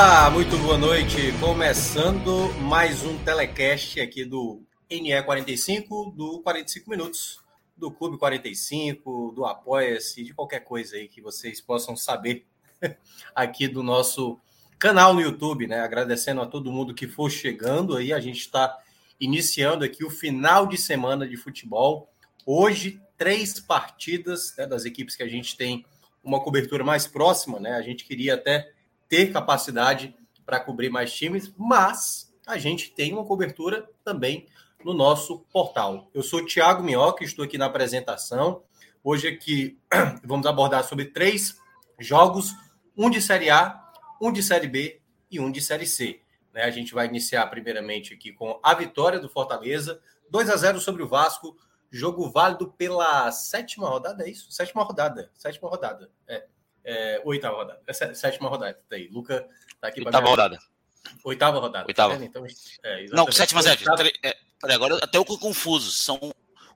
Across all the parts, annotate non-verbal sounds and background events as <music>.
Olá, muito boa noite. Começando mais um telecast aqui do NE45, do 45 Minutos, do Clube 45, do Apoia-se, de qualquer coisa aí que vocês possam saber <laughs> aqui do nosso canal no YouTube, né? Agradecendo a todo mundo que for chegando aí. A gente está iniciando aqui o final de semana de futebol. Hoje, três partidas né, das equipes que a gente tem uma cobertura mais próxima, né? A gente queria até ter capacidade para cobrir mais times, mas a gente tem uma cobertura também no nosso portal. Eu sou Thiago Minhoca, estou aqui na apresentação. Hoje aqui <clears throat> vamos abordar sobre três jogos, um de Série A, um de Série B e um de Série C. Né? A gente vai iniciar primeiramente aqui com a vitória do Fortaleza, 2 a 0 sobre o Vasco, jogo válido pela sétima rodada, é isso? Sétima rodada, sétima rodada, é é, oitava rodada. É sétima rodada. Tá aí. Luca tá aqui Oitava rodada. Oitava rodada. Oitava. Tá então, é, Não, sétima, sétima. É, agora até eu confuso. São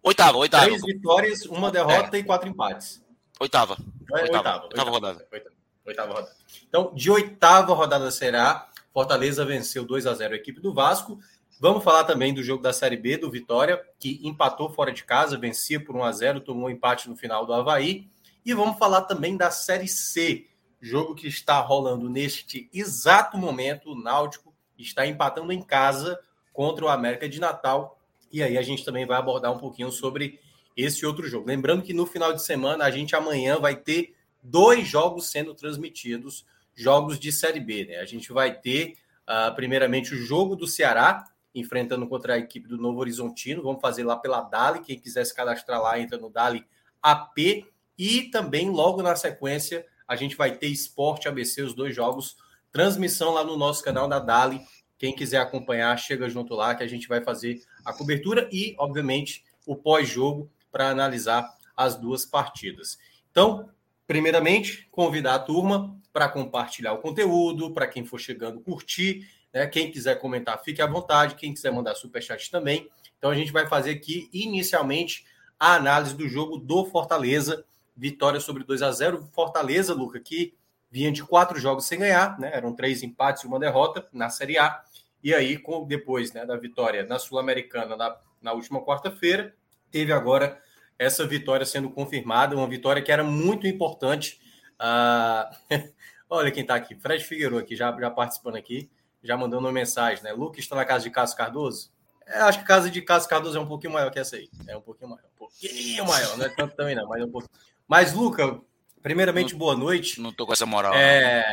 oitava, oitava. Três vitórias, uma derrota e quatro empates. Oitava. É, oitava, oitava, oitava rodada. Oitava, oitava rodada. Então, de oitava rodada será. Fortaleza venceu 2 a 0 a equipe do Vasco. Vamos falar também do jogo da Série B do Vitória, que empatou fora de casa, vencia por 1 a 0 tomou um empate no final do Havaí. E vamos falar também da Série C, jogo que está rolando neste exato momento. O Náutico está empatando em casa contra o América de Natal. E aí a gente também vai abordar um pouquinho sobre esse outro jogo. Lembrando que no final de semana, a gente amanhã vai ter dois jogos sendo transmitidos, jogos de Série B. Né? A gente vai ter, uh, primeiramente, o jogo do Ceará, enfrentando contra a equipe do Novo Horizontino. Vamos fazer lá pela Dali. Quem quiser se cadastrar lá, entra no Dali AP. E também, logo na sequência, a gente vai ter Esporte ABC, os dois jogos, transmissão lá no nosso canal da Dali. Quem quiser acompanhar, chega junto lá que a gente vai fazer a cobertura e, obviamente, o pós-jogo para analisar as duas partidas. Então, primeiramente, convidar a turma para compartilhar o conteúdo, para quem for chegando curtir, né? Quem quiser comentar, fique à vontade. Quem quiser mandar superchat também. Então, a gente vai fazer aqui, inicialmente, a análise do jogo do Fortaleza vitória sobre 2 a 0 Fortaleza, Luca, que vinha de quatro jogos sem ganhar, né? Eram três empates e uma derrota na Série A. E aí, com, depois né, da vitória na Sul-Americana na, na última quarta-feira, teve agora essa vitória sendo confirmada, uma vitória que era muito importante. Ah, <laughs> olha quem está aqui, Fred Figueiredo aqui, já, já participando aqui, já mandando uma mensagem, né? Luca está na casa de Cássio Cardoso. É, acho que a casa de Cássio Cardoso é um pouquinho maior que essa aí. É um pouquinho maior. Um pouquinho maior, não é tanto também não, mas é um pouquinho. Mas, Luca, primeiramente, não, boa noite. Não tô com essa moral. É...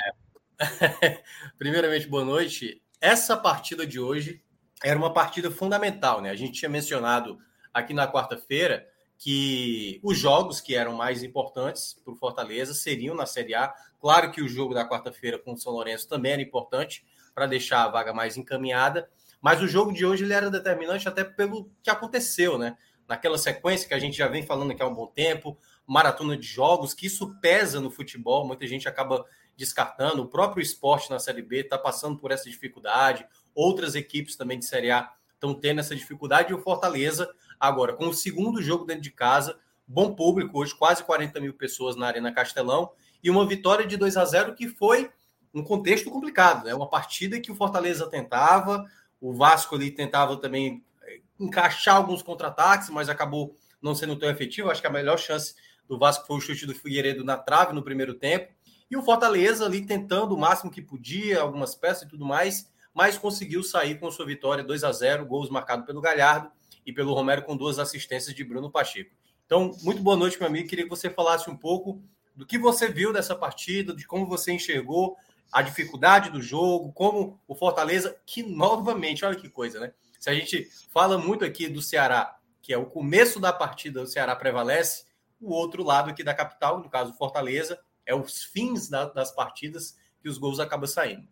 <laughs> primeiramente, boa noite. Essa partida de hoje era uma partida fundamental, né? A gente tinha mencionado aqui na quarta-feira que os jogos que eram mais importantes para o Fortaleza seriam na Série A. Claro que o jogo da quarta-feira com o São Lourenço também era importante para deixar a vaga mais encaminhada, mas o jogo de hoje ele era determinante até pelo que aconteceu, né? Naquela sequência que a gente já vem falando aqui há um bom tempo, maratona de jogos, que isso pesa no futebol, muita gente acaba descartando. O próprio esporte na Série B está passando por essa dificuldade, outras equipes também de Série A estão tendo essa dificuldade, e o Fortaleza, agora, com o segundo jogo dentro de casa, bom público hoje, quase 40 mil pessoas na Arena Castelão, e uma vitória de 2 a 0 que foi um contexto complicado, né? Uma partida que o Fortaleza tentava, o Vasco ali tentava também eh, encaixar alguns contra-ataques, mas acabou não sendo tão efetivo. Acho que a melhor chance do Vasco foi o chute do Figueiredo na trave no primeiro tempo. E o Fortaleza ali tentando o máximo que podia, algumas peças e tudo mais, mas conseguiu sair com sua vitória 2 a 0 gols marcados pelo Galhardo e pelo Romero com duas assistências de Bruno Pacheco. Então, muito boa noite, meu amigo. Queria que você falasse um pouco do que você viu dessa partida, de como você enxergou a dificuldade do jogo, como o Fortaleza, que novamente, olha que coisa, né? Se a gente fala muito aqui do Ceará, que é o começo da partida, o Ceará prevalece, o outro lado aqui da capital, no caso Fortaleza, é os fins da, das partidas que os gols acabam saindo.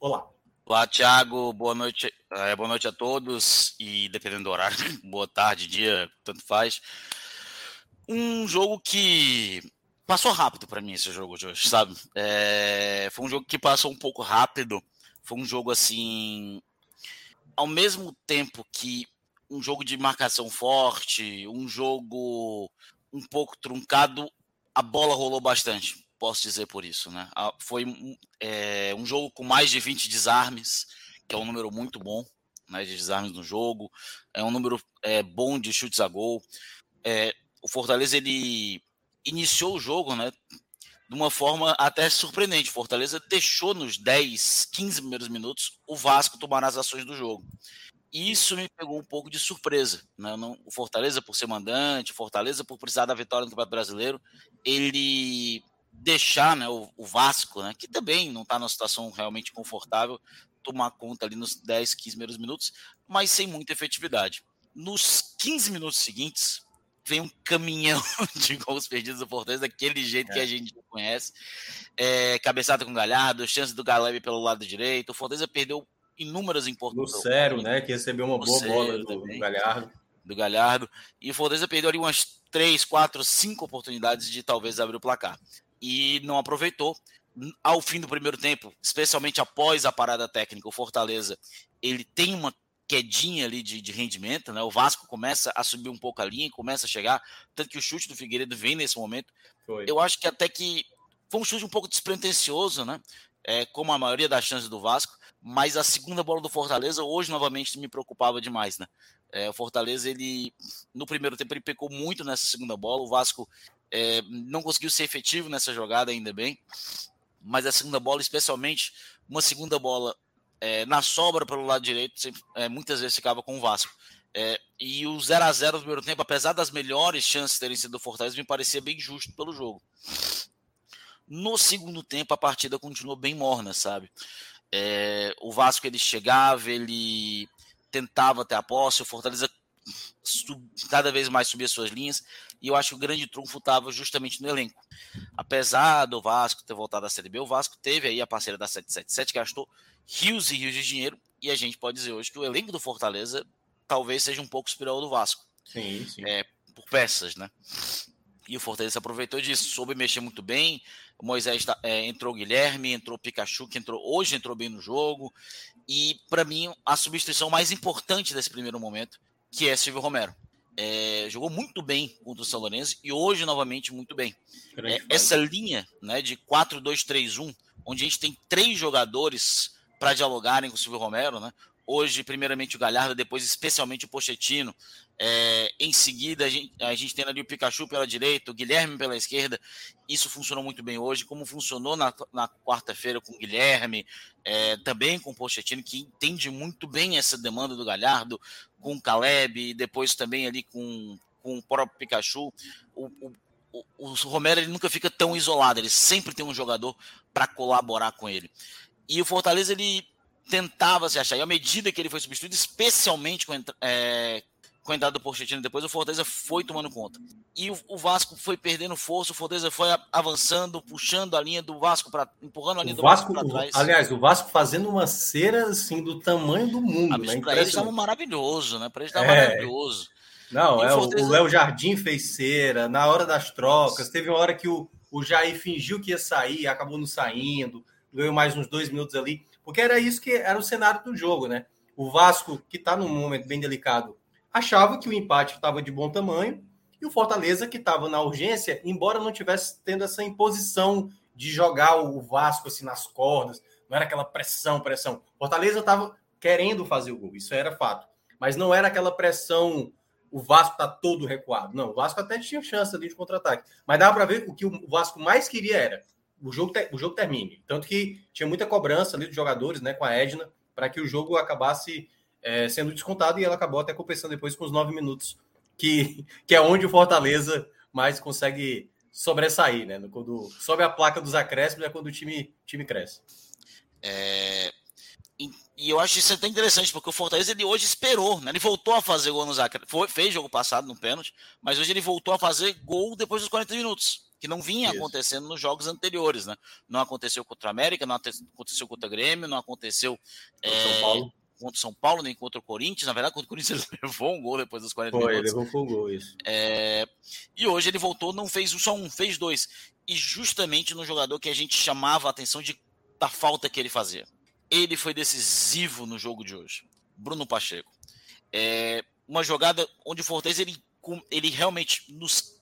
Olá. Olá, Thiago. Boa noite. É, boa noite a todos. E dependendo do horário, <laughs> boa tarde, dia, tanto faz. Um jogo que passou rápido para mim esse jogo de hoje, sabe? É, foi um jogo que passou um pouco rápido. Foi um jogo assim, ao mesmo tempo que um jogo de marcação forte, um jogo um pouco truncado, a bola rolou bastante, posso dizer por isso, né? Foi é, um jogo com mais de 20 desarmes, que é um número muito bom, né, de desarmes no jogo, é um número é, bom de chutes a gol. É, o Fortaleza ele iniciou o jogo, né, de uma forma até surpreendente. Fortaleza deixou nos 10, 15 primeiros minutos o Vasco tomar as ações do jogo. Isso me pegou um pouco de surpresa. Né? Não, o Fortaleza, por ser mandante, Fortaleza, por precisar da vitória no Campeonato Brasileiro, ele deixar né, o, o Vasco, né, que também não está numa situação realmente confortável, tomar conta ali nos 10, 15 primeiros minutos, mas sem muita efetividade. Nos 15 minutos seguintes, vem um caminhão <laughs> de gols perdidos do Fortaleza, daquele jeito é. que a gente conhece. É, cabeçada com Galhardo, chance do Galeb pelo lado direito. O Fortaleza perdeu inúmeras importantes. No Cero, né? Que recebeu uma boa bola do, do, Galhardo. Do Galhardo. E o Fortaleza perdeu ali umas três, quatro, cinco oportunidades de talvez abrir o placar. E não aproveitou. Ao fim do primeiro tempo, especialmente após a parada técnica, o Fortaleza ele tem uma quedinha ali de, de, rendimento, né? O Vasco começa a subir um pouco a linha, começa a chegar, tanto que o chute do Figueiredo vem nesse momento. Foi. Eu acho que até que foi um chute um pouco despretensioso, né? É, como a maioria das chances do Vasco, mas a segunda bola do Fortaleza hoje novamente me preocupava demais, né? É, o Fortaleza ele no primeiro tempo ele pecou muito nessa segunda bola, o Vasco é, não conseguiu ser efetivo nessa jogada ainda bem, mas a segunda bola, especialmente uma segunda bola é, na sobra pelo lado direito, sempre, é, muitas vezes ficava com o Vasco. É, e o 0 a 0 no primeiro tempo, apesar das melhores chances terem sido do Fortaleza, me parecia bem justo pelo jogo. No segundo tempo, a partida continuou bem morna, sabe? É, o Vasco ele chegava, ele tentava ter a posse, o Fortaleza sub, cada vez mais subia suas linhas, e eu acho que o grande trunfo estava justamente no elenco. Apesar do Vasco ter voltado à Série B, o Vasco teve aí a parceira da 777, que gastou rios e rios de dinheiro, e a gente pode dizer hoje que o elenco do Fortaleza talvez seja um pouco superior ao do Vasco. Sim, sim. É, por peças, né? E o Fortaleza aproveitou disso, soube mexer muito bem. O Moisés é, entrou Guilherme, entrou Pikachu, que entrou hoje entrou bem no jogo. E para mim, a substituição mais importante desse primeiro momento, que é Silvio Romero. É, jogou muito bem contra o São Lourenço e hoje novamente muito bem. É, essa linha né, de 4-2-3-1, onde a gente tem três jogadores para dialogarem com o Silvio Romero, né? Hoje, primeiramente o Galhardo, depois especialmente o Pochettino. É, em seguida, a gente, a gente tem ali o Pikachu pela direita, o Guilherme pela esquerda. Isso funcionou muito bem hoje, como funcionou na, na quarta-feira com o Guilherme, é, também com o Pochettino, que entende muito bem essa demanda do Galhardo, com o Caleb, e depois também ali com, com o próprio Pikachu. O, o, o, o Romero ele nunca fica tão isolado, ele sempre tem um jogador para colaborar com ele. E o Fortaleza ele tentava se achar. E à medida que ele foi substituído, especialmente com, é, com a entrada do Pochettino depois, o Fortaleza foi tomando conta. E o, o, Vasco foi perdendo força, o Fortaleza foi avançando, puxando a linha do Vasco para empurrando a linha o do Vasco, para trás. aliás, o Vasco fazendo uma cera assim do tamanho do mundo, né? Para eles estava maravilhoso, né? Para eles estava é. maravilhoso. Não, é, o o Léo Jardim fez cera, na hora das trocas, teve uma hora que o, o Jair fingiu que ia sair, acabou não saindo ganhou mais uns dois minutos ali, porque era isso que era o cenário do jogo, né? O Vasco, que está num momento bem delicado, achava que o empate estava de bom tamanho, e o Fortaleza, que estava na urgência, embora não tivesse tendo essa imposição de jogar o Vasco assim nas cordas, não era aquela pressão, pressão. Fortaleza estava querendo fazer o gol, isso era fato. Mas não era aquela pressão, o Vasco está todo recuado. Não, o Vasco até tinha chance ali de contra-ataque. Mas dava para ver o que o Vasco mais queria era o jogo, o jogo termine. Tanto que tinha muita cobrança ali dos jogadores, né, com a Edna, para que o jogo acabasse é, sendo descontado e ela acabou até compensando depois com os nove minutos que, <laughs> que é onde o Fortaleza mais consegue sobressair, né? Quando sobe a placa dos acréscimos é quando o time, time cresce. É, e, e, eu acho isso até interessante, porque o Fortaleza ele hoje esperou, né? Ele voltou a fazer gol nos acréscimos. Fez jogo passado no pênalti, mas hoje ele voltou a fazer gol depois dos 40 minutos, que não vinha isso. acontecendo nos jogos anteriores, né? Não aconteceu contra a América, não aconteceu contra o Grêmio, não aconteceu é, São Paulo. contra o São Paulo, nem contra o Corinthians. Na verdade, contra o Corinthians ele <laughs> levou um gol depois dos 40 Foi, minutos. Levou um gol, isso. É, e hoje ele voltou, não fez só um, fez dois. E justamente no jogador que a gente chamava a atenção de da falta que ele fazia ele foi decisivo no jogo de hoje. Bruno Pacheco. É uma jogada onde o Fortaleza ele, ele realmente nos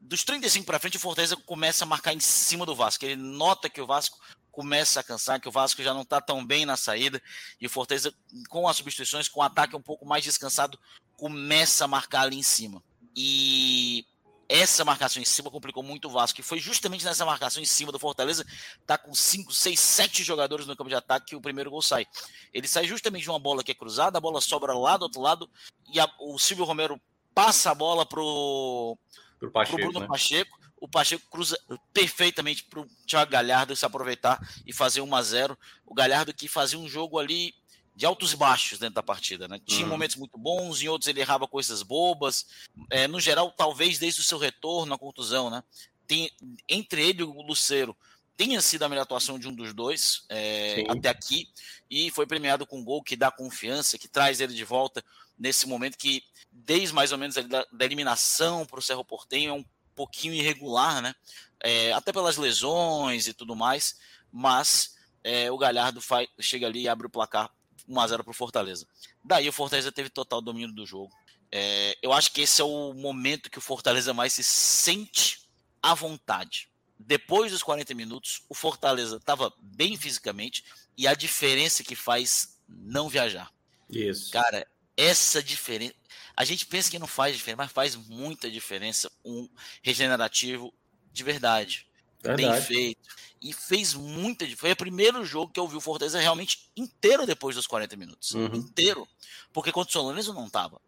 dos 35 para frente o Fortaleza começa a marcar em cima do Vasco. Ele nota que o Vasco começa a cansar, que o Vasco já não está tão bem na saída e o Fortaleza com as substituições, com o ataque um pouco mais descansado, começa a marcar ali em cima. E essa marcação em cima complicou muito o Vasco. E foi justamente nessa marcação em cima do Fortaleza, tá com 5, 6, 7 jogadores no campo de ataque que o primeiro gol sai. Ele sai justamente de uma bola que é cruzada, a bola sobra lá do outro lado, e a, o Silvio Romero passa a bola pro, pro, Pacheco, pro Bruno né? Pacheco. O Pacheco cruza perfeitamente pro Thiago Galhardo se aproveitar e fazer 1 a 0 O Galhardo que fazia um jogo ali de altos e baixos dentro da partida, né? Tinha uhum. momentos muito bons, em outros ele errava coisas bobas. É, no geral, talvez desde o seu retorno à contusão, né? Tem, entre ele e o Luceiro tenha sido a melhor atuação de um dos dois é, até aqui e foi premiado com um gol que dá confiança, que traz ele de volta nesse momento que desde mais ou menos da, da eliminação para o Cerro Portenho é um pouquinho irregular, né? É, até pelas lesões e tudo mais, mas é, o Galhardo faz, chega ali e abre o placar 1x0 para o Fortaleza. Daí o Fortaleza teve total domínio do jogo. É, eu acho que esse é o momento que o Fortaleza mais se sente à vontade. Depois dos 40 minutos, o Fortaleza estava bem fisicamente e a diferença que faz não viajar. Isso. Cara, essa diferença. A gente pensa que não faz diferença, mas faz muita diferença um regenerativo de verdade. verdade. Bem feito e fez muita Foi o primeiro jogo que eu vi o Fortaleza realmente inteiro depois dos 40 minutos. Uhum. Inteiro. Porque contra o Solanes não tava.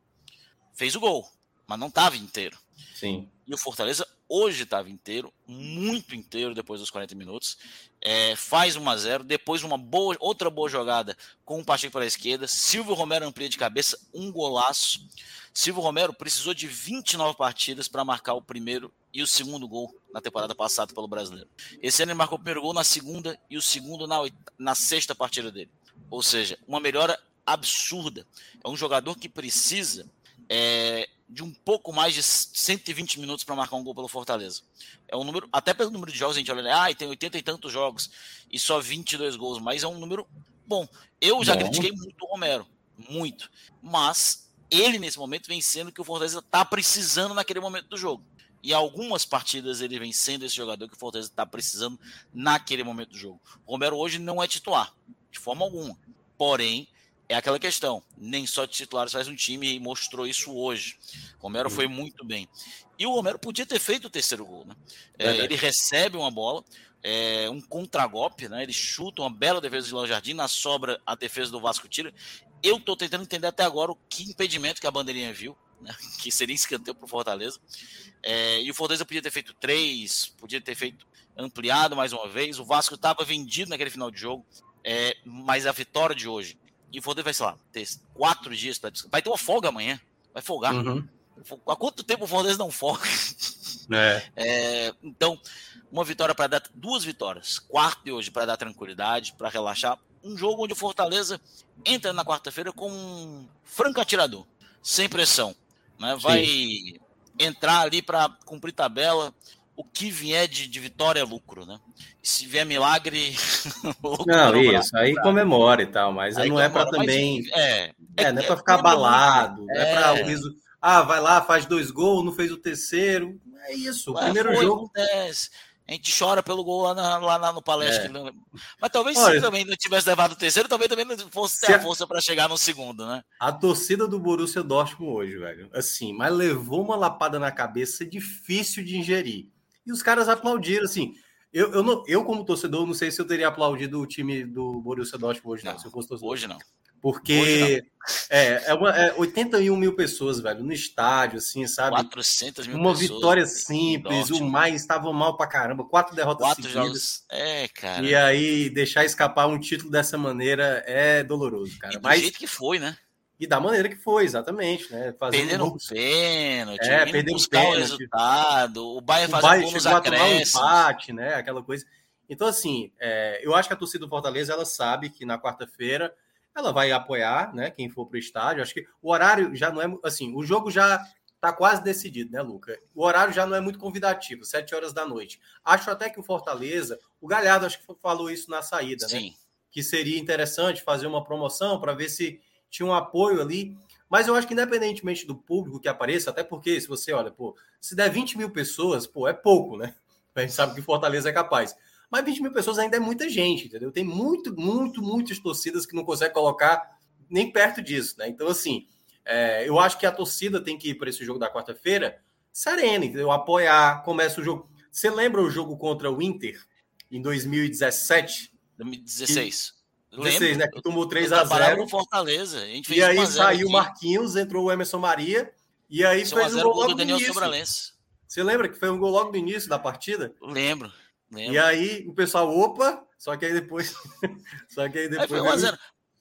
Fez o gol, mas não tava inteiro. Sim. E o Fortaleza hoje estava inteiro, muito inteiro depois dos 40 minutos. É, faz 1 a 0 depois uma boa, outra boa jogada com o Pacheco pela esquerda. Silvio Romero amplia de cabeça, um golaço. Silvio Romero precisou de 29 partidas para marcar o primeiro e o segundo gol na temporada passada pelo brasileiro. Esse ano ele marcou o primeiro gol na segunda e o segundo na, na sexta partida dele. Ou seja, uma melhora absurda. É um jogador que precisa é, de um pouco mais de 120 minutos para marcar um gol pelo Fortaleza. É um número, até pelo número de jogos, a gente olha, ah, tem 80 e tantos jogos e só 22 gols, mas é um número bom. Eu já bom. critiquei muito o Romero, muito, mas ele nesse momento vem sendo que o Fortaleza está precisando naquele momento do jogo. E algumas partidas ele vem sendo esse jogador que o Fortaleza está precisando naquele momento do jogo. O Romero hoje não é titular, de forma alguma. Porém, é aquela questão, nem só de titulares faz um time e mostrou isso hoje. O Romero foi muito bem. E o Romero podia ter feito o terceiro gol, né? É, ele recebe uma bola, é, um contragolpe, né? Ele chuta uma bela defesa de Léo Jardim, na sobra a defesa do Vasco tira. Eu estou tentando entender até agora o que impedimento que a bandeirinha viu, né? <laughs> que seria escanteio para o Fortaleza. É, e o Fortaleza podia ter feito três, podia ter feito ampliado mais uma vez. O Vasco estava vendido naquele final de jogo, é, mas a vitória de hoje. E o Fortaleza vai, sei lá, ter quatro dias para Vai ter uma folga amanhã, vai folgar. Uhum. Há quanto tempo o Fortaleza não folga? É. <laughs> É, então, uma vitória para dar duas vitórias, quarto de hoje para dar tranquilidade, para relaxar. Um jogo onde o Fortaleza entra na quarta-feira com um franco atirador, sem pressão. Né? Vai Sim. entrar ali para cumprir tabela. O que vier de, de vitória é lucro, né? E se vier milagre. <laughs> não, isso, aí comemora e tal, mas aí não é para também. É, é, é, não é para ficar abalado, é, é para o riso. Ah, vai lá, faz dois gols, não fez o terceiro. É isso, o primeiro foi, jogo. Acontece. A gente chora pelo gol lá, na, lá no palestra. É. Mas talvez Olha, se também não tivesse levado o terceiro, também, também não fosse ter a força para chegar no segundo, né? A torcida do Borussia Dortmund hoje, velho, assim, mas levou uma lapada na cabeça difícil de ingerir. E os caras aplaudiram, assim. Eu, eu, não, eu como torcedor, não sei se eu teria aplaudido o time do Borussia Dortmund hoje, não. não se eu fosse Hoje não. Porque é, é, uma, é 81 mil pessoas, velho, no estádio, assim, sabe? 400 mil Uma pessoas, vitória simples, o mais estava mal pra caramba, quatro derrotas Quatro seguidas. jogos. É, cara. E aí, deixar escapar um título dessa maneira é doloroso, cara. E do Mas, jeito que foi, né? E da maneira que foi, exatamente, né? Fazendo Perdendo um pênalti, É, perdendo o pênalti. resultado, o Bayern o fazendo gol nos um empate, né? Aquela coisa. Então, assim, é, eu acho que a torcida do Fortaleza ela sabe que na quarta-feira ela vai apoiar, né? Quem for para o estádio. Acho que o horário já não é assim. O jogo já está quase decidido, né, Luca? O horário já não é muito convidativo, sete horas da noite. Acho até que o Fortaleza, o Galhardo acho que falou isso na saída, né? Sim. que seria interessante fazer uma promoção para ver se tinha um apoio ali. Mas eu acho que independentemente do público que apareça, até porque se você olha, pô, se der 20 mil pessoas, pô, é pouco, né? <laughs> A gente sabe que Fortaleza é capaz. Mas 20 mil pessoas ainda é muita gente, entendeu? Tem muito, muito, muitas torcidas que não conseguem colocar nem perto disso, né? Então, assim, é, eu acho que a torcida tem que ir para esse jogo da quarta-feira serena, entendeu? Apoiar, começa o jogo. Você lembra o jogo contra o Inter em 2017? 2016. 16, né? Que tomou 3 Eu a trabalhava 0 no Fortaleza. A gente fez E aí 1 a 0 saiu o. Marquinhos, entrou o Emerson Maria, e aí Esse 1 a fez um 0 gol gol logo do Daniel início. Sobralense. Você lembra que foi um gol logo no início da partida? Lembro. lembro. E aí o pessoal, opa, só que aí depois. <laughs> só que aí Aí depois. foi 1 a 0.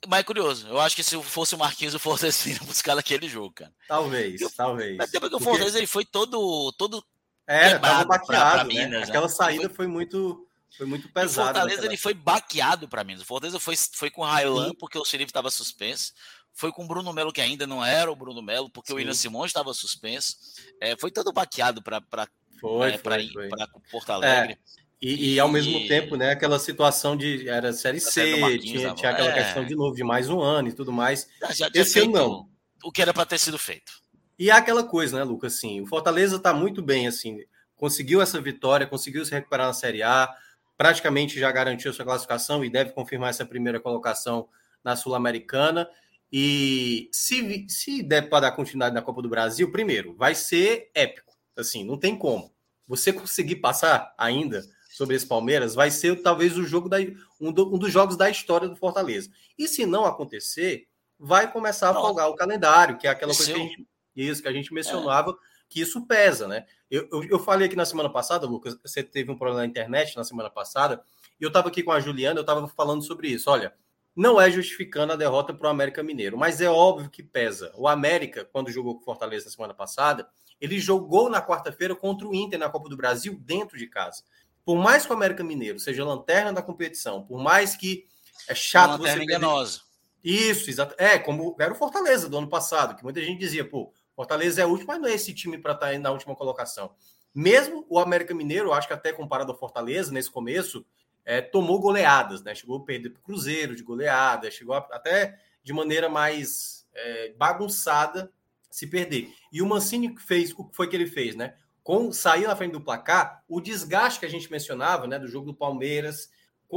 Mas é curioso, eu acho que se fosse o Marquinhos, o Fortaleza <laughs> ia buscar naquele jogo, cara. Talvez, Eu- talvez. Mas depois que o Porque- Fortaleza ele foi todo, todo Era, tava quebrado pra- baqueado, pra né? Minas, né? Aquela saída Foi- foi muito, foi muito E o. Fortaleza ele foi baqueado para mim. O Fortaleza foi, foi com o Railan, porque o Felipe estava suspenso. Foi com o Bruno Melo, que ainda não era o Bruno Melo, porque o Sim. William Simões estava suspenso. É, foi todo baqueado para é. Porto Alegre. E, e ao mesmo E- tempo, né, aquela situação de era série C, tinha, tinha aquela É. questão de novo de mais um ano e tudo mais. Já, já Esse ano não. o que era para ter sido feito. E é aquela coisa, né, Lucas? Assim, o Fortaleza está muito bem, assim, conseguiu essa vitória, conseguiu se recuperar na Série A, praticamente já garantiu sua classificação e deve confirmar essa primeira colocação na Sul-Americana. E se, se der para dar continuidade na Copa do Brasil, primeiro, vai ser épico. Assim, não tem como. Você conseguir passar ainda sobre esse Palmeiras, vai ser talvez o jogo da, um, do- um dos jogos da história do Fortaleza. E se não acontecer, vai começar a folgar o calendário, que é aquela coisa que a gente, isso, que a gente mencionava, que isso pesa, né? Eu, eu, eu falei aqui na semana passada, Lucas, você teve um problema na internet na semana passada, e eu estava aqui com a Juliana, eu estava falando sobre isso. Olha, não é justificando a derrota para o América Mineiro, mas é óbvio que pesa. O América, quando jogou com o Fortaleza na semana passada, ele jogou na quarta-feira contra o Inter na Copa do Brasil dentro de casa. Por mais que o América Mineiro seja lanterna da competição, por mais que é chato você perder- enganosa. isso, exato. É, como era o Fortaleza do ano passado, que muita gente dizia, pô, Fortaleza é último, mas não é esse time para estar na última colocação. Mesmo o América Mineiro, acho que até comparado ao Fortaleza, nesse começo, é, tomou goleadas, né? Chegou a perder para o Cruzeiro de goleada, chegou a- até de maneira mais é, bagunçada se perder. E o Mancini fez o que foi que ele fez, né? Com sair na frente do placar, o desgaste que a gente mencionava, né, do jogo do Palmeiras,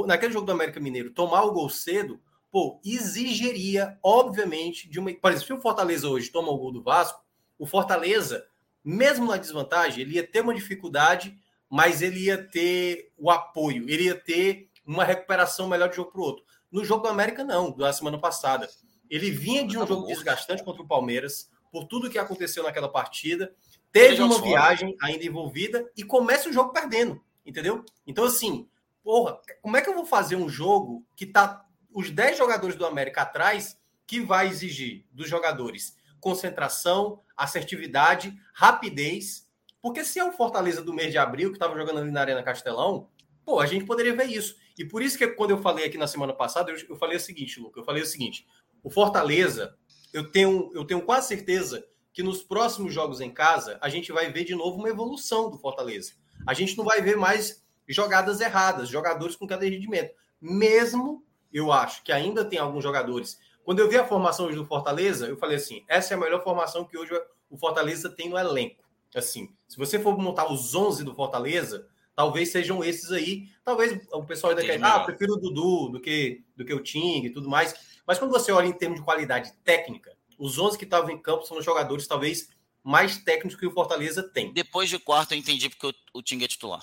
naquele jogo do América Mineiro, tomar o gol cedo, pô, exigiria, obviamente, de uma. Por exemplo, se o Fortaleza hoje toma o gol do Vasco, o Fortaleza, mesmo na desvantagem, ele ia ter uma dificuldade, mas ele ia ter o apoio, ele ia ter uma recuperação melhor de jogo para o outro. No jogo do América, não, da semana passada. Ele vinha de um jogo desgastante contra o Palmeiras, por tudo que aconteceu naquela partida. Teve uma viagem ainda envolvida e começa o jogo perdendo, entendeu? Então, assim, porra, como é que eu vou fazer um jogo que tá os 10 jogadores do América atrás, que vai exigir dos jogadores concentração, assertividade, rapidez? Porque se é o Fortaleza do mês de abril, que estava jogando ali na Arena Castelão, pô, a gente poderia ver isso. E por isso que quando eu falei aqui na semana passada, eu, eu falei o seguinte, Luca, eu falei o seguinte, o Fortaleza, eu tenho, eu tenho quase certeza que nos próximos jogos em casa, a gente vai ver de novo uma evolução do Fortaleza. A gente não vai ver mais jogadas erradas, jogadores com cada rendimento. Mesmo, eu acho que ainda tem alguns jogadores. Quando eu vi a formação hoje do Fortaleza, eu falei assim: essa é a melhor formação que hoje o Fortaleza tem no elenco. Assim, se você for montar os 11 do Fortaleza, talvez sejam esses aí. Talvez o pessoal ainda quer, ah, prefiro o Dudu do que, do que o Ting e tudo mais. Mas quando você olha em termos de qualidade técnica, os 11 que estavam em campo são os jogadores talvez mais técnicos que o Fortaleza tem. Depois de quarto eu entendi porque o, o Ting é titular.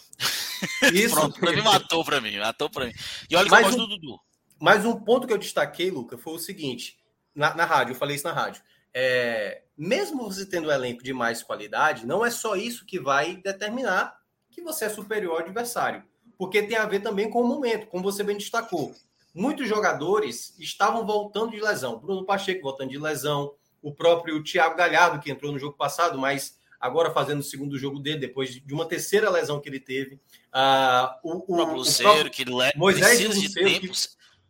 Isso. <laughs> Pronto, pra mim matou pra mim, matou pra mim. E olha que eu gosto um- do Dudu. Mas um ponto que eu destaquei, Luca, foi o seguinte: na, na rádio, eu falei isso na rádio. É, mesmo você tendo um elenco de mais qualidade, não é só isso que vai determinar que você é superior ao adversário. Porque tem a ver também com o momento, como você bem destacou. Muitos jogadores estavam voltando de lesão. Bruno Pacheco voltando de lesão, o próprio Thiago Galhardo, que entrou no jogo passado, mas agora fazendo o segundo jogo dele, depois de uma terceira lesão que ele teve. Uh, o, o, o, próprio Luceiro, que le... Moisés Luceiro, que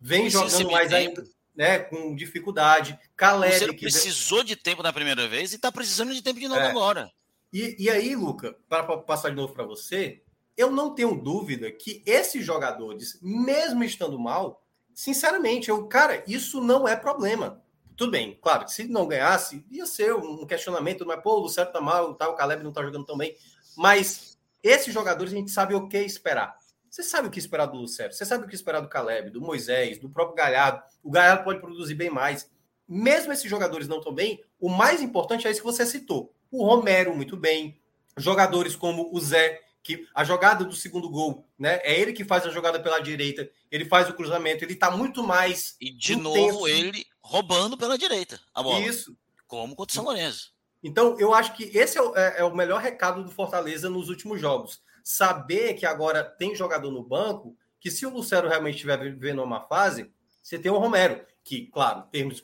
vem jogando mais tempo. ainda né, com dificuldade. Caleri que precisou de tempo na primeira vez e está precisando de tempo de novo é. agora. E, e aí, Luca, para passar de novo para você, eu não tenho dúvida que esses jogadores, mesmo estando mal, sinceramente, eu, cara, isso não é problema. Tudo bem, claro, se não ganhasse, ia ser um questionamento, mas pô, o Luciano tá mal, tá, o Caleb não tá jogando tão bem. Mas esses jogadores a gente sabe o que esperar. Você sabe o que esperar do Lucero, você sabe o que esperar do Caleb, do Moisés, do próprio Galhardo. O Galhardo pode produzir bem mais. Mesmo esses jogadores não tão bem, o mais importante é isso que você citou. O Romero, muito bem. Jogadores como o Zé, que a jogada do segundo gol, né? É ele que faz a jogada pela direita, ele faz o cruzamento, ele tá muito mais. E de intenso. novo ele roubando pela direita a bola. Isso. Como contra o São Lourenço. Então, eu acho que esse é o, é, é o melhor recado do Fortaleza nos últimos jogos saber que agora tem jogador no banco, que se o Lucero realmente estiver vivendo uma fase, você tem o Romero, que, claro, termos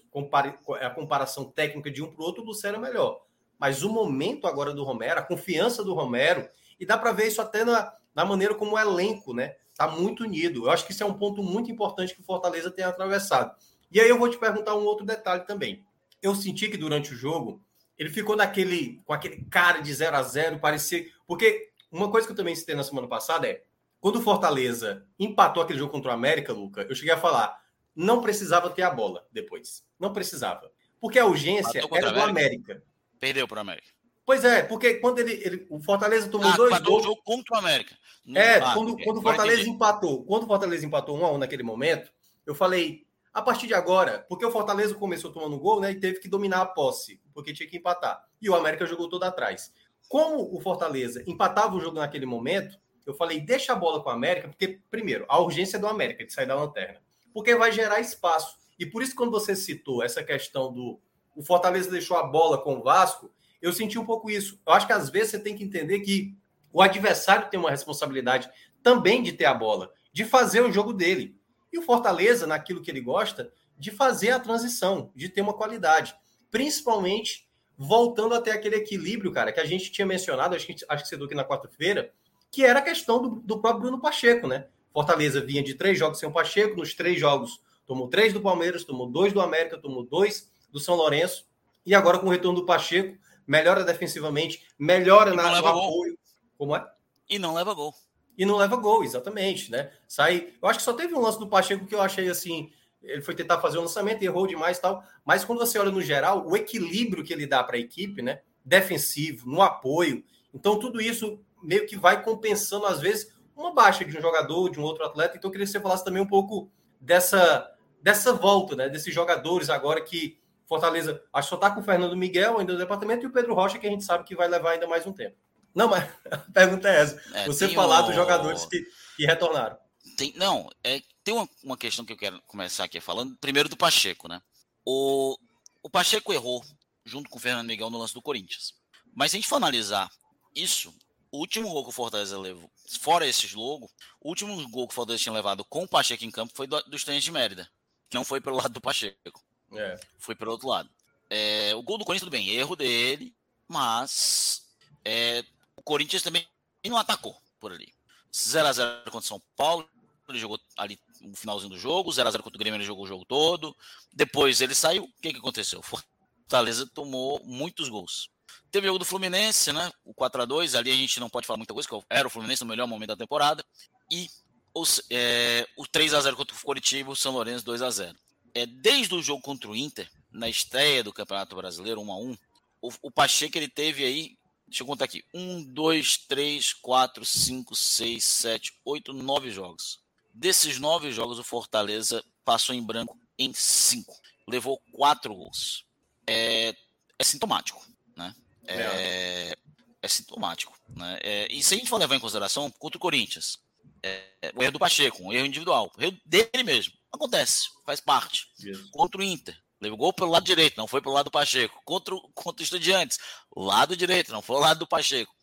a comparação técnica de um para o outro, o Lucero é melhor. Mas o momento agora do Romero, a confiança do Romero, e dá para ver isso até na, na maneira como o elenco, né? Tá muito unido. Eu acho que isso é um ponto muito importante que o Fortaleza tem atravessado. E aí eu vou te perguntar um outro detalhe também. Eu senti que durante o jogo ele ficou naquele com aquele cara de 0 a 0 parecia. Porque uma coisa que eu também citei na semana passada é quando o Fortaleza empatou aquele jogo contra o América, Luca, eu cheguei a falar, não precisava ter a bola depois. Não precisava. Porque a urgência era do América. Perdeu para o América. Pois é, porque quando ele, ele o Fortaleza tomou ah, dois gols. o jogo contra o América. Não, é, ah, quando, quando o Fortaleza empatou, quando o Fortaleza empatou um a um naquele momento, eu falei, a partir de agora, porque o Fortaleza começou tomando gol, né, e teve que dominar a posse, porque tinha que empatar. E o América jogou todo atrás. Como o Fortaleza empatava o jogo naquele momento, eu falei, deixa a bola com a América, porque, primeiro, a urgência do América de sair da lanterna, porque vai gerar espaço. E por isso, quando você citou essa questão do o Fortaleza deixou a bola com o Vasco, eu senti um pouco isso. Eu acho que às vezes você tem que entender que o adversário tem uma responsabilidade também de ter a bola, de fazer o jogo dele. E o Fortaleza, naquilo que ele gosta, de fazer a transição, de ter uma qualidade, principalmente voltando até aquele equilíbrio, cara, que a gente tinha mencionado, acho que, acho que você aqui na quarta-feira, que era a questão do, do próprio Bruno Pacheco, né? Fortaleza vinha de três jogos sem o Pacheco, nos três jogos tomou três do Palmeiras, tomou dois do América, tomou dois do São Lourenço, e agora com o retorno do Pacheco, melhora defensivamente, melhora na, no apoio. Como é? E não leva gol. E não leva gol, exatamente, né? Sai. Eu acho que só teve um lance do Pacheco que eu achei assim ele foi tentar fazer o um lançamento, errou demais e tal. Mas quando você olha no geral, o equilíbrio que ele dá para a equipe, né? Defensivo, no apoio. Então, tudo isso meio que vai compensando, às vezes, uma baixa de um jogador, de um outro atleta. Então, eu queria que você falasse também um pouco dessa, dessa volta, né? Desses jogadores agora que Fortaleza, acho que só está com o Fernando Miguel ainda no departamento e o Pedro Rocha, que a gente sabe que vai levar ainda mais um tempo. Não, mas <laughs> a pergunta é essa. É, você falar o... dos jogadores que, que retornaram. Tem, não, é tem uma, uma questão que eu quero começar aqui falando. Primeiro do Pacheco, né? O, o Pacheco errou junto com o Fernando Miguel no lance do Corinthians. Mas se a gente for analisar isso, o último gol que o Fortaleza levou, fora esse jogo, o último gol que o Fortaleza tinha levado com o Pacheco em campo foi do, dos treinos de Mérida. Não foi pelo lado do Pacheco. É. Foi pelo outro lado. É, o gol do Corinthians, tudo bem, erro dele, mas é, o Corinthians também não atacou por ali. 0x0 contra o São Paulo, ele jogou ali no finalzinho do jogo, 0x0 contra o Grêmio, ele jogou o jogo todo. Depois ele saiu, o que, que aconteceu? Fortaleza tomou muitos gols. Teve o jogo do Fluminense, né? O 4x2, ali a gente não pode falar muita coisa, que era o Fluminense no melhor momento da temporada. E os, é, o 3x0 contra o Coritiba, o São Lourenço 2x0. É, desde o jogo contra o Inter, na estreia do Campeonato Brasileiro, 1x1, o, o Pacheco ele teve aí Deixa eu contar aqui. 1, 2, 3, 4, 5, 6, 7, 8, 9 jogos. Desses nove jogos, o Fortaleza passou em branco em cinco. Levou quatro gols. É, é sintomático, né? É, é sintomático. Né? É, e se a gente for levar em consideração, contra o Corinthians, é, o erro do Pacheco, um erro individual, o erro dele mesmo. Acontece, faz parte. Isso. Contra o Inter, Levou gol pelo lado direito, não foi pelo lado do Pacheco. Contra, contra o Estudiantes, lado direito, não foi o lado do Pacheco.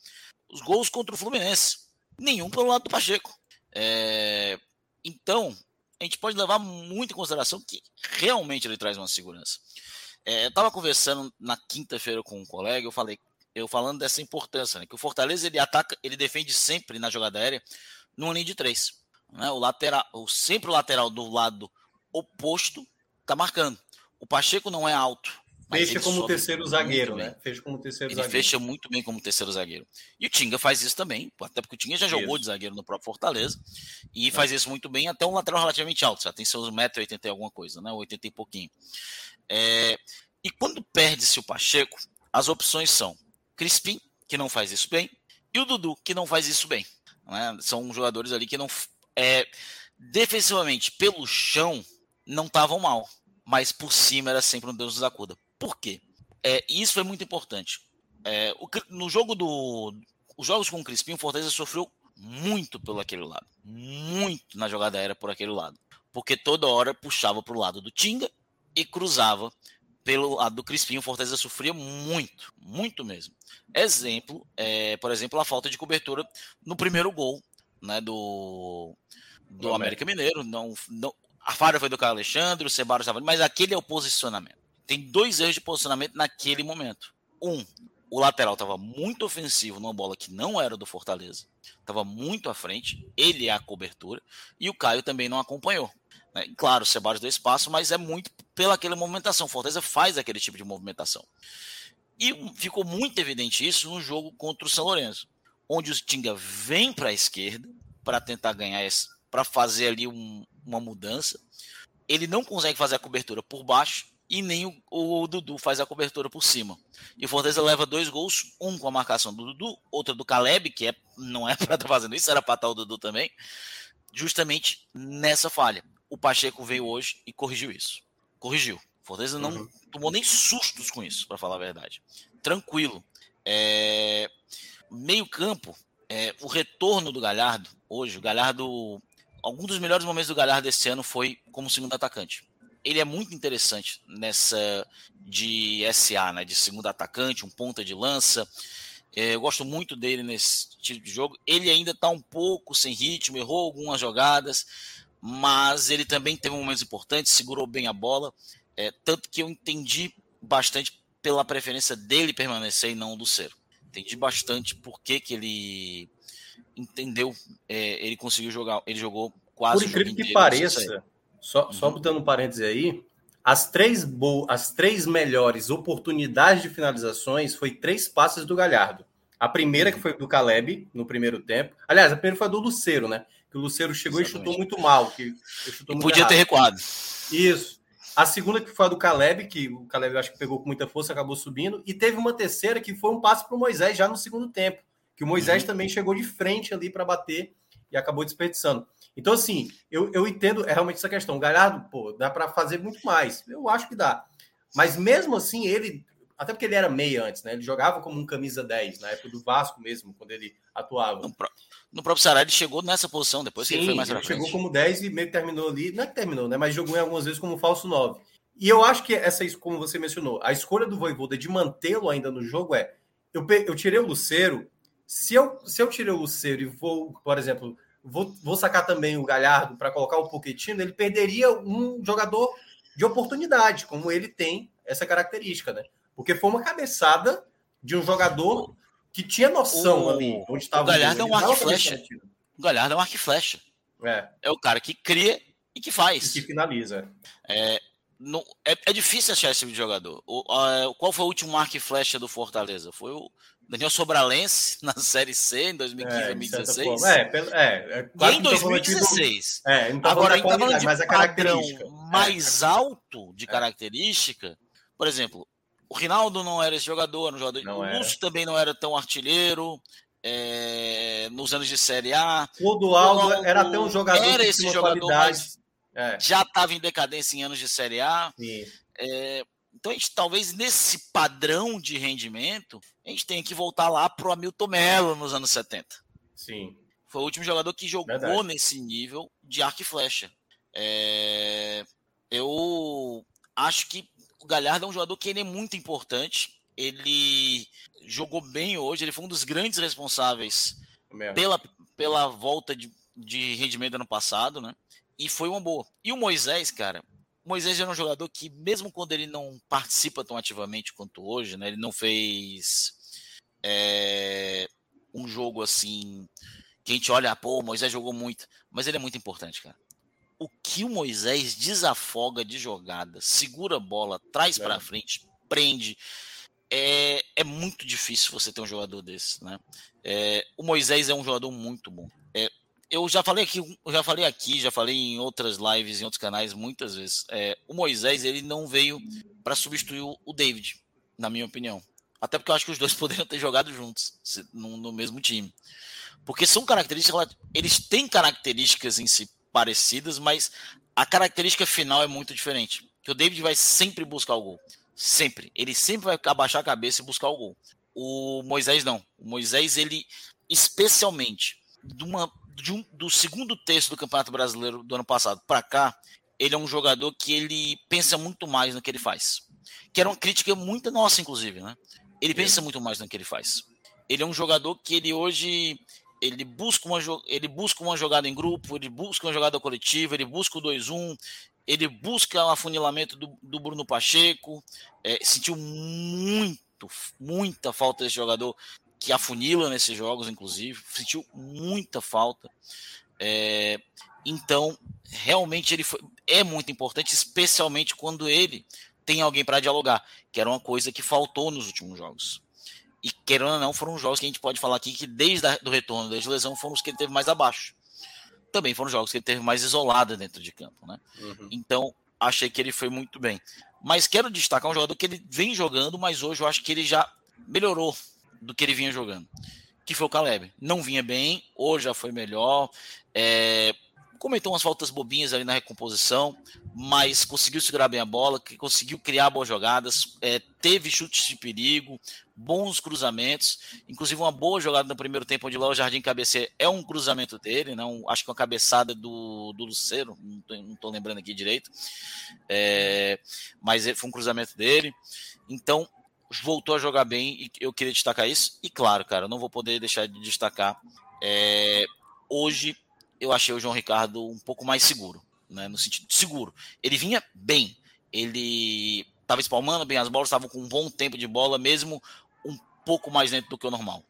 Os gols contra o Fluminense, nenhum pelo lado do Pacheco. É, então, a gente pode levar muito em consideração que realmente ele traz uma segurança. É, eu estava conversando na quinta-feira com um colega, eu falei, eu falando dessa importância, né, que o Fortaleza ele ataca, ele defende sempre na jogada aérea numa linha de três. Né, o lateral, o, sempre o lateral do lado oposto está marcando. O Pacheco não é alto. Fecha como terceiro zagueiro, né? Fecha como terceiro ele zagueiro. fecha muito bem como terceiro zagueiro. E o Tinga faz isso também, até porque o Tinga já isso. jogou de zagueiro no próprio Fortaleza e é. faz isso muito bem, até um lateral relativamente alto, já tem seus 1,80m e alguma coisa, né? 80 e pouquinho. É... E quando perde-se o Pacheco, as opções são Crispim, que não faz isso bem, e o Dudu, que não faz isso bem. Né? São jogadores ali que não. É... Defensivamente, pelo chão, não estavam mal, mas por cima era sempre um Deus nos acuda. Por quê? É, isso é muito importante. É, o, no jogo do. Os jogos com o Crispim, o Fortaleza sofreu muito pelo aquele lado. Muito na jogada aérea por aquele lado. Porque toda hora puxava para o lado do Tinga e cruzava pelo lado do Crispim. O Fortaleza sofria muito, muito mesmo. Exemplo, é, por exemplo, a falta de cobertura no primeiro gol né, do, do América Mineiro. Não, não, a falha foi do Carlos Alexandre, o Ceballos estava ali, mas aquele é o posicionamento tem dois erros de posicionamento naquele momento. Um, o lateral estava muito ofensivo numa bola que não era do Fortaleza. Estava muito à frente, ele é a cobertura, e o Caio também não acompanhou. Né? Claro, o Ceballos deu espaço, mas é muito pela aquela movimentação. O Fortaleza faz aquele tipo de movimentação. E ficou muito evidente isso no jogo contra o São Lourenço, onde o Tinga vem para a esquerda para tentar ganhar para fazer ali um, uma mudança. Ele não consegue fazer a cobertura por baixo e nem o, o, Dudu faz a cobertura por cima. E o Fortaleza leva dois gols, um com a marcação do Dudu, outro do Caleb, que é, não é <laughs> para estar tá fazendo isso, era para estar o Dudu também, justamente nessa falha. O Pacheco veio hoje e corrigiu isso. Corrigiu. O Fortaleza não uhum. tomou nem sustos com isso, para falar a verdade. Tranquilo. É... Meio campo, é... o retorno do Galhardo, hoje, o Galhardo. Algum dos melhores momentos do Galhardo esse ano foi como segundo atacante ele é muito interessante nessa de SA, né, de segundo atacante, um ponta de lança. É, eu gosto muito dele nesse tipo de jogo. Ele ainda está um pouco sem ritmo, errou algumas jogadas, mas ele também teve momentos importantes, segurou bem a bola. É, tanto que eu entendi bastante pela preferência dele permanecer e não do Cero. Entendi bastante por que, que ele entendeu, é, ele conseguiu jogar, ele jogou quase Por incrível que pareça, só, uhum. só botando um parêntese aí, as três, bo as três melhores oportunidades de finalizações foi três passes do Galhardo. A primeira que foi do Caleb no primeiro tempo. Aliás, a primeira foi do Luceiro, né? Que o Luceiro chegou Exatamente. e chutou muito mal. Que, chutou muito podia errado. ter recuado. Isso. A segunda que foi a do Caleb, que o Caleb acho que pegou com muita força, acabou subindo. E teve uma terceira que foi um passe para o Moisés já no segundo tempo. Que o Moisés uhum. também chegou de frente ali para bater e acabou desperdiçando. Então, assim, eu, eu entendo é realmente essa questão. O Galhardo, pô, dá para fazer muito mais. Eu acho que dá. Mas mesmo assim, ele. Até porque ele era meia antes, né? Ele jogava como um camisa 10, na época do Vasco mesmo, quando ele atuava. No, no próprio Ceará, ele chegou nessa posição, depois Sim, que ele foi mais ele chegou como 10 e meio que terminou ali. Não é que terminou, né? Mas jogou em algumas vezes como falso 9. E eu acho que essa, como você mencionou, a escolha do Voivoda de mantê-lo ainda no jogo é. Eu, eu tirei o Luceiro. Se eu, se eu tirei o Luceiro e vou, por exemplo, vou, vou sacar também o Galhardo para colocar o Pochettino, ele perderia um jogador de oportunidade, como ele tem essa característica, né? Porque foi uma cabeçada de um jogador que tinha noção o, ali onde estava o Galhardo. É um arco flecha. O Galhardo é um arco flecha. É. é o cara que cria e que faz. E que finaliza. É, no, é, é, difícil achar esse tipo de jogador. O, a, qual foi o último arco flecha do Fortaleza? Foi o Daniel Sobralense <laughs> na Série C em 2015, é, 2016. É, é, é, e em 2016. Do... É, tá Agora, a gente tá falando de mas padrão mais alto de característica. Por exemplo, o Rinaldo não era esse jogador, um jogador não o Lúcio também não era tão artilheiro. É, nos anos de Série A. O Dualdo era até um jogador era esse jogador, mas é. já estava em decadência em anos de Série A. É, então, a gente talvez nesse padrão de rendimento, a gente tenha que voltar lá para o Hamilton Melo nos anos 70. Sim. Foi o último jogador que jogou Verdade. nesse nível de arco e flecha. É... Eu acho que o Galhardo é um jogador que ele é muito importante. Ele jogou bem hoje, ele foi um dos grandes responsáveis pela, pela volta de, de rendimento ano passado, né? E foi uma boa. E o Moisés, cara, Moisés era um jogador que, mesmo quando ele não participa tão ativamente quanto hoje, né? Ele não fez é, um jogo assim que a gente olha, pô, o Moisés jogou muito, mas ele é muito importante, cara. O que o Moisés desafoga de jogada, segura a bola, traz é. para frente, prende, é, é muito difícil você ter um jogador desse, né? É, o Moisés é um jogador muito bom. Eu já falei aqui, já falei aqui, já falei em outras lives, em outros canais muitas vezes. É, o Moisés ele não veio para substituir o David, na minha opinião. Até porque eu acho que os dois <laughs> poderiam ter jogado juntos no, no mesmo time, porque são características, eles têm características em si parecidas, mas a característica final é muito diferente. Que o David vai sempre buscar o gol. Sempre. Ele sempre vai abaixar a cabeça e buscar o gol. O Moisés não. O Moisés, ele, especialmente, de uma, um, do segundo terço do Campeonato Brasileiro do ano passado para cá, ele é um jogador que ele pensa muito mais no que ele faz. Que era uma crítica muito nossa, inclusive, né? Ele pensa muito mais no que ele faz. Ele é um jogador que ele hoje ele busca uma ele busca uma jogada em grupo, ele busca uma jogada coletiva, ele busca o 2-1, ele busca o afunilamento do, do Bruno Pacheco, é, sentiu muito, muita falta desse jogador que afunila nesses jogos, inclusive, sentiu muita falta. É, então, realmente ele foi, é muito importante, especialmente quando ele tem alguém para dialogar, que era uma coisa que faltou nos últimos jogos. E querendo ou não, foram jogos que a gente pode falar aqui que desde o retorno, desde a lesão, foram os que ele teve mais abaixo também foram jogos que ele teve mais isolado dentro de campo, né? Uhum. Então, achei que ele foi muito bem. Mas quero destacar um jogador que ele vem jogando, mas hoje eu acho que ele já melhorou do que ele vinha jogando, que foi o Caleb. Não vinha bem, hoje já foi melhor. É, cometeu umas faltas bobinhas ali na recomposição, mas conseguiu segurar bem a bola, conseguiu criar boas jogadas, é, teve chutes de perigo, bons cruzamentos, inclusive uma boa jogada no primeiro tempo, onde lá o Jardim cabeceia, é um cruzamento dele, não, acho que uma cabeçada do, do Luceiro, não estou lembrando aqui direito, é, mas foi um cruzamento dele, então voltou a jogar bem e eu queria destacar isso, e claro, cara, não vou poder deixar de destacar, é, hoje eu achei o João Ricardo um pouco mais seguro, né? No sentido seguro. Ele vinha bem, ele estava espalmando bem as bolas, estava com um bom tempo de bola, mesmo um pouco mais dentro do que o normal.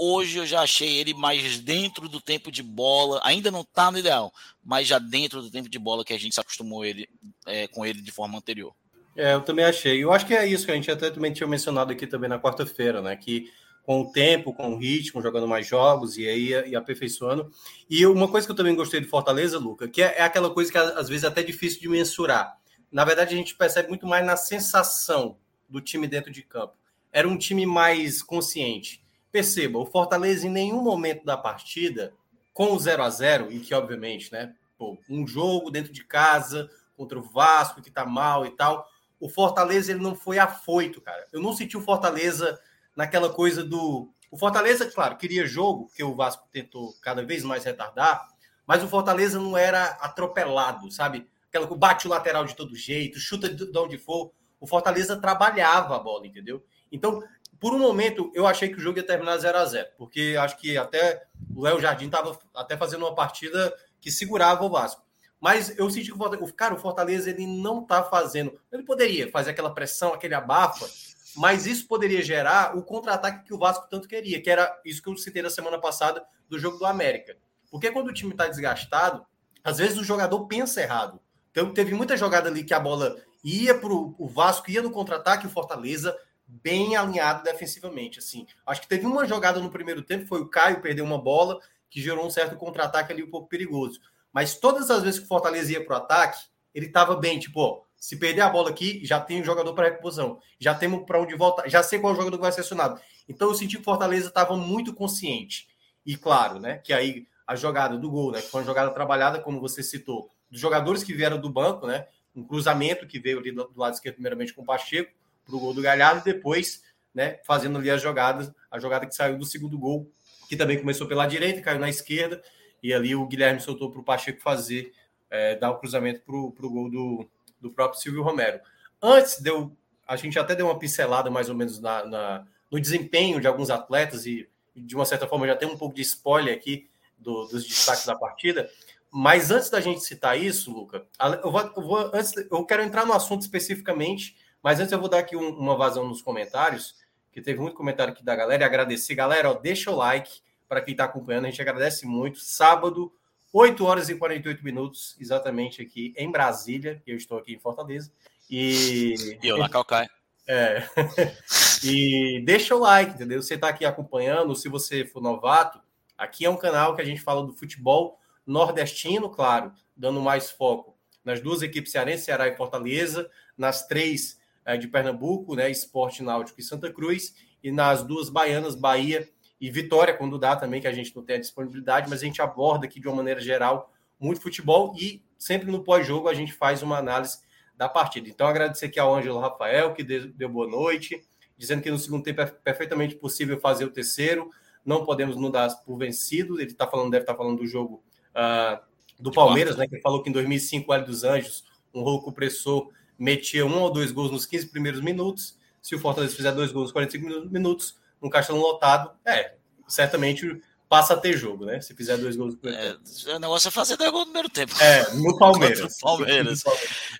Hoje eu já achei ele mais dentro do tempo de bola, ainda não está no ideal, mas já dentro do tempo de bola que a gente se acostumou ele, é, com ele de forma anterior. É, eu também achei. Eu acho que é isso que a gente até também tinha mencionado aqui também na quarta-feira, né? Que com o tempo, com o ritmo, jogando mais jogos e aí e aperfeiçoando. E uma coisa que eu também gostei do Fortaleza, Luca, que é, é aquela coisa que às vezes é até difícil de mensurar. Na verdade, a gente percebe muito mais na sensação do time dentro de campo. Era um time mais consciente. Perceba, o Fortaleza em nenhum momento da partida, com o 0 a 0 e que obviamente, né, pô, um jogo dentro de casa contra o Vasco que tá mal e tal, o Fortaleza ele não foi afoito, cara. Eu não senti o Fortaleza naquela coisa do. O Fortaleza, claro, queria jogo, porque o Vasco tentou cada vez mais retardar, mas o Fortaleza não era atropelado, sabe? Aquela que bate o lateral de todo jeito, chuta de onde for. O Fortaleza trabalhava a bola, entendeu? Então, por um momento, eu achei que o jogo ia terminar 0 a 0 porque acho que até o Léo Jardim estava até fazendo uma partida que segurava o Vasco. Mas eu senti que o cara, o Fortaleza ele não está fazendo. Ele poderia fazer aquela pressão, aquele abafa, mas isso poderia gerar o contra-ataque que o Vasco tanto queria, que era isso que eu citei na semana passada do jogo do América. Porque quando o time está desgastado, às vezes o jogador pensa errado. Então teve muita jogada ali que a bola ia para o Vasco, ia no contra-ataque, o Fortaleza bem alinhado defensivamente. Assim, acho que teve uma jogada no primeiro tempo, foi o Caio perdeu uma bola que gerou um certo contra-ataque ali um pouco perigoso. Mas todas as vezes que o Fortaleza ia para o ataque, ele estava bem, tipo, ó, se perder a bola aqui, já tem um jogador para reposição. Já temos para onde voltar. Já sei qual jogador que vai ser acionado. Então eu senti que o Fortaleza estava muito consciente. E claro, né? Que aí a jogada do gol, né? Que foi uma jogada trabalhada, como você citou, dos jogadores que vieram do banco, né? Um cruzamento que veio ali do, do lado esquerdo, primeiramente com o Pacheco, para o gol do Galhardo, e depois, né, fazendo ali as jogadas, a jogada que saiu do segundo gol, que também começou pela direita, caiu na esquerda, e ali o Guilherme soltou para o Pacheco fazer, é, dar o cruzamento para o gol do, do próprio Silvio Romero. antes deu, a gente até deu uma pincelada mais ou menos na, na, no desempenho de alguns atletas e, de uma certa forma já tem um pouco de spoiler aqui do, dos destaques da partida. Mas antes da gente citar isso, Luca, eu vou, eu vou antes eu quero entrar no assunto especificamente, mas antes eu vou dar aqui um, uma vazão nos comentários, que teve muito comentário aqui da galera e agradecer. Galera, ó, deixa o like para quem está acompanhando, a gente agradece muito. Sábado, 8 horas e 48 minutos, exatamente aqui em Brasília, eu estou aqui em Fortaleza. E, e eu na Calcaia. É. <laughs> e deixa o like, entendeu? Você está aqui acompanhando, se você for novato, aqui é um canal que a gente fala do futebol nordestino, claro, dando mais foco nas duas equipes cearense, Ceará e Fortaleza, nas três é, de Pernambuco, né, Esporte Náutico e Santa Cruz, e nas duas baianas, Bahia e Vitória, quando dá também, que a gente não tem a disponibilidade, mas a gente aborda aqui de uma maneira geral muito futebol e sempre no pós-jogo a gente faz uma análise da partida. Então, agradecer aqui ao Ângelo Rafael, que deu boa noite, dizendo que no segundo tempo é perfeitamente possível fazer o terceiro, não podemos nos dar por vencido. Ele está falando, deve estar tá falando do jogo uh, do Palmeiras, né? Que ele falou que em 2005 o Hélio dos Anjos, um rolo compressor, metia um ou dois gols nos 15 primeiros minutos. Se o Fortaleza fizer dois gols nos 45 minutos, no Castelão lotado, é, certamente passa a ter jogo, né? Se fizer dois gols no é, O negócio é fazer dois gols no primeiro tempo. É, no <laughs> Palmeiras. o Palmeiras.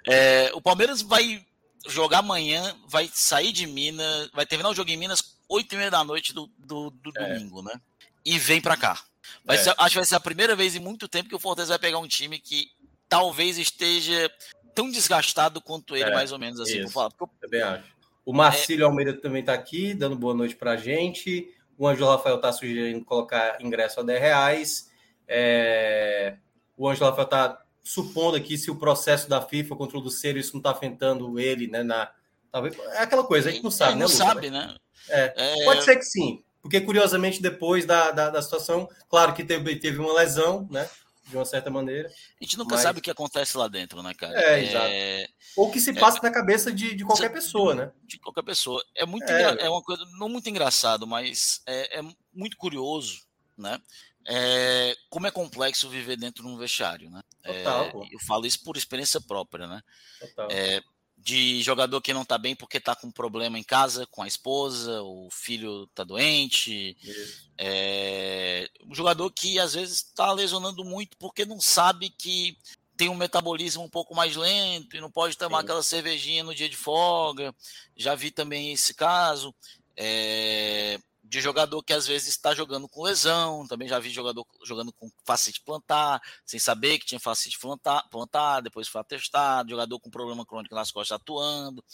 É, o Palmeiras vai jogar amanhã, vai sair de Minas, vai terminar o jogo em Minas 8 e meia da noite do, do, do é. domingo, né? E vem para cá. Vai é. ser, acho que vai ser a primeira vez em muito tempo que o Fortaleza vai pegar um time que talvez esteja tão desgastado quanto ele, é, mais ou menos assim. Isso. Falar, porque eu, também acho. O Marcílio. Almeida também está aqui, dando boa noite para a gente. O Ângelo Rafael está sugerindo colocar ingresso a 10 reais. É... O Ângelo Rafael está supondo aqui se o processo da FIFA contra o Luceiro, isso não está afetando ele, né? Na... Talvez... É aquela coisa, a gente não sabe, né? Não sabe, né? É. É... Pode ser que sim. Porque, curiosamente, depois da, da, da, situação, claro que teve, teve uma lesão, né? De uma certa maneira. A gente nunca mas... sabe o que acontece lá dentro, né, cara? É, é... exato. Ou que se passa é... na cabeça de, de qualquer pessoa, né? De qualquer pessoa. É muito é, engra... é uma coisa, não muito engraçado, mas é, é muito curioso, né? É, como é complexo viver dentro de um vestiário, né? Total, é, eu falo isso por experiência própria, né? Total. De jogador que não tá bem porque tá com problema em casa com a esposa, o filho tá doente. É, um jogador que às vezes está lesionando muito porque não sabe que tem um metabolismo um pouco mais lento e não pode tomar Sim. aquela cervejinha no dia de folga. Já vi também esse caso. É, de jogador que às vezes está jogando com lesão, também já vi jogador jogando com facite plantar, sem saber que tinha facite plantar, plantar depois foi atestado, jogador com problema crônico nas costas atuando.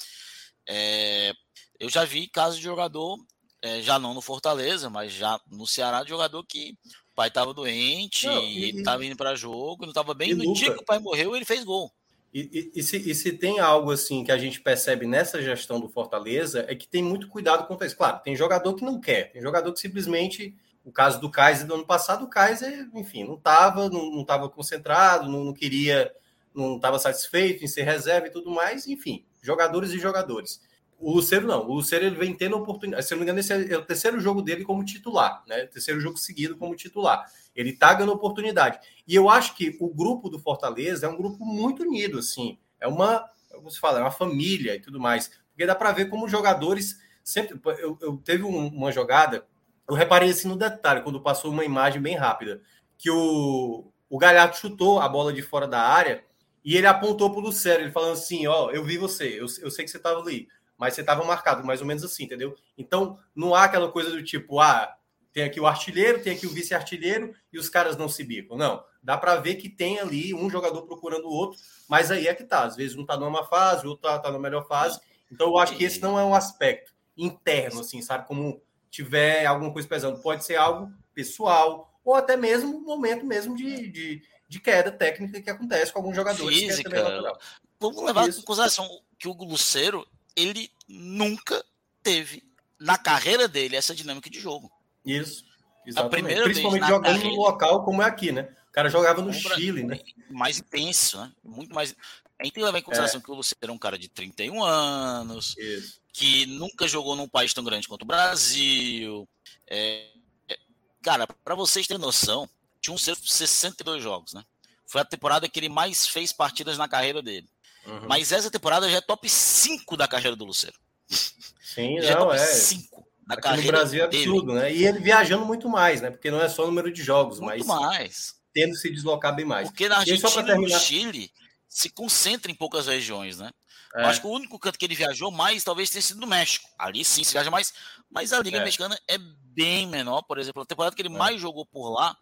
É, eu já vi casos de jogador, é, já não no Fortaleza, mas já no Ceará, de jogador que o pai estava doente, não, e, indo para jogo, não estava bem, no Luca, dia que o pai morreu, ele fez gol. E, e, e, se, e, se, tem algo assim que a gente percebe nessa gestão do Fortaleza é que tem muito cuidado com isso. Claro, tem jogador que não quer, tem jogador que simplesmente, o caso do Kaiser do ano passado, o Kaiser, enfim, não estava não estava concentrado, não, não queria, não estava satisfeito em ser reserva e tudo mais, enfim, jogadores e jogadores. O Luceiro não, o Luceiro ele vem tendo oportunidade, se não me engano, esse é o terceiro jogo dele como titular, né? Terceiro jogo seguido como titular. Ele está ganhando oportunidade. E eu acho que o grupo do Fortaleza é um grupo muito unido, assim. É uma, como se fala, é uma família e tudo mais. Porque dá para ver como os jogadores sempre. Eu, eu teve um, uma jogada, eu reparei assim no detalhe, quando passou uma imagem bem rápida, que o, o Galhardo chutou a bola de fora da área e ele apontou para o Lucero, ele falando assim: Ó, eu vi você, eu, eu sei que você estava ali, mas você estava marcado, mais ou menos assim, entendeu? Então não há aquela coisa do tipo, ah tem aqui o artilheiro, tem aqui o vice-artilheiro e os caras não se bicam. Não, dá para ver que tem ali um jogador procurando o outro, mas aí é que tá. Às vezes um tá numa fase, o outro tá, tá na melhor fase. Então eu acho que esse não é um aspecto interno, assim, sabe? Como tiver alguma coisa pesando. Pode ser algo pessoal ou até mesmo um momento mesmo de, de, de queda técnica que acontece com alguns jogadores. É Física. É Vamos levar Isso. em consideração que o Luceiro, ele nunca teve na carreira dele essa dinâmica de jogo. Isso. Exatamente. Principalmente jogando carreira, no local como é aqui, né? O cara jogava no Chile, né? Mais intenso, né? Muito mais. A gente tem que levar em consideração é. que o Luciano é um cara de 31 anos, Isso. que nunca jogou num país tão grande quanto o Brasil. É, é, cara, para vocês terem noção, tinha um 62 jogos, né? Foi a temporada que ele mais fez partidas na carreira dele. Uhum. Mas essa temporada já é top 5 da carreira do Luceiro. Sim, já é não, é top é. 5 da Aqui carreira. No Brasil é absurdo, dele. né? E ele viajando muito mais, né? Porque não é só o número de jogos, muito mas. mais. Tendo se deslocar bem mais. Porque na Argentina e terminar... no Chile se concentra em poucas regiões, né? É. Eu acho que o único canto que ele viajou mais talvez tenha sido no México. Ali sim se viaja mais, mas a Liga é. Mexicana é bem menor. Por exemplo, a temporada que ele é. mais jogou por lá,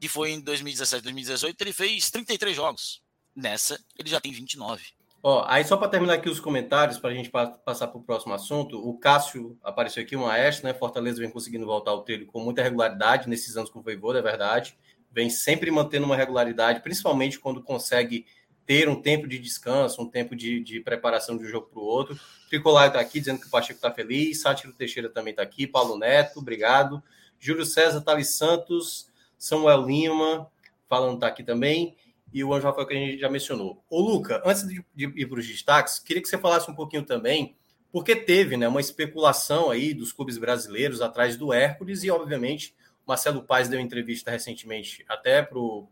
que foi em 2017, 2018, ele fez 33 jogos. Nessa, ele já tem 29. Ó, aí só para terminar aqui os comentários, para a gente passar para o próximo assunto, o Cássio apareceu aqui, um maestro, né? Fortaleza vem conseguindo voltar ao trilho com muita regularidade nesses anos com o Voivoda, é verdade. Vem sempre mantendo uma regularidade, principalmente quando consegue ter um tempo de descanso, um tempo de, de preparação de um jogo para o outro. Tricolar está aqui dizendo que o Pacheco está feliz, Sátiro Teixeira também está aqui, Paulo Neto, obrigado. Júlio César, Thales Santos, Samuel Lima, falando está aqui também, e o Anjo Rafael que a gente já mencionou. Ô, Luca, antes de, ir para os destaques, queria que você falasse um pouquinho também, porque teve né, uma especulação aí dos clubes brasileiros atrás do Hércules, e obviamente o Marcelo Paes deu entrevista recentemente até para o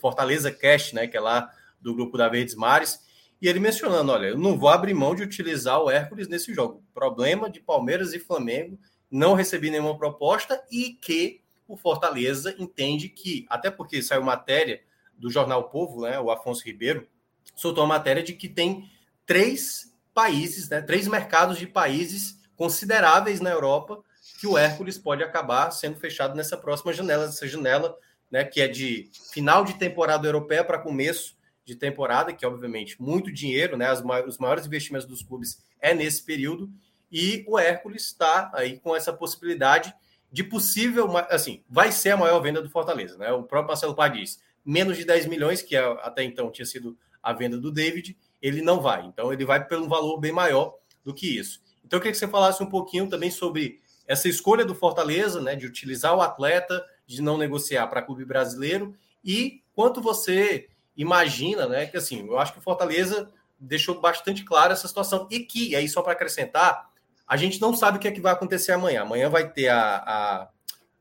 Fortaleza Cast, né, que é lá do grupo da Verdes Mares, e ele mencionando: olha, eu não vou abrir mão de utilizar o Hércules nesse jogo. Problema de Palmeiras e Flamengo, não recebi nenhuma proposta e que o Fortaleza entende que, até porque saiu matéria do jornal Povo, né, o Afonso Ribeiro, soltou uma matéria de que tem três países, né, três mercados de países consideráveis na Europa que o Hércules pode acabar sendo fechado nessa próxima janela, essa janela né, que é de final de temporada europeia para começo de temporada, que obviamente muito dinheiro, né? As, os maiores investimentos dos clubes é nesse período, e o Hércules está aí com essa possibilidade de possível, assim, vai ser a maior venda do Fortaleza, né? O próprio Marcelo Pá diz, menos de 10 milhões, que é, até então tinha sido a venda do David, ele não vai. Então ele vai pelo valor bem maior do que isso. Então eu queria que você falasse um pouquinho também sobre essa escolha do Fortaleza, né, de utilizar o atleta, de não negociar para clube brasileiro e quanto você imagina, né? Que assim, eu acho que o Fortaleza deixou bastante claro essa situação. E que, aí só para acrescentar, a gente não sabe o que é que vai acontecer amanhã. Amanhã vai ter a, a,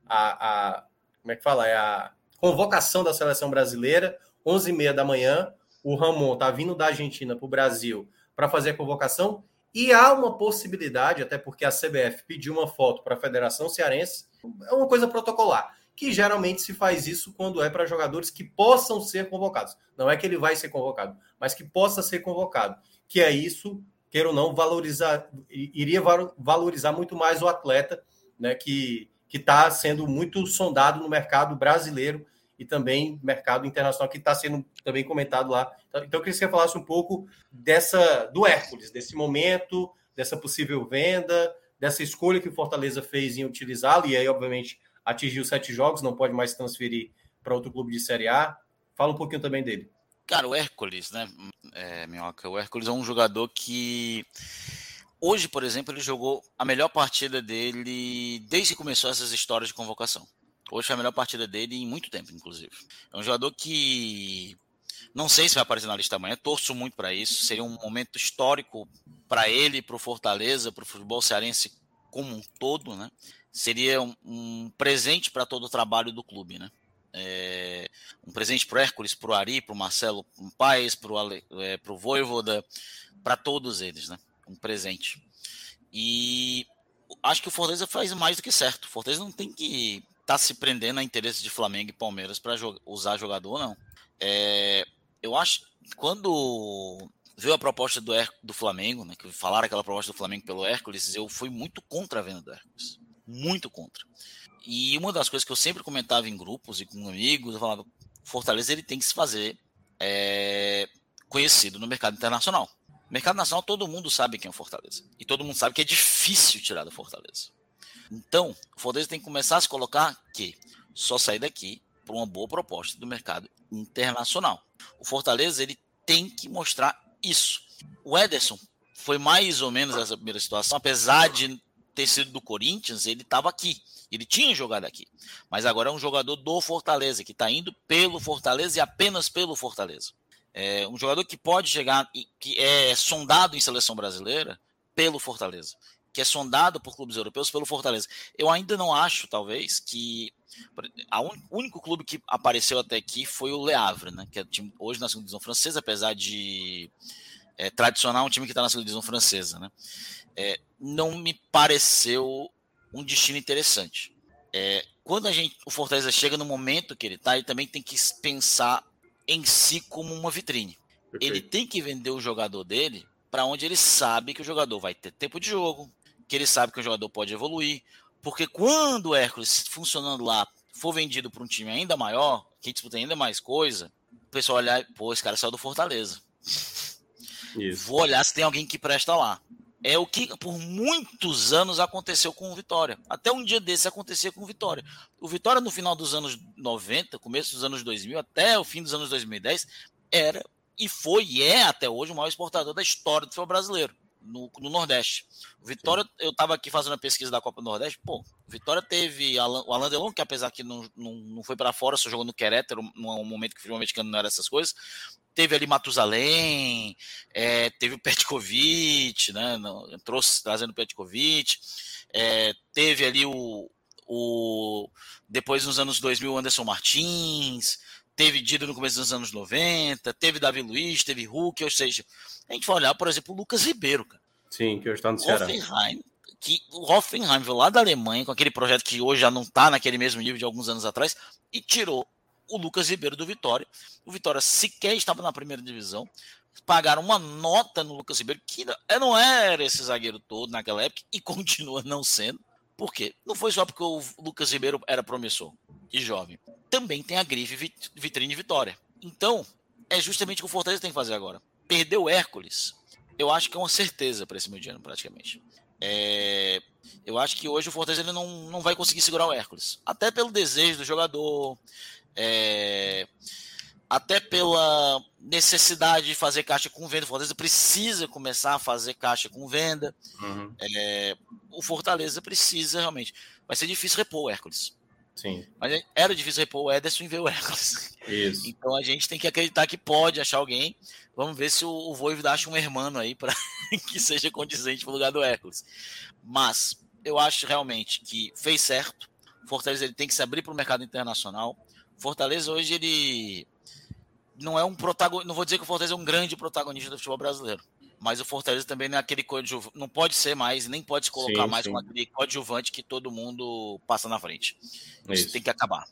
a, a como é que fala? É a convocação da seleção brasileira, 11h30 da manhã. O Ramon tá vindo da Argentina para o Brasil para fazer a convocação. E há uma possibilidade, até porque a CBF pediu uma foto para a Federação Cearense, é uma coisa protocolar que geralmente se faz isso quando é para jogadores que possam ser convocados. Não é que ele vai ser convocado, mas que possa ser convocado. Que é isso, queira ou não, valorizar, iria valorizar muito mais o atleta, né, que está sendo muito sondado no mercado brasileiro e também mercado internacional, que está sendo também comentado lá. Então, eu queria que você falasse um pouco dessa do Hércules, desse momento, dessa possível venda, dessa escolha que o Fortaleza fez em utilizá-lo, e aí, obviamente, atingiu sete jogos, não pode mais transferir para outro clube de Série A. Fala um pouquinho também dele. Cara, o Hércules, né, é, Minhoca? O Hércules é um jogador que hoje, por exemplo, ele jogou a melhor partida dele desde que começou essas histórias de convocação. Hoje foi a melhor partida dele em muito tempo, inclusive. É um jogador que não sei se vai aparecer na lista amanhã, torço muito para isso. Seria um momento histórico para ele, para o Fortaleza, para o futebol cearense como um todo, né? seria um, um presente para todo o trabalho do clube, né? É, um presente para o Hércules, para o Ari, para o Marcelo Paes, para o é, Voivoda, para todos eles, né? Um presente. E acho que o Fortaleza faz mais do que certo. O Fortaleza não tem que tá se prendendo a interesses de Flamengo e Palmeiras para usar jogador, não. É, eu acho quando veio a proposta do, do Flamengo, né, que falaram aquela proposta do Flamengo pelo Hércules, eu fui muito contra a venda do Hércules muito contra. E uma das coisas que eu sempre comentava em grupos e com amigos, eu falava, Fortaleza ele tem que se fazer é, conhecido no mercado internacional. mercado nacional todo mundo sabe quem é o Fortaleza. E todo mundo sabe que é difícil tirar do Fortaleza. Então, o Fortaleza tem que começar a se colocar que só sair daqui por uma boa proposta do mercado internacional. O Fortaleza ele tem que mostrar isso. O Ederson foi mais ou menos essa primeira situação, apesar de ter sido do Corinthians, ele estava aqui. Ele tinha jogado aqui. Mas agora é um jogador do Fortaleza, que está indo pelo Fortaleza e apenas pelo Fortaleza. É um jogador que pode chegar, que é sondado em seleção brasileira pelo Fortaleza, que é sondado por clubes europeus pelo Fortaleza. Eu ainda não acho, talvez, que o único clube que apareceu até aqui foi o Le Havre, né? Que é time, hoje na segunda divisão francesa, apesar de é, tradicional, um time que está na segunda divisão francesa, né? É, não me pareceu um destino interessante. É, quando a gente, o Fortaleza chega no momento que ele está, ele também tem que pensar em si como uma vitrine. Perfeito. Ele tem que vender o jogador dele para onde ele sabe que o jogador vai ter tempo de jogo, que ele sabe que o jogador pode evoluir. Porque quando o Hércules funcionando lá for vendido para um time ainda maior, que disputa ainda mais coisa, o pessoal olhar, pô, esse cara saiu do Fortaleza. Isso. Vou olhar se tem alguém que presta lá. É o que por muitos anos aconteceu com o Vitória. Até um dia desse acontecia com o Vitória. O Vitória, no final dos anos 90, começo dos anos 2000, até o fim dos anos 2010, era e foi e é até hoje o maior exportador da história do futebol brasileiro no, no Nordeste. O Vitória, Sim. eu estava aqui fazendo a pesquisa da Copa do Nordeste, pô, Vitória teve Alan, o Alan Delon, que apesar que não, não, não foi para fora, só jogou no Querétaro, num momento que o futebol americano não era essas coisas, teve ali Matusalém, é, teve o Petkovic, né, entrou trazendo o Petkovic, é, teve ali o, o, depois nos anos 2000, Anderson Martins, teve Dido no começo dos anos 90, teve Davi Luiz, teve Hulk, ou seja, a gente vai olhar, por exemplo, o Lucas Ribeiro, cara. Sim, que hoje está no Ceará. Hoffenheim, que o Hoffenheim veio lá da Alemanha com aquele projeto que hoje já não está naquele mesmo nível de alguns anos atrás e tirou o Lucas Ribeiro do Vitória. O Vitória sequer estava na primeira divisão. Pagaram uma nota no Lucas Ribeiro, que não era esse zagueiro todo naquela época e <laughs> continua não sendo. Por quê? Não foi só porque o Lucas Ribeiro era promissor e jovem. Também tem a grife vitrine Vitória. Então, é justamente o que o Fortaleza tem que fazer agora. Perdeu o Hércules, eu acho que é uma certeza para esse mediano, praticamente. É, eu acho que hoje o Fortaleza ele não, não vai conseguir segurar o Hércules. Até pelo desejo do jogador, é, até pela necessidade de fazer caixa com venda. O Fortaleza precisa começar a fazer caixa com venda. Uhum. É, o Fortaleza precisa realmente. Vai ser difícil repor o Hércules. Sim. Mas era difícil repor o Ederson e ver o Hércules. Isso. Então a gente tem que acreditar que pode achar alguém. Vamos ver se o, o Voivoda acha um hermano aí para <laughs> que seja condizente para o lugar do Hércules. Mas eu acho realmente que fez certo. Fortaleza ele tem que se abrir para o mercado internacional. Fortaleza hoje ele não é um protagonista. Não vou dizer que o Fortaleza é um grande protagonista do futebol brasileiro mas o Fortaleza também não é aquele coadjuvante, não pode ser mais, nem pode se colocar sim, mais sim. como aquele coadjuvante que todo mundo passa na frente. Isso, isso. tem que acabar.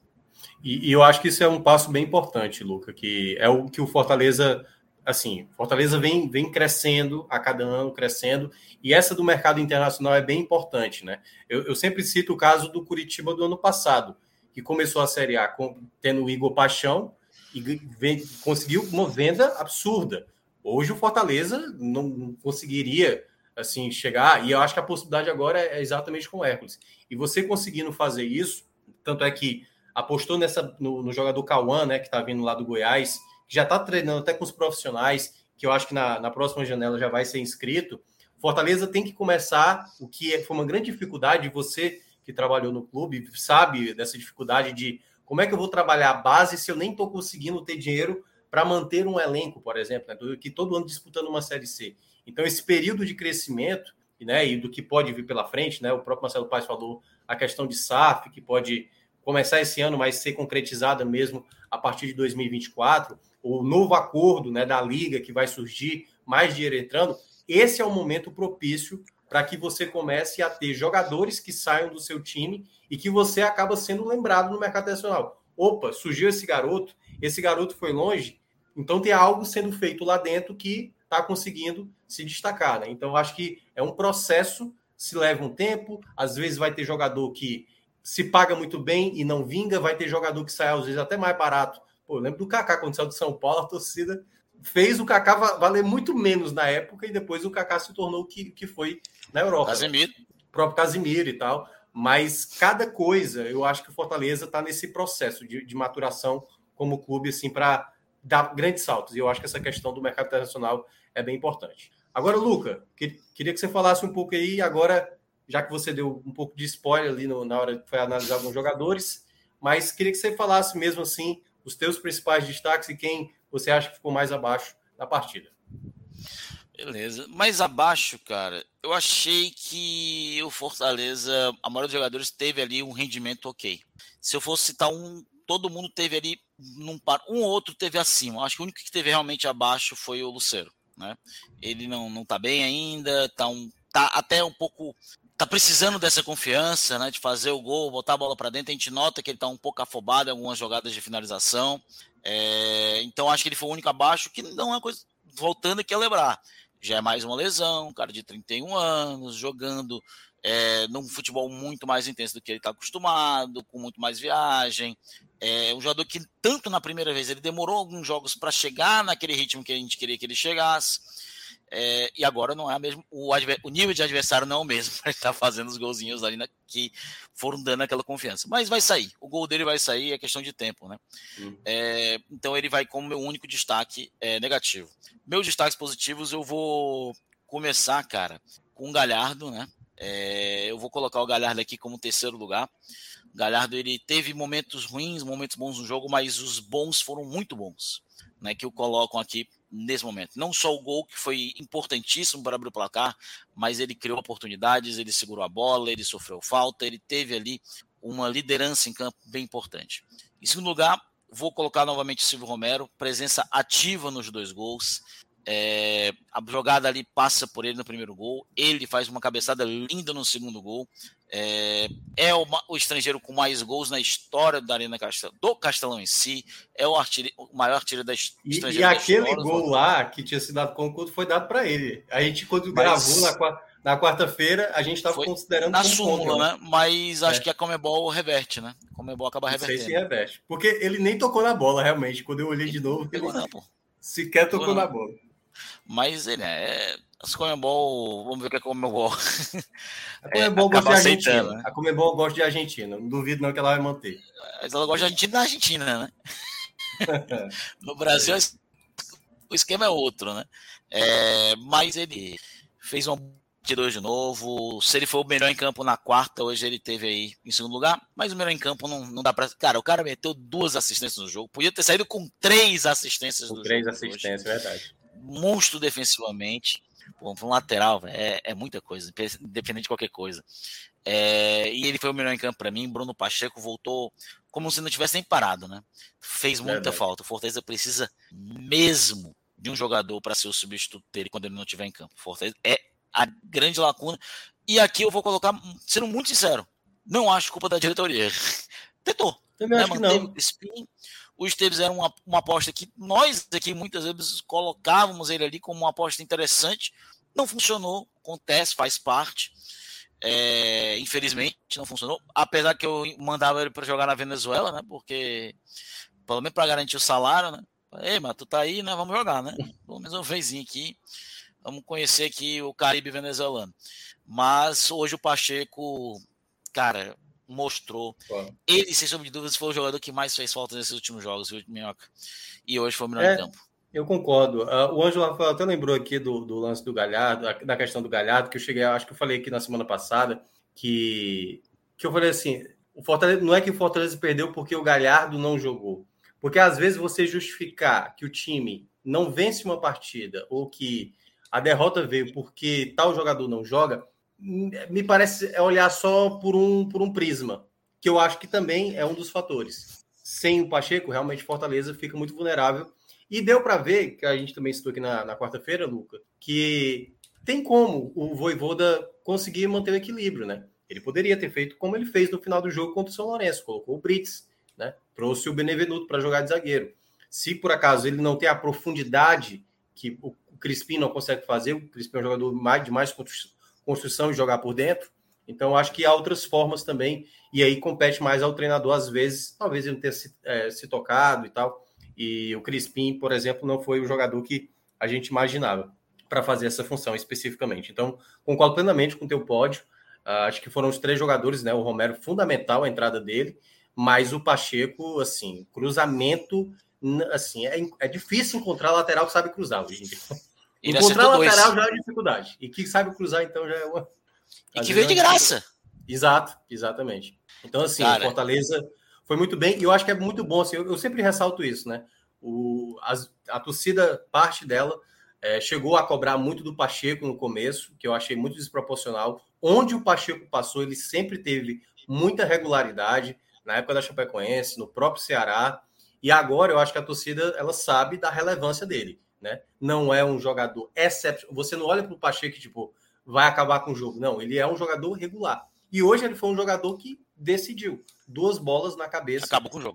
E, e, eu acho que isso é um passo bem importante, Luca, que é o que o Fortaleza, assim, Fortaleza vem, vem crescendo a cada ano, crescendo, e essa do mercado internacional é bem importante, né? Eu, eu sempre cito o caso do Curitiba do ano passado, que começou a Série A com, tendo o Igor Paixão e vem, conseguiu uma venda absurda Hoje o Fortaleza não conseguiria assim chegar, e eu acho que a possibilidade agora é exatamente com o Hércules. E você conseguindo fazer isso, tanto é que apostou nessa no, no jogador Cauã, né, que está vindo lá do Goiás, que já está treinando até com os profissionais, que eu acho que na, na próxima janela já vai ser inscrito. Fortaleza tem que começar, o que é, foi uma grande dificuldade, você que trabalhou no clube sabe dessa dificuldade de como é que eu vou trabalhar a base se eu nem estou conseguindo ter dinheiro para manter um elenco, por exemplo, né, que todo ano disputando uma Série C. Então, esse período de crescimento né, e do que pode vir pela frente, né, o próprio Marcelo Paes falou a questão de SAF, que pode começar esse ano, mas ser concretizada mesmo a partir de 2024, o novo acordo né, da Liga que vai surgir, mais dinheiro entrando, esse é o momento propício para que você comece a ter jogadores que saiam do seu time e que você acaba sendo lembrado no mercado nacional. Opa, surgiu esse garoto, esse garoto foi longe, então tem algo sendo feito lá dentro que está conseguindo se destacar. Né? Então acho que é um processo, se leva um tempo, às vezes vai ter jogador que se paga muito bem e não vinga, vai ter jogador que sai às vezes até mais barato. Pô, lembro do Kaká quando saiu de São Paulo, a torcida fez o Kaká valer muito menos na época e depois o Kaká se tornou o que, que foi na Europa. Casemiro. O próprio Casimiro e tal. Mas cada coisa, eu acho que o Fortaleza está nesse processo de, de maturação como clube, assim, para dar grandes saltos. E eu acho que essa questão do mercado internacional é bem importante. Agora, Luca, que, queria que você falasse um pouco aí, agora, já que você deu um pouco de spoiler ali no, na hora que foi analisar alguns jogadores, mas queria que você falasse mesmo assim os teus principais destaques e quem você acha que ficou mais abaixo na partida. Beleza. Mais abaixo, cara, eu achei que o Fortaleza, a maioria dos jogadores teve ali um rendimento ok. Se eu fosse citar um todo mundo teve ali num par, um ou outro teve acima. Acho que o único que teve realmente abaixo foi o Lucero. né? Ele não, não tá bem ainda, tá, um, tá até um pouco tá precisando dessa confiança, né, de fazer o gol, botar a bola para dentro. A gente nota que ele tá um pouco afobado em algumas jogadas de finalização. É, então acho que ele foi o único abaixo, que não é uma coisa. Voltando aqui a lembrar, já é mais uma lesão, um cara de 31 anos, jogando é, num futebol muito mais intenso do que ele está acostumado, com muito mais viagem. É um jogador que, tanto na primeira vez, ele demorou alguns jogos para chegar naquele ritmo que a gente queria que ele chegasse. É, e agora não é a mesma, o, o, nível de adversário não é o mesmo <laughs> para estar tá fazendo os golzinhos ali na, que foram dando aquela confiança. Mas vai sair, o gol dele vai sair, é questão de tempo, né? Uhum. É, então ele vai como meu único destaque é, negativo. Meus destaques positivos eu vou começar, cara, com o Galhardo, né? É, eu vou colocar o Galhardo aqui como terceiro lugar. O Galhardo ele teve momentos ruins, momentos bons no jogo, mas os bons foram muito bons, né? Que o colocam aqui nesse momento. Não só o gol que foi importantíssimo para abrir o placar, mas ele criou oportunidades, ele segurou a bola, ele sofreu falta, ele teve ali uma liderança em campo bem importante. Em segundo lugar, vou colocar novamente o Silvio Romero, presença ativa nos dois gols. É, a jogada ali passa por ele no primeiro gol, ele faz uma cabeçada linda no segundo gol. É, é o, o, estrangeiro com mais gols na história da Arena do Castelão em si. É o, artilhe, o maior artilheiro da história. E, e aquele história, gol lá que tinha sido dado concurso foi dado para ele. A gente, quando Mas... gravou na, na quarta-feira, a gente estava considerando. Na súmula, né? Mas acho é. que a Comebol reverte, né? A Comebol acaba revertendo. Não sei se reverte. Porque ele nem tocou na bola, realmente. Quando eu olhei de novo, ele, ele sequer tocou na bola. Mas ele é. As Comembol, vamos ver o que é Comembol. A Comembol é, gosta de Argentina. Né? A Comembol gosta de Argentina. Não duvido não que ela vai manter. Mas ela gosta de Argentina na Argentina, né? <laughs> no Brasil, o esquema é outro, né? É, mas ele fez um dois de novo. Se ele foi o melhor em campo na quarta, hoje ele teve aí em segundo lugar. Mas o melhor em campo não, não dá pra. Cara, o cara meteu duas assistências no jogo. Podia ter saído com três assistências com três assistências, hoje. verdade monstro defensivamente. Pô, um lateral, é, é muita coisa, independente de qualquer coisa. É, e ele foi o melhor em campo para mim. Bruno Pacheco voltou como se não tivesse nem parado, né? Fez muita falta. O Fortaleza precisa mesmo de um jogador para ser o substituto dele quando ele não estiver em campo. Fortaleza é a grande lacuna. E aqui eu vou colocar, sendo muito sincero, não acho culpa da diretoria. <laughs> Tentou. Também né? acho que não. Spin, o Esteves era uma, uma aposta que nós aqui muitas vezes colocávamos ele ali como uma aposta interessante. Não funcionou, acontece, faz parte. É, infelizmente não funcionou. Apesar que eu mandava ele para jogar na Venezuela, né? Porque pelo menos para garantir o salário, né? Ei, mas tu tá aí, né? Vamos jogar, né? <laughs> Pelo menos uma vezinho aqui. Vamos conhecer aqui o Caribe venezuelano. Mas hoje o Pacheco, cara, mostrou. Ele, sem sombra de dúvidas, foi o jogador que mais fez falta nesses últimos jogos, viu, Minhoca? E hoje foi o melhor é, em campo. Eu concordo. Uh, o Ângelo Rafael até lembrou aqui do, do lance do Galhardo, da questão do Galhardo, que eu cheguei, acho que eu falei aqui na semana passada, que, que eu falei assim: o Fortaleza, não é que o Fortaleza perdeu porque o Galhardo não jogou. Porque às vezes você justificar que o time não vence uma partida ou que a derrota veio porque tal jogador não joga, me parece é olhar só por um, por um prisma, que eu acho que também é um dos fatores. Sem o Pacheco, realmente Fortaleza fica muito vulnerável. E deu para ver, que a gente também citou aqui na, na quarta-feira, Luca, que tem como o Voivoda conseguir manter o equilíbrio, né? Ele poderia ter feito como ele fez no final do jogo contra o São Lourenço, colocou o Brits, né? Trouxe o Benevenuto para jogar de zagueiro. Se por acaso ele não tem a profundidade que o Crispim não consegue fazer, o Crispim é um jogador mais, de mais construção e jogar por dentro. Então, acho que há outras formas também, e aí compete mais ao treinador, às vezes, talvez ele não tenha se, é, se tocado e tal. E o Crispim, por exemplo, não foi o jogador que a gente imaginava para fazer essa função especificamente. Então, concordo plenamente com o teu pódio. Uh, acho que foram os três jogadores, né? O Romero, fundamental a entrada dele, mas o Pacheco, assim, cruzamento, assim, é, é difícil encontrar lateral que sabe cruzar hoje em dia. Ele Encontrar lateral já é dificuldade. E que sabe cruzar, então, já é uma. E que veio de graça. Exato, exatamente. Então, assim, Cara... Fortaleza foi muito bem, e eu acho que é muito bom, assim, eu, eu sempre ressalto isso, né? O, as, a torcida, parte dela, é, chegou a cobrar muito do Pacheco no começo, que eu achei muito desproporcional. Onde o Pacheco passou, ele sempre teve muita regularidade, na época da Chapecoense, no próprio Ceará, e agora eu acho que a torcida ela sabe da relevância dele né? Não é um jogador excepcional. Você não olha para o Pacheco tipo, vai acabar com o jogo. Não, ele é um jogador regular. E hoje ele foi um jogador que decidiu duas bolas na cabeça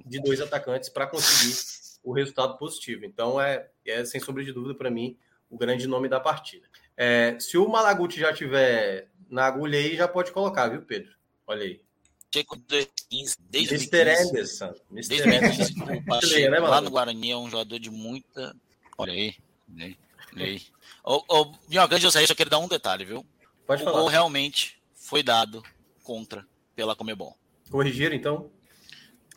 de dois atacantes para conseguir o resultado positivo. Então é, é sem sombra de dúvida para mim o grande nome da partida. É, se o Malaguti já tiver na agulha aí, já pode colocar, viu, Pedro? Olha aí. Pacheco 2015, desde Mr. Anderson. Mr. Anderson. O Pacheco, né, lá no Guarani é um jogador de muita. Olha aí. Olha aí. Ô, ô, Minhoca, antes de eu sair, só quero dar um detalhe, viu? Pode o falar. gol realmente foi dado contra pela Comebol. Corrigiram, então?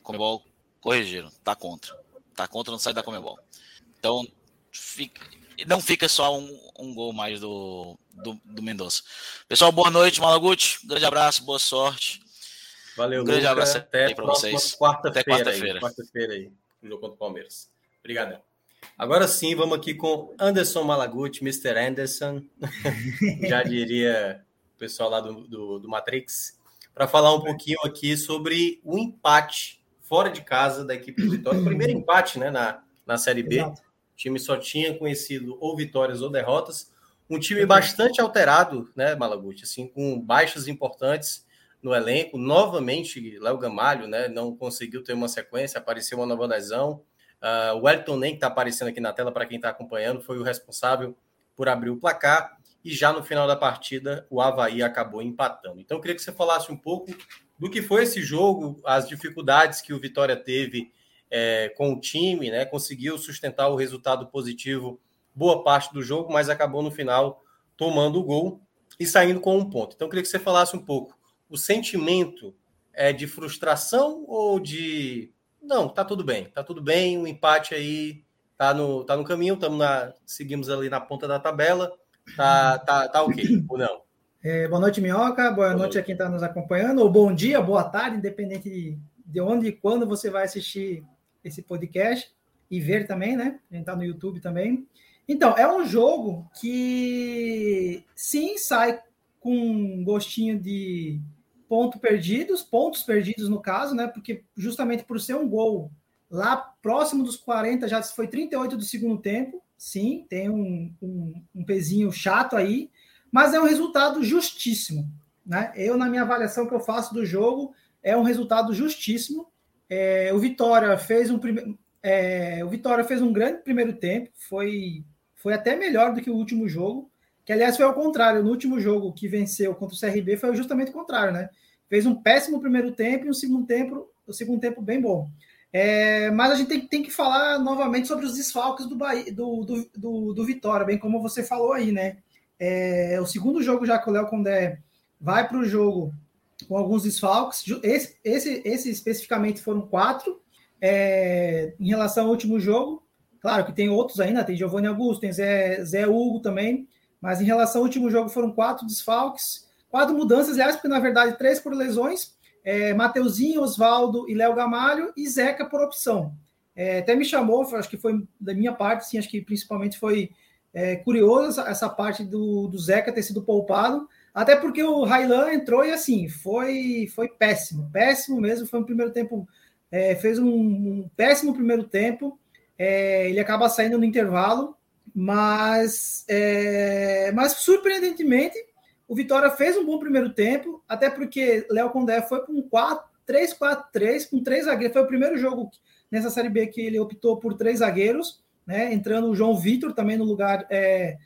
Comebol corrigiram. Tá contra. Tá contra, não sai da Comebol. Então, fica, não fica só um, um gol mais do, do, do Mendonça. Pessoal, boa noite, Malaguti. Grande abraço, boa sorte. Valeu, um grande Luca. abraço até para vocês. Quarta-feira. Quarta-feira. Quarta-feira aí, no jogo contra o Palmeiras. Obrigado. Agora sim, vamos aqui com Anderson Malaguti, Mr. Anderson, <laughs> já diria o pessoal lá do, do, do Matrix, para falar um pouquinho aqui sobre o empate fora de casa da equipe do Vitória. O primeiro empate né, na, na Série B. Exato. O time só tinha conhecido ou vitórias ou derrotas. Um time bastante alterado, né, Malaguti? Assim, com baixas importantes no elenco. Novamente, Léo Gamalho né, não conseguiu ter uma sequência, apareceu uma nova lesão. Uh, o Wellington Nem, que está aparecendo aqui na tela para quem está acompanhando, foi o responsável por abrir o placar. E já no final da partida, o Havaí acabou empatando. Então, eu queria que você falasse um pouco do que foi esse jogo, as dificuldades que o Vitória teve é, com o time, né? Conseguiu sustentar o resultado positivo boa parte do jogo, mas acabou no final tomando o gol e saindo com um ponto. Então, eu queria que você falasse um pouco o sentimento é de frustração ou de não, tá tudo bem, tá tudo bem, o empate aí tá no, tá no caminho, estamos na, seguimos ali na ponta da tabela, tá, tá, tá ok, <clears throat> ou não? É, boa noite, Minhoca, boa, boa noite a quem está nos acompanhando, ou bom dia, boa tarde, independente de, de onde e quando você vai assistir esse podcast e ver também, né? A gente está no YouTube também. Então, é um jogo que sim sai com um gostinho de ponto perdidos, pontos perdidos no caso, né? Porque justamente por ser um gol lá próximo dos 40, já foi 38 do segundo tempo, sim, tem um, um, um pezinho chato aí, mas é um resultado justíssimo, né? Eu, na minha avaliação que eu faço do jogo, é um resultado justíssimo. É, o Vitória fez um primeiro. É, o Vitória fez um grande primeiro tempo, foi, foi até melhor do que o último jogo. Que aliás foi ao contrário, no último jogo que venceu contra o CRB foi justamente o contrário, né? Fez um péssimo primeiro tempo e um segundo tempo, o segundo tempo bem bom. É, mas a gente tem, tem, que falar novamente sobre os desfalques do, Bahia, do, do, do, do Vitória, bem como você falou aí, né? É, o segundo jogo já que o Léo Condé vai para o jogo com alguns desfalques. Esse, esse, esse especificamente foram quatro. É, em relação ao último jogo, claro que tem outros ainda, tem Giovanni Augusto, tem Zé, Zé Hugo também. Mas em relação ao último jogo, foram quatro desfalques, quatro mudanças, aliás, porque na verdade três por lesões: é, Mateuzinho, Oswaldo e Léo Gamalho, e Zeca por opção. É, até me chamou, acho que foi da minha parte, sim, acho que principalmente foi é, curioso essa, essa, parte do, do Zeca ter sido poupado, até porque o Railan entrou e assim, foi, foi péssimo, péssimo mesmo, foi um primeiro tempo, é, fez um, um, péssimo primeiro tempo, é, ele acaba saindo no intervalo, mas, é, mas surpreendentemente, o Vitória fez um bom primeiro tempo, até porque Léo Condé foi com um 3-4-3, com três zagueiros. Foi o primeiro jogo nessa Série B que ele optou por três zagueiros, né? Entrando o João Vitor também no lugar, é,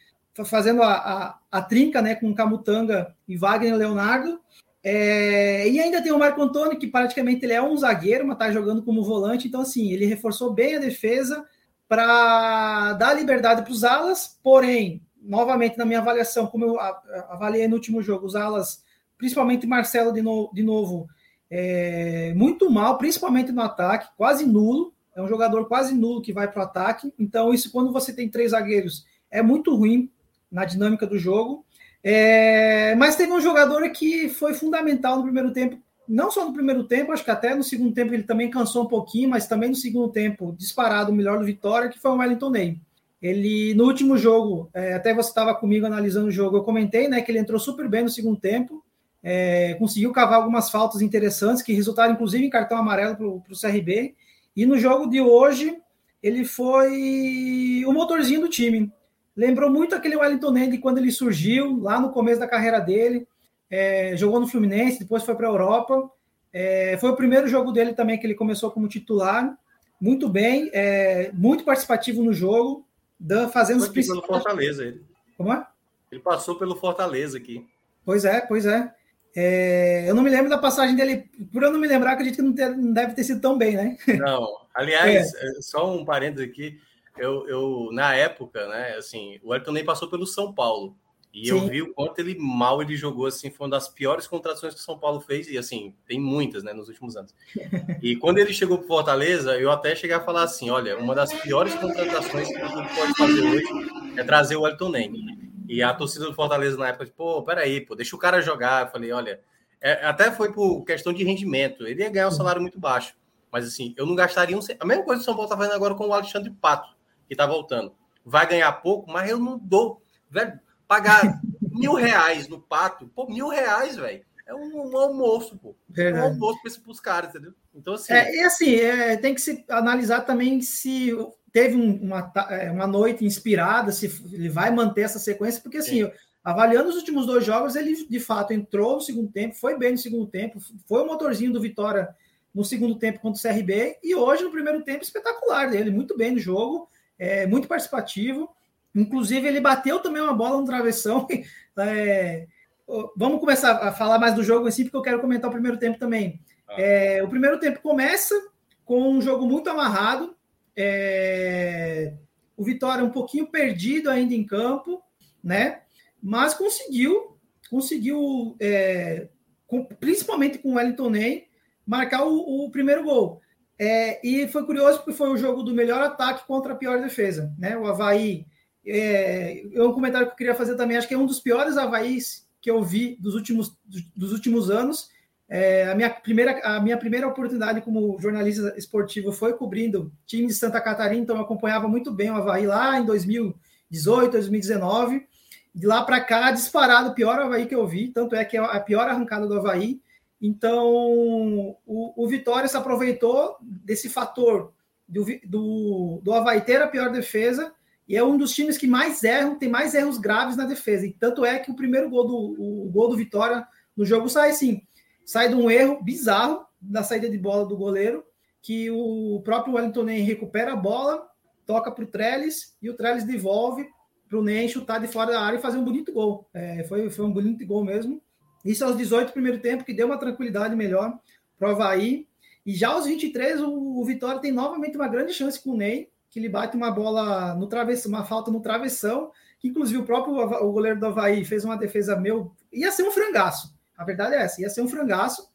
fazendo a, a, a, trinca né, com Camutanga e Wagner Leonardo. É, e ainda tem o Marco Antônio, que praticamente ele é um zagueiro, mas está jogando como volante. Então, assim, ele reforçou bem a defesa para dar liberdade para os alas, porém, novamente na minha avaliação, como eu avaliei no último jogo, os alas, principalmente Marcelo de, no, de novo, é, muito mal, principalmente no ataque, quase nulo. É um jogador quase nulo que vai para o ataque. Então, isso quando você tem três zagueiros é muito ruim na dinâmica do jogo. É, mas teve um jogador que foi fundamental no primeiro tempo, não só no primeiro tempo, acho que até no segundo tempo ele também cansou um pouquinho, mas também no segundo tempo, disparado o melhor do Vitória, que foi o Wellington Ney. Ele, no último jogo, é, até você estava comigo analisando o jogo, eu comentei né, que ele entrou super bem no segundo tempo, é, conseguiu cavar algumas faltas interessantes, que resultaram inclusive em cartão amarelo para o CRB. E no jogo de hoje, ele foi o motorzinho do time. Lembrou muito aquele Wellington Nende quando ele surgiu, lá no começo da carreira dele. É, jogou no Fluminense, depois foi para a Europa. É, foi o primeiro jogo dele também que ele começou como titular. Muito bem, é, muito participativo no jogo, fazendo foi os pelo Fortaleza ele. Como é? Ele passou pelo Fortaleza aqui. Pois é, pois é. É, eu não me lembro da passagem dele, por eu não me lembrar, acredito que não, ter, não deve ter sido tão bem, né? <laughs> Não, aliás, é. é. só um parênteses aqui, eu, eu, na época, né, assim, o Elton nem passou pelo São Paulo, e Sim. eu vi o quanto ele mal ele jogou, assim, foi uma das piores contratações que o São Paulo fez, e assim, tem muitas, né, nos últimos anos. <laughs> E quando ele chegou para Fortaleza, eu até cheguei a falar assim, olha, uma das piores contratações que a gente pode fazer hoje é trazer o Elton Ney. E a torcida do Fortaleza na época, pô, peraí, pô, deixa o cara jogar. Eu falei, olha, é, até foi por questão de rendimento. Ele ia ganhar um salário muito baixo. Mas assim, eu não gastaria um. A mesma coisa que o São Paulo tá fazendo agora com o Alexandre Pato, que tá voltando. Vai ganhar pouco, mas eu não dou. Velho, pagar mil reais no Pato, pô, mil reais, velho. É um, um, almoço, pô. É um almoço para os caras, entendeu? Então, assim. É, e assim, é, tem que se analisar também se teve uma, é, uma noite inspirada, se ele vai manter essa sequência, porque assim, Sim. avaliando os últimos dois jogos, ele de fato entrou no segundo tempo, foi bem no segundo tempo, foi o motorzinho do Vitória no segundo tempo contra o CRB, e hoje no primeiro tempo espetacular dele, muito bem no jogo, é, muito participativo. Inclusive, ele bateu também uma bola no travessão. <laughs> É, vamos começar a falar mais do jogo assim, porque eu quero comentar o primeiro tempo também. Ah. É, o primeiro tempo começa com um jogo muito amarrado, é, o Vitória um pouquinho perdido ainda em campo, né? Mas conseguiu, conseguiu, é, com, principalmente com o Wellington Ney, marcar o, o primeiro gol. É, e foi curioso porque foi o jogo do melhor ataque contra a pior defesa, né? O Havaí. É, é um comentário que eu queria fazer também, acho que é um dos piores Havaís que eu vi dos últimos, dos últimos anos é, a, minha primeira, a minha primeira oportunidade como jornalista esportivo foi cobrindo time de Santa Catarina, então eu acompanhava muito bem o Havaí lá em 2018, 2019. De lá para cá, disparado o pior Havaí que eu vi, tanto é que é a pior arrancada do Havaí. Então, o, o Vitória se aproveitou desse fator do, do, do Havaí ter a pior defesa e é um dos times que mais erram, tem mais erros graves na defesa. E tanto é que o primeiro gol do, o, gol do Vitória no jogo sai assim sai de um erro bizarro da saída de bola do goleiro, que o próprio Wellington Ney recupera a bola, toca para o Trellis e o Trellis devolve para o Ney chutar de fora da área e fazer um bonito gol. É, foi, foi um bonito gol mesmo. Isso aos 18 do primeiro tempo, que deu uma tranquilidade melhor para o Havaí. E já aos 23, o, o Vitória tem novamente uma grande chance com o Ney, que ele bate uma bola no travessão, uma falta no travessão, que inclusive o próprio o goleiro do Havaí fez uma defesa meu. Ia ser um frangaço. A verdade é essa, ia ser um frangaço.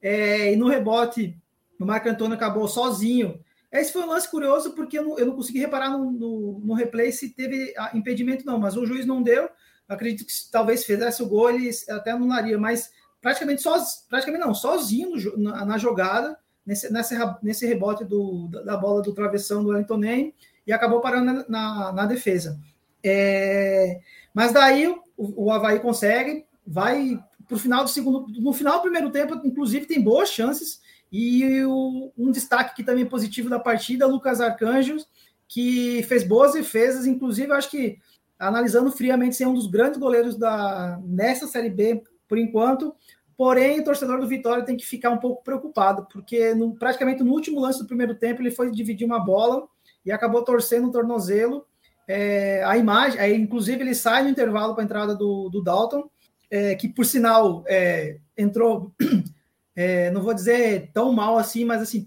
É, e no rebote, o Marco Antônio acabou sozinho. Esse foi um lance curioso, porque eu não, eu não consegui reparar no, no, no, replay se teve impedimento, não, mas o juiz não deu. Acredito que talvez fizesse o gol, ele até anularia, mas praticamente, soz, praticamente não, sozinho no, na, na, jogada, nesse, nesse, nesse rebote do, da bola do travessão do Wellington Ney, e acabou parando na, na defesa. É, mas daí o, o Havaí consegue, vai para o final do segundo, no final do primeiro tempo, inclusive, tem boas chances. E o, um destaque que também positivo da partida, Lucas Arcanjos, que fez boas defesas, inclusive, acho que analisando friamente, ser um dos grandes goleiros da nessa Série B por enquanto. Porém, o torcedor do Vitória tem que ficar um pouco preocupado, porque no, praticamente no último lance do primeiro tempo ele foi dividir uma bola e acabou torcendo o tornozelo. É, a imagem, aí, inclusive, ele sai no intervalo para a entrada do, do Dalton é, que por sinal é, entrou, <clears throat> é, não vou dizer tão mal assim, mas assim,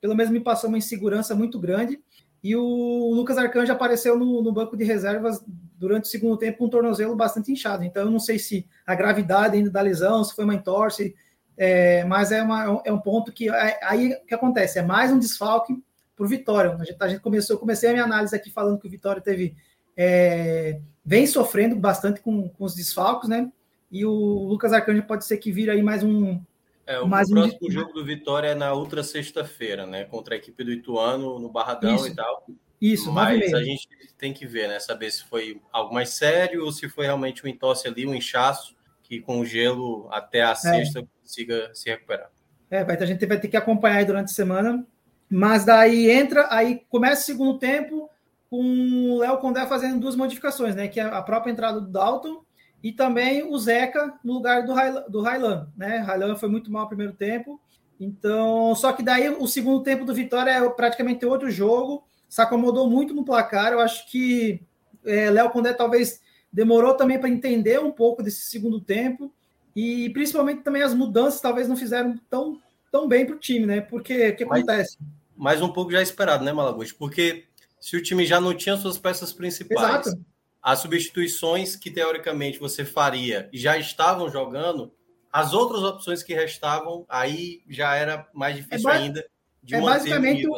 pelo menos me passou uma insegurança muito grande. E o Lucas Arcanjo apareceu no, no, banco de reservas durante o segundo tempo com um tornozelo bastante inchado. Então, eu não sei se a gravidade ainda da lesão, se foi uma entorse, é, mas é, uma, é um ponto que aí que acontece, é mais um desfalque para o Vitória. A gente, a gente começou, eu comecei a minha análise aqui falando que o Vitória teve é, vem sofrendo bastante com, com os desfalques, né? E o Lucas Arcanjo pode ser que vire aí mais um. É, o mais próximo um... jogo do Vitória é na outra sexta-feira, né? Contra a equipe do Ituano, no Barradão Isso. e tal. Isso, mas a gente tem que ver, né? Saber se foi algo mais sério ou se foi realmente um entorse ali, um inchaço, que com o gelo até a é. sexta consiga se recuperar. É, vai, a gente vai ter que acompanhar aí durante a semana Mas daí entra, aí começa o segundo tempo com o Léo Condé fazendo duas modificações, né? Que é a própria entrada do Dalton e também o Zeca no lugar do, Railan, do Railan, né? Railan foi muito mal no primeiro tempo. Então, só que daí o segundo tempo do Vitória é praticamente outro jogo. Se acomodou muito no placar. Eu acho que é, Léo Condé talvez demorou também para entender um pouco desse segundo tempo. E principalmente também as mudanças talvez não fizeram tão, tão bem para o time, né? Porque o que acontece? mais um pouco já esperado, né, Malagos? Porque se o time já não tinha suas peças principais, Exato. as substituições que teoricamente você faria já estavam jogando, as outras opções que restavam, aí já era mais é difícil é ainda de é basicamente o,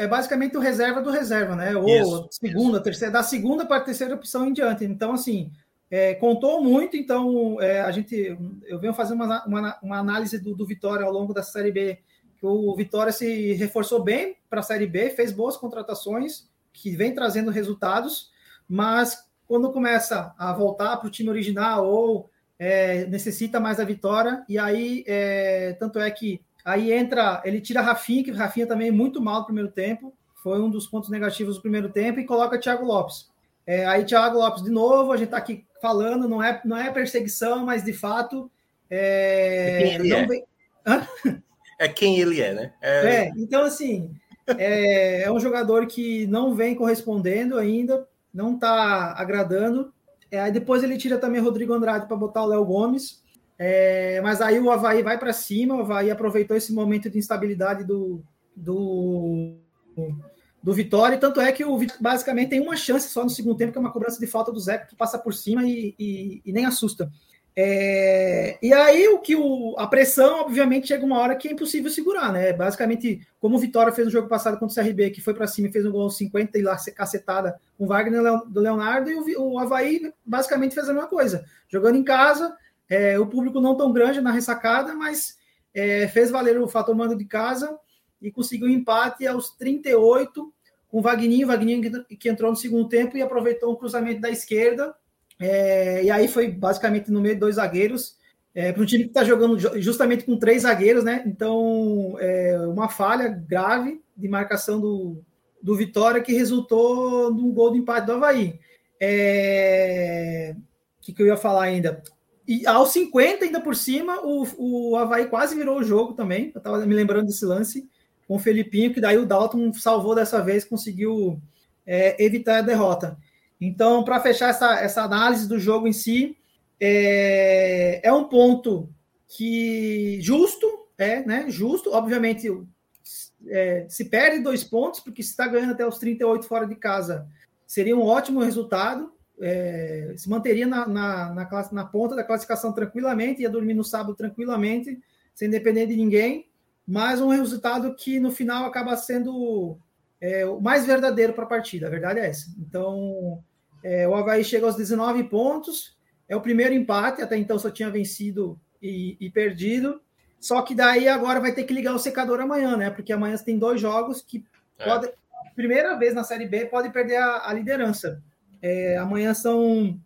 é basicamente o reserva do reserva, né? Ou isso, segunda, isso. terceira, da segunda para a terceira opção em diante. Então, assim, é, contou muito. Então, é, a gente, eu venho fazer uma, uma, uma análise do, do Vitória ao longo da Série B que o Vitória se reforçou bem para a Série B, fez boas contratações, que vem trazendo resultados, mas quando começa a voltar para o time original ou é, necessita mais a vitória, e aí, é, tanto é que aí entra, ele tira Rafinha, que Rafinha também é muito mal no primeiro tempo, foi um dos pontos negativos do primeiro tempo, e coloca Thiago Lopes. É, aí Thiago Lopes de novo, a gente está aqui falando, não é, não é perseguição, mas de fato. É, não é. Vem... é quem ele é, né? É, é então assim, é, é, um jogador que não vem correspondendo ainda, não está agradando. É, aí depois ele tira também Rodrigo Andrade para botar o Léo Gomes. É, mas aí o Havaí vai para cima, o Havaí aproveitou esse momento de instabilidade do, do, do Vitória, tanto é que o basicamente tem uma chance só no segundo tempo, que é uma cobrança de falta do Zeca, que passa por cima e, e, e nem assusta. É, e aí o que o, a pressão, obviamente, chega uma hora que é impossível segurar, né? Basicamente, como o Vitória fez no jogo passado contra o CRB, que foi para cima e fez um gol 50 e lá cacetada com o Wagner do Leonardo, e o, o Havaí basicamente fez a mesma coisa. Jogando em casa, é, o público não tão grande na ressacada, mas é, fez valer o fator mando de casa e conseguiu um empate aos 38 com o Vagninho, Vagninho que entrou no segundo tempo e aproveitou um cruzamento da esquerda é, e aí foi basicamente no meio de dois zagueiros, é, para um time que está jogando justamente com três zagueiros, né? Então, é, uma falha grave de marcação do, do Vitória que resultou num gol de empate do Havaí. O é, que, que eu ia falar ainda? E aos 50, ainda por cima, o, o Havaí quase virou o jogo também. Eu estava me lembrando desse lance com o Felipinho, que daí o Dalton salvou dessa vez, conseguiu é, evitar a derrota. Então, para fechar essa, essa análise do jogo em si, é, é um ponto que justo, é, né? Justo, obviamente, é, se perde dois pontos, porque se está ganhando até os 38 fora de casa, seria um ótimo resultado. É, se manteria na, na, na, classe, na ponta da classificação tranquilamente, ia dormir no sábado tranquilamente, sem depender de ninguém, mas um resultado que no final acaba sendo é, o mais verdadeiro para a partida, a verdade é essa. Então, é, o Havaí chega aos 19 pontos, é o primeiro empate, até então só tinha vencido e, e, perdido. Só que daí agora vai ter que ligar o secador amanhã, né? Porque amanhã tem dois jogos que é. pode, primeira vez na Série B pode perder a, a liderança. É, amanhã são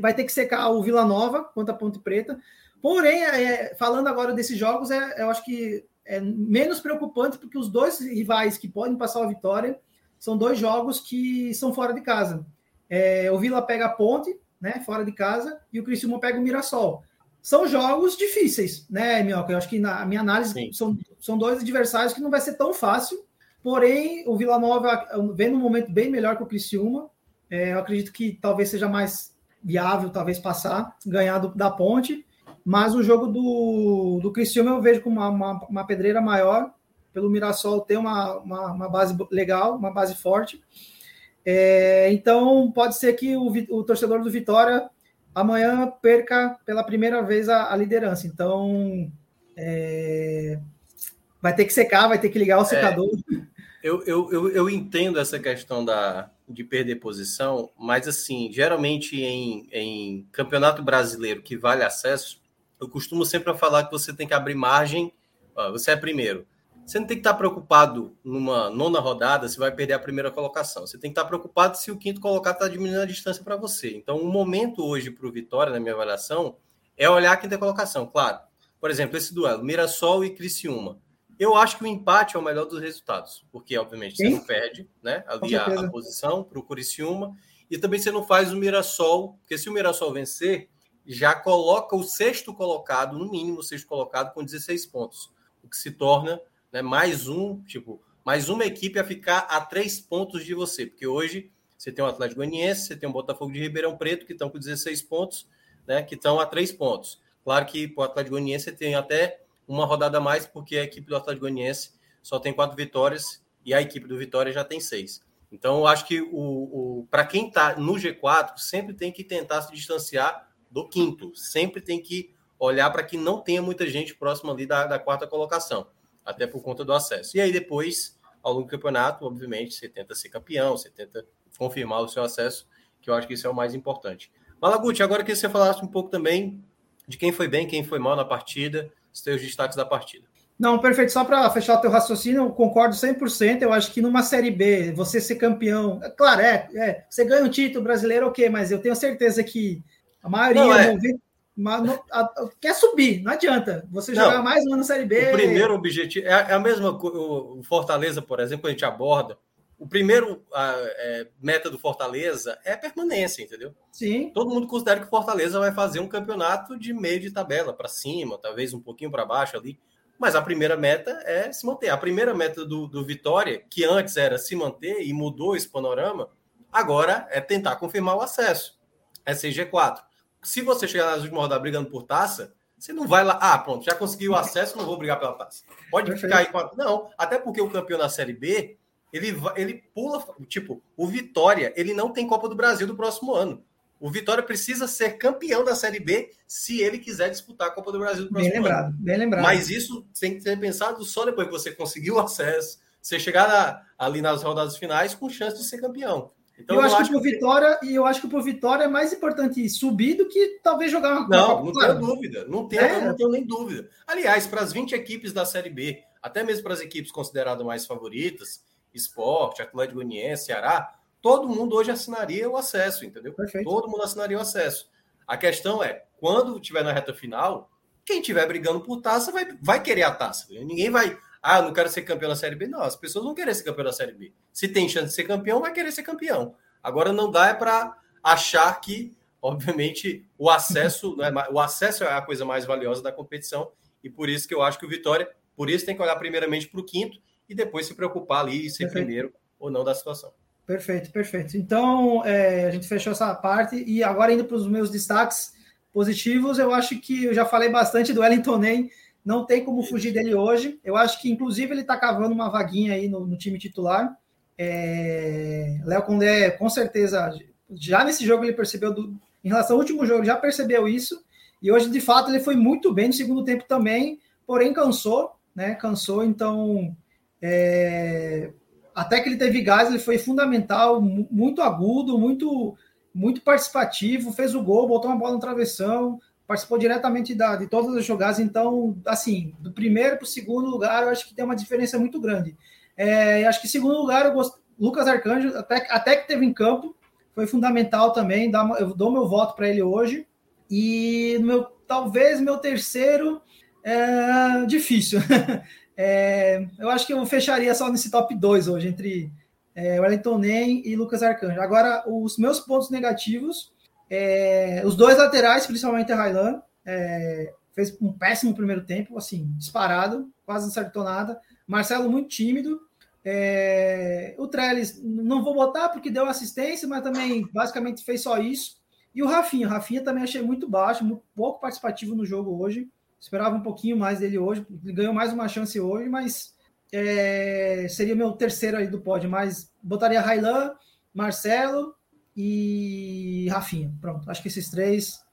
vai ter que secar o Vila Nova contra a Ponte Preta. Porém, é, falando agora desses jogos, é, eu acho que é menos preocupante porque os dois rivais que podem passar a vitória são dois jogos que são fora de casa. É, o Vila pega a Ponte, né, fora de casa, e o Criciúma pega o Mirassol. São jogos difíceis, né, Mioca? Eu acho que na minha análise são, são dois adversários que não vai ser tão fácil. Porém, o Vila Nova vem num momento bem melhor que o Criciúma. É, eu acredito que talvez seja mais viável, talvez passar, ganhar do, da Ponte. Mas o jogo do, do Criciúma eu vejo como uma, uma, uma pedreira maior, pelo Mirassol ter uma, uma, uma base legal, uma base forte. É, então, pode ser que o, o, torcedor do Vitória amanhã perca pela primeira vez a, a liderança. Então, é, vai ter que secar, vai ter que ligar o é, secador. É, eu, eu, eu, eu, entendo essa questão da, de perder posição, mas, assim, geralmente em, em campeonato brasileiro que vale acesso, eu costumo sempre falar que você tem que abrir margem. Ó, você é primeiro você não tem que estar preocupado numa nona rodada se vai perder a primeira colocação. Você tem que estar preocupado se o quinto colocado está diminuindo a distância para você. Então, o um momento hoje para o Vitória, na minha avaliação, é olhar a quinta colocação. Claro, por exemplo, esse duelo, Mirassol e Criciúma. Eu acho que o empate é o melhor dos resultados, porque, obviamente, Sim. você não perde né, ali a, a, posição para o Curiciúma, e também você não faz o Mirassol, porque se o Mirassol vencer, já coloca o sexto colocado, no mínimo o sexto colocado, com 16 pontos, o que se torna né, mais um, tipo, mais uma equipe a ficar a três pontos de você, porque hoje você tem o Atlético Goianiense, você tem o Botafogo de Ribeirão Preto, que estão com 16 pontos, né, que estão a três pontos. Claro que para o Atlético Goianiense tem até uma rodada a mais, porque a equipe do Atlético Goianiense só tem quatro vitórias e a equipe do Vitória já tem seis. Então, eu acho que o, o para quem está no G4, sempre tem que tentar se distanciar do quinto. Sempre tem que olhar para que não tenha muita gente próxima ali da, da, quarta colocação, até por conta do acesso. E aí, depois, ao longo do campeonato, obviamente, você tenta ser campeão, você tenta confirmar o seu acesso, que eu acho que isso é o mais importante. Malaguti, agora que você falasse um pouco também de quem foi bem, quem foi mal na partida, os seus destaques da partida. Não, perfeito. Só para fechar o teu raciocínio, eu concordo 100%. Eu acho que numa Série B, você ser campeão... É, claro, é, é você ganha um título brasileiro, ok, mas eu tenho certeza que a maioria... Não, é. 90, quer subir, não adianta. Você não, jogar mais uma na Série B... O primeiro objetivo... É, é a mesma O Fortaleza, por exemplo, a gente aborda o primeiro a, é, meta do Fortaleza é permanência, entendeu? Sim. Todo mundo considera que o Fortaleza vai fazer um campeonato de meio de tabela, para cima, talvez um pouquinho para baixo ali. Mas a primeira meta é se manter. A primeira meta do, do Vitória, que antes era se manter e mudou esse panorama, agora é tentar confirmar o acesso. É CG4. Se você chegar nas últimas rodadas brigando por taça, você não vai lá, ah, pronto, já conseguiu o acesso, não vou brigar pela taça. Pode Perfeito. ficar aí. Com a... Não, até porque o campeão da Série B ele, ele pula, tipo, o Vitória, ele não tem Copa do Brasil do próximo ano. O Vitória precisa ser campeão da Série B se ele quiser disputar a Copa do Brasil do próximo bem lembrado, ano. Bem lembrado. Mas isso tem que ser pensado só depois que você conseguiu o acesso, você chegar na, ali nas rodadas finais com chance de ser campeão. Então, eu, eu acho, acho que pro Vitória, e eu acho que pro Vitória é mais importante subir do que talvez jogar uma Não, não tenho dúvida. Não tenho, é. não tenho nem dúvida. Aliás, para as 20 equipes da Série B, até mesmo para as equipes consideradas mais favoritas, Esporte, Atlético Goianiense, Ceará, todo mundo hoje assinaria o acesso, entendeu? Perfeito. Todo mundo assinaria o acesso. A questão é, quando tiver na reta final, quem tiver brigando por taça vai, vai querer a taça. Ninguém vai, ah, não quero ser campeão da Série B. Não, as pessoas não querem ser campeão da Série B. Se tem chance de ser campeão, vai querer ser campeão. Agora não dá é para achar que, obviamente, o acesso, <laughs> né, o acesso é a coisa mais valiosa da competição e por isso que eu acho que o Vitória, por isso tem que olhar primeiramente para o quinto e depois se preocupar ali e ser perfeito. primeiro ou não da situação. Perfeito, perfeito. Então, é, a gente fechou essa parte e agora indo para os meus destaques positivos, eu acho que eu já falei bastante do Wellington Ney, não tem como fugir dele hoje. Eu acho que, inclusive, ele está cavando uma vaguinha aí no, no time titular. É, Léo Condé, com certeza, já nesse jogo ele percebeu, do, em relação ao último jogo, já percebeu isso. E hoje, de fato, ele foi muito bem no segundo tempo também, porém cansou, né? Cansou, então é, até que ele teve gás, ele foi fundamental, muito agudo, muito muito participativo, fez o gol, botou uma bola no travessão, participou diretamente da, de todas as jogadas. Então, assim, do primeiro para o segundo lugar, eu acho que tem uma diferença muito grande. É, acho que segundo lugar, eu gost... Lucas Arcanjo, até, até que teve em campo, foi fundamental também. Dá, eu dou meu voto para ele hoje. E meu, talvez meu terceiro é difícil. <laughs> É, eu acho que eu fecharia só nesse top 2 hoje, entre é, Wellington Nem e Lucas Arcanjo. Agora, os meus pontos negativos, é, os dois laterais, principalmente a Railan, é, fez um péssimo primeiro tempo, assim, disparado, quase não acertou nada. Marcelo muito tímido. É, o Trellis, não vou botar porque deu assistência, mas também basicamente fez só isso. E o Rafinha, o Rafinha também achei muito baixo, muito pouco participativo no jogo hoje. Esperava um pouquinho mais dele hoje. Ele ganhou mais uma chance hoje, mas é, seria meu terceiro aí do pódio. Mas botaria Railan, Marcelo e Rafinha. Pronto, acho que esses três.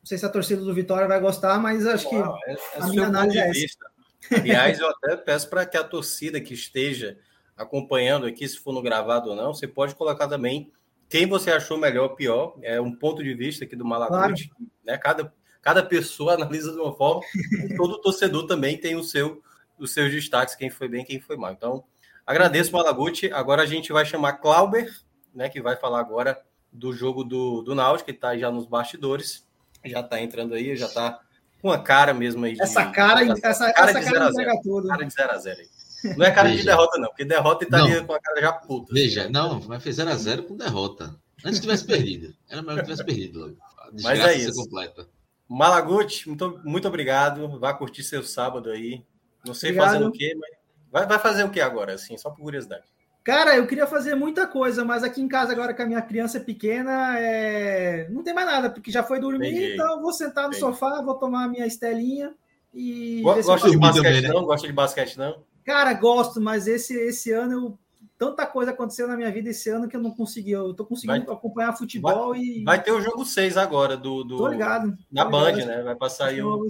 Não sei se a torcida do Vitória vai gostar, mas acho que é, é a minha análise é essa. Aliás, eu até peço para que a torcida que esteja acompanhando aqui, se for no gravado ou não, você pode colocar também quem você achou melhor ou pior. É um ponto de vista aqui do Malaguti. Claro. Né? Cada, cada pessoa <laughs> analisa de uma forma, e todo torcedor também tem o seu, os seus destaques, quem foi bem, quem foi mal. Então, agradeço, Malaguti. Agora a gente vai chamar Clauber, né, que vai falar agora do jogo do, do Náutico, que está já nos bastidores, já está entrando aí, já está com a cara mesmo aí. De, essa cara, de, essa, cara essa de cara entrega tudo. Cara de 0 a 0 aí. Não é cara Veja. de derrota, não, porque derrota estaria com a cara já puta. Veja, assim. não, mas fez 0x0 com derrota. Antes tivesse perdido. Era melhor que tivesse perdido logo. Mas é isso. Completa. Malaguti, muito, muito obrigado. Vá curtir seu sábado aí. Não sei obrigado. fazendo o quê, mas vai, vai fazer o quê agora, assim, só por curiosidade. Cara, eu queria fazer muita coisa, mas aqui em casa, agora que a minha criança pequena, é... não tem mais nada, porque já foi dormir, Entendi. então vou sentar no Entendi. sofá, vou tomar a minha estelinha e. Gosta de basquete, também, né? não? Gosta de basquete, não? Cara, gosto, mas esse, esse ano eu tanta coisa aconteceu na minha vida esse ano que eu não consegui. Eu tô conseguindo vai, acompanhar futebol vai, e. Vai ter o jogo 6 agora do. do tô ligado. Na tô Band, ligado. né? Vai passar aí o.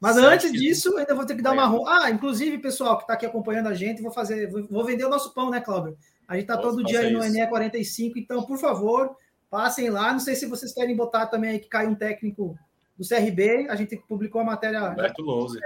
Mas antes disso, ainda vou ter que dar uma. Ah, inclusive, pessoal que está aqui acompanhando a gente, vou fazer. Vou vender o nosso pão, né, Cláudio? A gente tá todo dia aí no NE 45, então, por favor, passem lá. Não sei se vocês querem botar também aí que cai um técnico do CRB. A gente publicou a matéria. Roberto Lousa.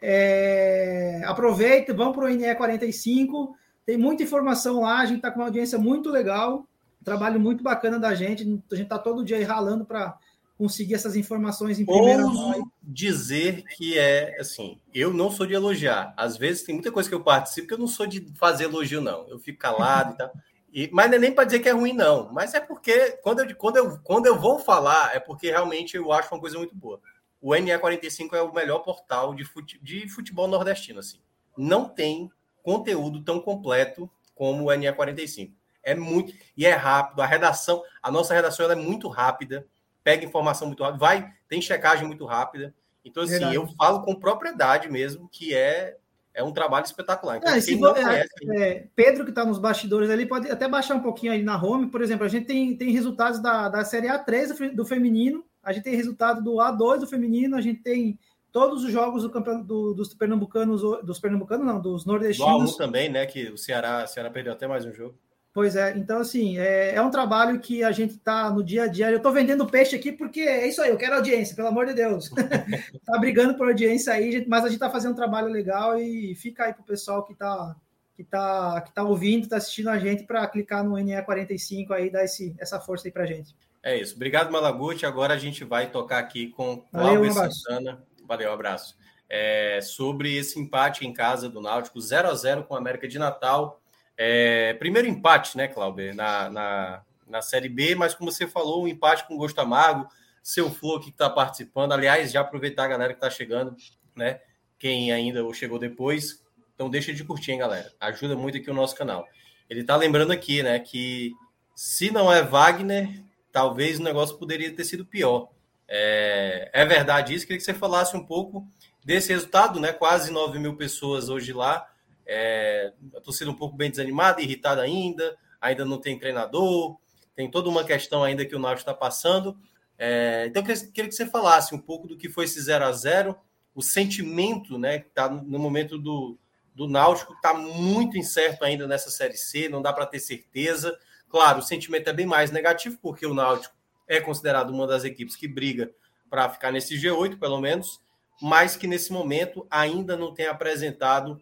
É, aproveita, vão para o NE 45 tem muita informação lá, a gente está com uma audiência muito legal, um trabalho muito bacana da gente. A gente está todo dia aí ralando para conseguir essas informações em primeira mão. dizer que é assim, eu não sou de elogiar. Às vezes tem muita coisa que eu participo que eu não sou de fazer elogio, não. Eu fico calado e tal. E, mas não é nem para dizer que é ruim, não. Mas é porque quando eu, quando, eu, quando eu vou falar, é porque realmente eu acho uma coisa muito boa. O NE45 é o melhor portal de, fute, de futebol nordestino. Assim. Não tem conteúdo tão completo como o NE45. É muito e é rápido. A redação, a nossa redação é muito rápida, pega informação muito rápida, vai, tem checagem muito rápida. Então, assim, Verdade. eu falo com propriedade mesmo que é é um trabalho espetacular. Então, é, quem não conhece, é, Pedro, que está nos bastidores ali, pode até baixar um pouquinho aí na home. Por exemplo, a gente tem, tem resultados da, da Série A3 do feminino, a gente tem resultado do A2 do feminino, a gente tem todos os jogos do campeonato do, dos pernambucanos, dos pernambucanos não, dos nordestinos. Do também, né? Que o Ceará, o Ceará perdeu até mais um jogo. Pois é, então assim, é, é um trabalho que a gente tá no dia a dia. Eu tô vendendo peixe aqui porque é isso aí, eu quero audiência, pelo amor de Deus. <laughs> tá brigando por audiência aí, mas a gente tá fazendo um trabalho legal e fica aí pro pessoal que tá que tá, que tá ouvindo, tá assistindo a gente para clicar no NE45 aí, dar esse, essa força aí pra gente. É isso. Obrigado, Malaguti. Agora a gente vai tocar aqui com Cláudio Santana Valeu, abraço. É, sobre esse empate em casa do Náutico, 0 a 0 com a América de Natal. É, primeiro empate, né, Cláudio, na, na, na Série B, mas como você falou, um empate com gosto amargo. Seu Flor que está participando. Aliás, já aproveitar a galera que está chegando, né? Quem ainda chegou depois. Então deixa de curtir, hein, galera. Ajuda muito aqui o nosso canal. Ele está lembrando aqui, né, que se não é Wagner, talvez o negócio poderia ter sido pior. É, é verdade isso? Queria que você falasse um pouco desse resultado, né? Quase 9 mil pessoas hoje lá. É, a torcida um pouco bem desanimada, irritada ainda, ainda não tem treinador, tem toda uma questão ainda que o Náutico está passando. É, então, queria, queria, que você falasse um pouco do que foi esse 0 a 0 o sentimento, né, que está no momento do, do Náutico, está muito incerto ainda nessa Série C, não dá para ter certeza. Claro, o sentimento é bem mais negativo, porque o Náutico é considerado uma das equipes que briga para ficar nesse G8, pelo menos, mas que nesse momento ainda não tem apresentado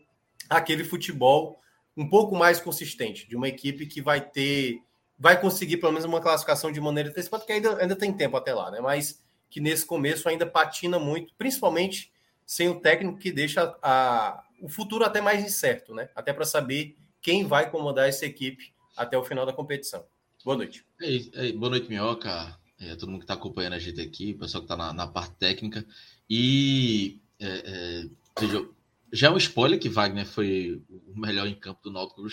aquele futebol um pouco mais consistente, de uma equipe que vai ter, vai conseguir pelo menos uma classificação de maneira antecipada, porque ainda, ainda tem tempo até lá, né? Mas que nesse começo ainda patina muito, principalmente sem o técnico que deixa a, o futuro até mais incerto, né? Até para saber quem vai comandar essa equipe até o final da competição. Boa noite. Ei, ei, boa noite, Minhoca. É, todo mundo que está acompanhando a gente aqui, o pessoal que está na, na, parte técnica. E é, é, veja, já é um spoiler que Wagner foi o melhor em campo do Náutico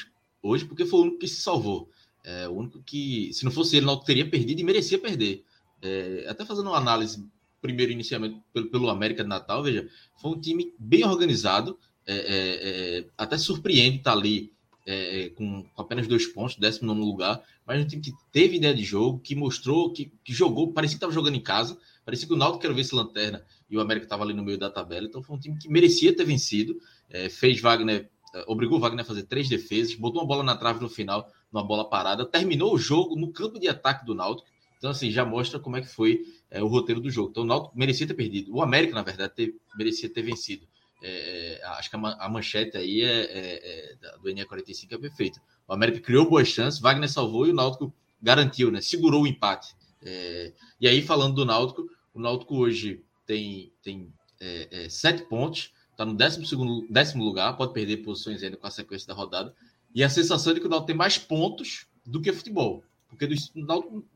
hoje, porque foi o único que se salvou. É, o único que, se não fosse ele, o Náutico teria perdido e merecia perder. É, até fazendo uma análise, primeiro, inicialmente, pelo, pelo América de Natal, veja, foi um time bem organizado, é, até surpreende estar tá ali é, com, com, apenas dois pontos, 19 lugar, mas um time que teve ideia de jogo, que mostrou, que, que jogou, parecia que estava jogando em casa, parecia que o Náutico ver esse lanterna e o América estava ali no meio da tabela, então foi um time que merecia ter vencido, é, fez Wagner, é, obrigou Wagner a fazer três defesas, botou uma bola na trave no final, numa bola parada, terminou o jogo no campo de ataque do Náutico, então assim, já mostra como é que foi é, o roteiro do jogo. Então o Náutico merecia ter perdido, o América, na verdade, ter, merecia ter vencido. É, é, acho que a, a, manchete aí é, é, é do NE45 é perfeita. O América criou boas chances, Wagner salvou e o Náutico garantiu, né? Segurou o empate. E aí, falando do Náutico, o Náutico hoje tem, tem sete pontos, está no décimo, segundo, décimo lugar, pode perder posições ainda com a sequência da rodada. E a sensação é que o Náutico tem mais pontos do que futebol. Porque dos,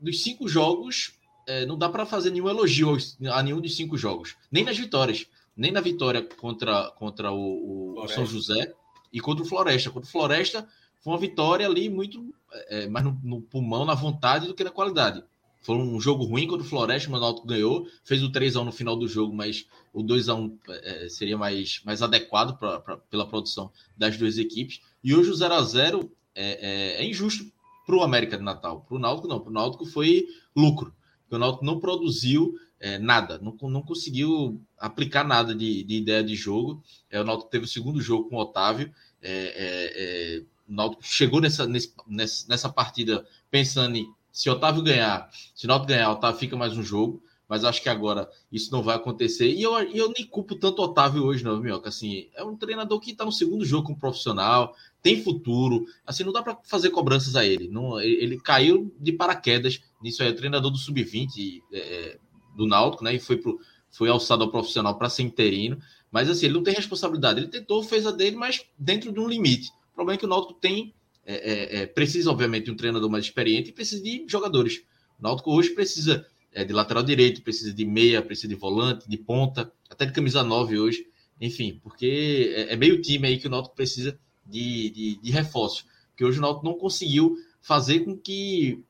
dos cinco jogos, é, não dá para fazer nenhum elogio a nenhum dos cinco jogos. Nem nas vitórias. Nem na vitória contra, contra o, o São José e contra o Floresta. Contra o Floresta foi uma vitória ali muito é, mais no, no, pulmão, na vontade do que na qualidade. Foi um jogo ruim contra o Floresta, o Náutico ganhou. Fez o 3x1 no final do jogo, mas o 2x1 é, seria mais, mais adequado pra, pra, pela produção das duas equipes. E hoje o 0x0 é, é, é injusto para o América de Natal. Para o Náutico, não. Para o Náutico foi lucro. O Náutico não produziu é, nada, não, não conseguiu aplicar nada de, de ideia de jogo. É, o Náutico teve o segundo jogo com o Otávio. É, é, é o Náutico chegou nessa, nesse, nessa partida pensando em se Otávio ganhar, se o Náutico ganhar, o Otávio fica mais um jogo. Mas acho que agora isso não vai acontecer. E eu, eu nem culpo tanto o Otávio hoje, não, Minhoca. Assim, é um treinador que está no segundo jogo como profissional, tem futuro. Assim, não dá para fazer cobranças a ele. Não, ele, ele, caiu de paraquedas nisso aí, é treinador do sub-20 é, do Náutico, né? E foi, pro, foi alçado ao profissional para ser interino. Mas assim, ele não tem responsabilidade. Ele tentou, fez a dele, mas dentro de um limite. O problema é que o Náutico tem. É, é, é precisa, obviamente, de um treinador mais experiente e precisa de jogadores. O Náutico hoje precisa é, de lateral direito, precisa de meia, precisa de volante, de ponta, até de camisa 9 hoje. Enfim, porque é, é meio time aí que o Náutico precisa de, de, de reforço. Porque hoje o Náutico não conseguiu fazer com que.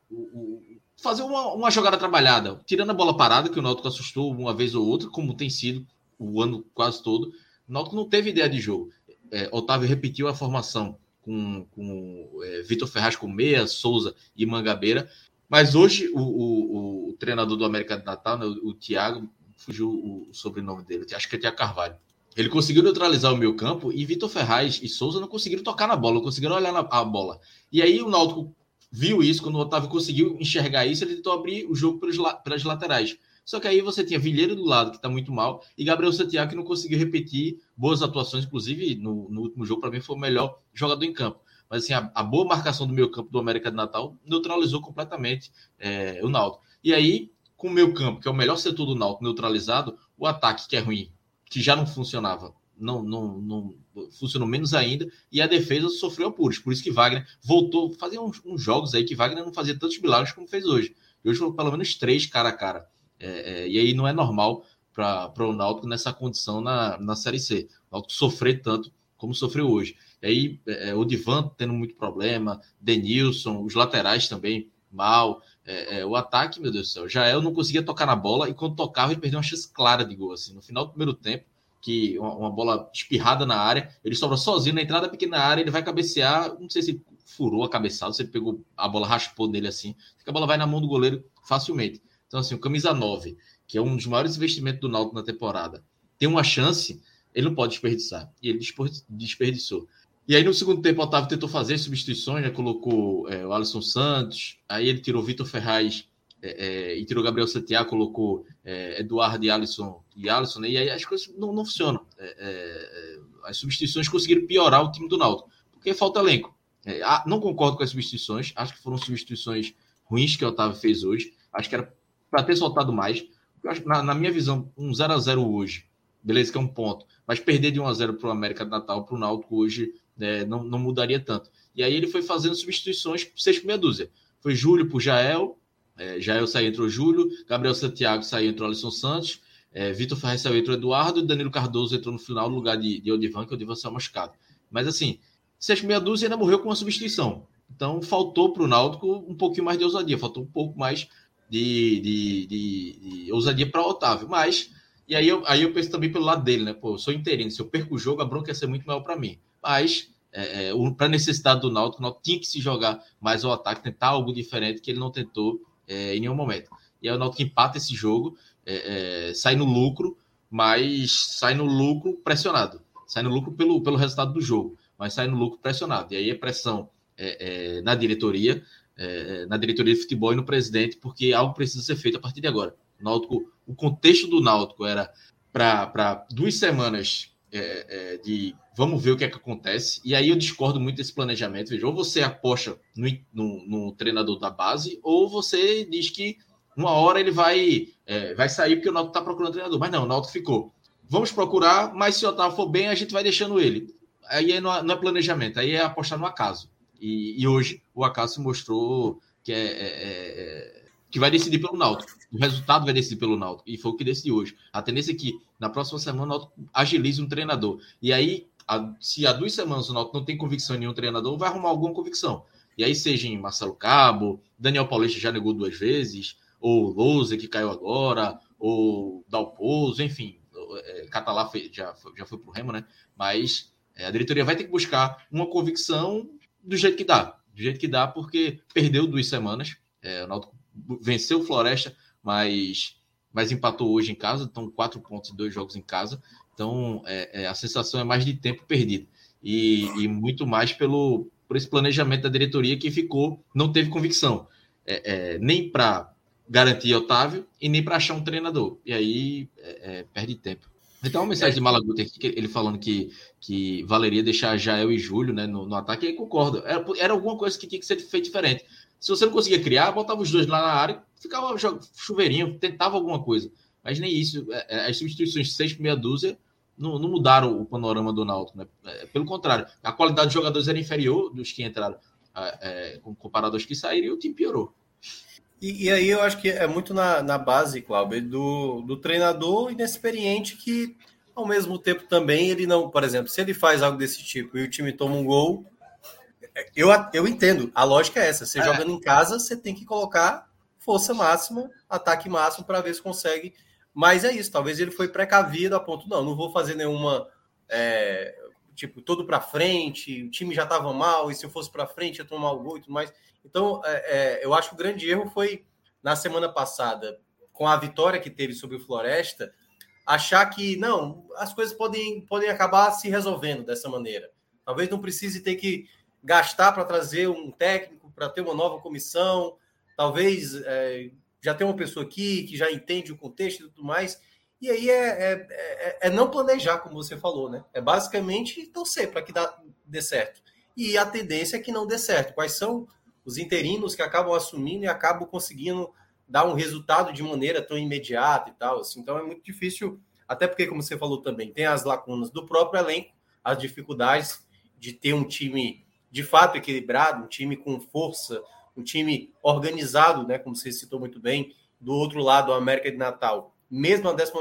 Fazer uma, uma, jogada trabalhada, tirando a bola parada, que o Náutico assustou uma vez ou outra, como tem sido o ano quase todo. O Náutico não teve ideia de jogo. É, Otávio repetiu a formação com, com é, Vitor Ferraz com meia, Souza e Mangabeira. Mas hoje o, o, o treinador do América de Natal, né, o, o Thiago, fugiu o sobrenome dele, acho que é Thiago Carvalho. Ele conseguiu neutralizar o meio campo e Vitor Ferraz e Souza não conseguiram tocar na bola, não conseguiram olhar na a bola. E aí o Náutico viu isso, quando o Otávio conseguiu enxergar isso, ele tentou abrir o jogo pelos, pelas laterais. Só que aí você tinha Vilheiro do lado, que está muito mal, e Gabriel Santiago, que não conseguiu repetir boas atuações, inclusive no, no último jogo, para mim, foi o melhor jogador em campo. Mas assim, a, a, boa marcação do meio campo do América de Natal neutralizou completamente é, o Náutico. E aí, com o meio campo, que é o melhor setor do Náutico, neutralizado, o ataque, que é ruim, que já não funcionava, não, não, não funcionou menos ainda, e a defesa sofreu apuros. Por isso que Wagner voltou, fazia uns, uns, jogos aí que Wagner não fazia tantos milagres como fez hoje. E hoje foram pelo menos três cara a cara. É, é, e aí não é normal para o Náutico nessa condição na, na Série C. O Náutico sofrer tanto como sofreu hoje. E aí é, o Divan tendo muito problema, Denilson, os laterais também mal. É, é, o ataque, meu Deus do céu, Jael não conseguia tocar na bola e quando tocava ele perdeu uma chance clara de gol. Assim, no final do primeiro tempo, que uma, uma bola espirrada na área, ele sobra sozinho na entrada pequena área, ele vai cabecear, não sei se furou a cabeçada, se ele pegou a bola, raspou nele assim, a bola vai na mão do goleiro facilmente. Então, assim, o camisa 9, que é um dos maiores investimentos do Náutico na temporada, tem uma chance, ele não pode desperdiçar. E ele desperdiçou. E aí, no segundo tempo, o Otávio tentou fazer substituições, né? colocou é, o Alisson Santos, aí ele tirou Vitor Ferraz é, é, e tirou Gabriel Santiago, colocou é, Eduardo e Alisson, e Alisson, né? e aí as coisas não, não funcionam. É, é, as substituições conseguiram piorar o time do Náutico, porque falta elenco. Ah, não concordo com as substituições, acho que foram substituições ruins que o Otávio fez hoje, acho que era para ter soltado mais. Na, na, minha visão, um 0 a 0 hoje, beleza que é um ponto, mas perder de 1 a 0 para o América de Natal, para o Náutico hoje é, não, não mudaria tanto. E aí ele foi fazendo substituições seis meia dúzia. Foi Júlio por Jael, é, Jael saiu, entrou Júlio, Gabriel Santiago saiu, entrou Alisson Santos, é, Vitor Ferreira saiu, entrou Eduardo, Danilo Cardoso entrou no final no lugar de, de Odivan, que o Odivan saiu machucado. Mas assim, por meia dúzia ainda morreu com uma substituição. Então faltou para o Náutico um pouquinho mais de ousadia, faltou um pouco mais de, de, de, de ousadia para Otávio. Mas, e aí eu, aí eu penso também pelo lado dele, né? Pô, eu sou interino, se eu perco o jogo, a bronca ia ser muito maior para mim mas é, é, para necessidade do Náutico, o Náutico tinha que se jogar mais ao ataque, tentar algo diferente que ele não tentou é, em nenhum momento. E aí o Náutico empata esse jogo, é, é, sai no lucro, mas sai no lucro pressionado. Sai no lucro pelo, pelo resultado do jogo, mas sai no lucro pressionado. E aí a pressão é, na diretoria, na diretoria de futebol e no presidente, porque algo precisa ser feito a partir de agora. O, Náutico, o contexto do Náutico era para duas semanas de Vamos ver o que é que acontece. E aí eu discordo muito desse planejamento. Veja, ou você aposta no, no, no treinador da base, ou você diz que uma hora ele vai, é, vai sair porque o Náutico está procurando treinador. Mas não, o Náutico ficou. Vamos procurar, mas se o Otávio for bem, a gente vai deixando ele. Aí não é, planejamento, aí é apostar no acaso. E, e hoje o acaso mostrou que, é, é, é, que vai decidir pelo Náutico. O resultado vai decidir pelo Náutico. E foi o que decidiu hoje. A tendência é que na próxima semana o Náutico agilize um treinador. E aí, a, se há duas semanas o Náutico não tem convicção em nenhum treinador, vai arrumar alguma convicção. E aí, seja em Marcelo Cabo, Daniel Paulista já negou duas vezes, ou Lousa, que caiu agora, ou Dalpozo, enfim. É, Catalá já, já foi para o Remo, né? Mas é, a diretoria vai ter que buscar uma convicção do jeito que dá. Do jeito que dá, porque perdeu duas semanas. É, o Náutico venceu o Floresta, mas, mas empatou hoje em casa. Então, quatro pontos em dois jogos em casa. Então, é, é, a sensação é mais de tempo perdido. E, e, muito mais pelo por esse planejamento da diretoria que ficou, não teve convicção. É, nem para garantir Otávio e nem para achar um treinador. E aí é, perde tempo. Então, uma mensagem de Malaguti aqui, ele falando que, que valeria deixar Jael e Júlio né, no, no ataque, e concordo. Era, era alguma coisa que tinha que ser feito diferente. Se você não conseguia criar, botava os dois lá na área, ficava chuveirinho, tentava alguma coisa. Mas nem isso. É, é, as substituições de seis por meia dúzia não, não mudaram o panorama do Náutico. Né? É, pelo contrário, a qualidade dos jogadores era inferior dos que entraram, é, comparado aos que saíram, e o time piorou. E, e, aí eu acho que é muito na, na base, Cláudio, do, do treinador inexperiente que, ao mesmo tempo, também ele não, por exemplo, se ele faz algo desse tipo e o time toma um gol, eu, eu entendo, a lógica é essa. Você é. jogando em casa, você tem que colocar força máxima, ataque máximo para ver se consegue. Mas é isso, talvez ele foi precavido a ponto, não, não vou fazer nenhuma. É, tipo, todo para frente, o time já estava mal, e se eu fosse para frente ia tomar o gol e tudo mais. Então, é, é, eu acho que o grande erro foi na semana passada, com a vitória que teve sobre o Floresta, achar que não, as coisas podem, podem acabar se resolvendo dessa maneira. Talvez não precise ter que gastar para trazer um técnico, para ter uma nova comissão, talvez é, já ter uma pessoa aqui que já entende o contexto e tudo mais. E aí é, é, é, é não planejar, como você falou, né? É basicamente torcer para que dá, dê certo. E a tendência é que não dê certo. Quais são os interinos que acabam assumindo e acabam conseguindo dar um resultado de maneira tão imediata e tal. Assim. Então é muito difícil, até porque, como você falou também, tem as lacunas do próprio elenco, as dificuldades de ter um time de fato equilibrado, um time com força, um time organizado, né, como você citou muito bem, do outro lado, o América de Natal. Mesmo a décima,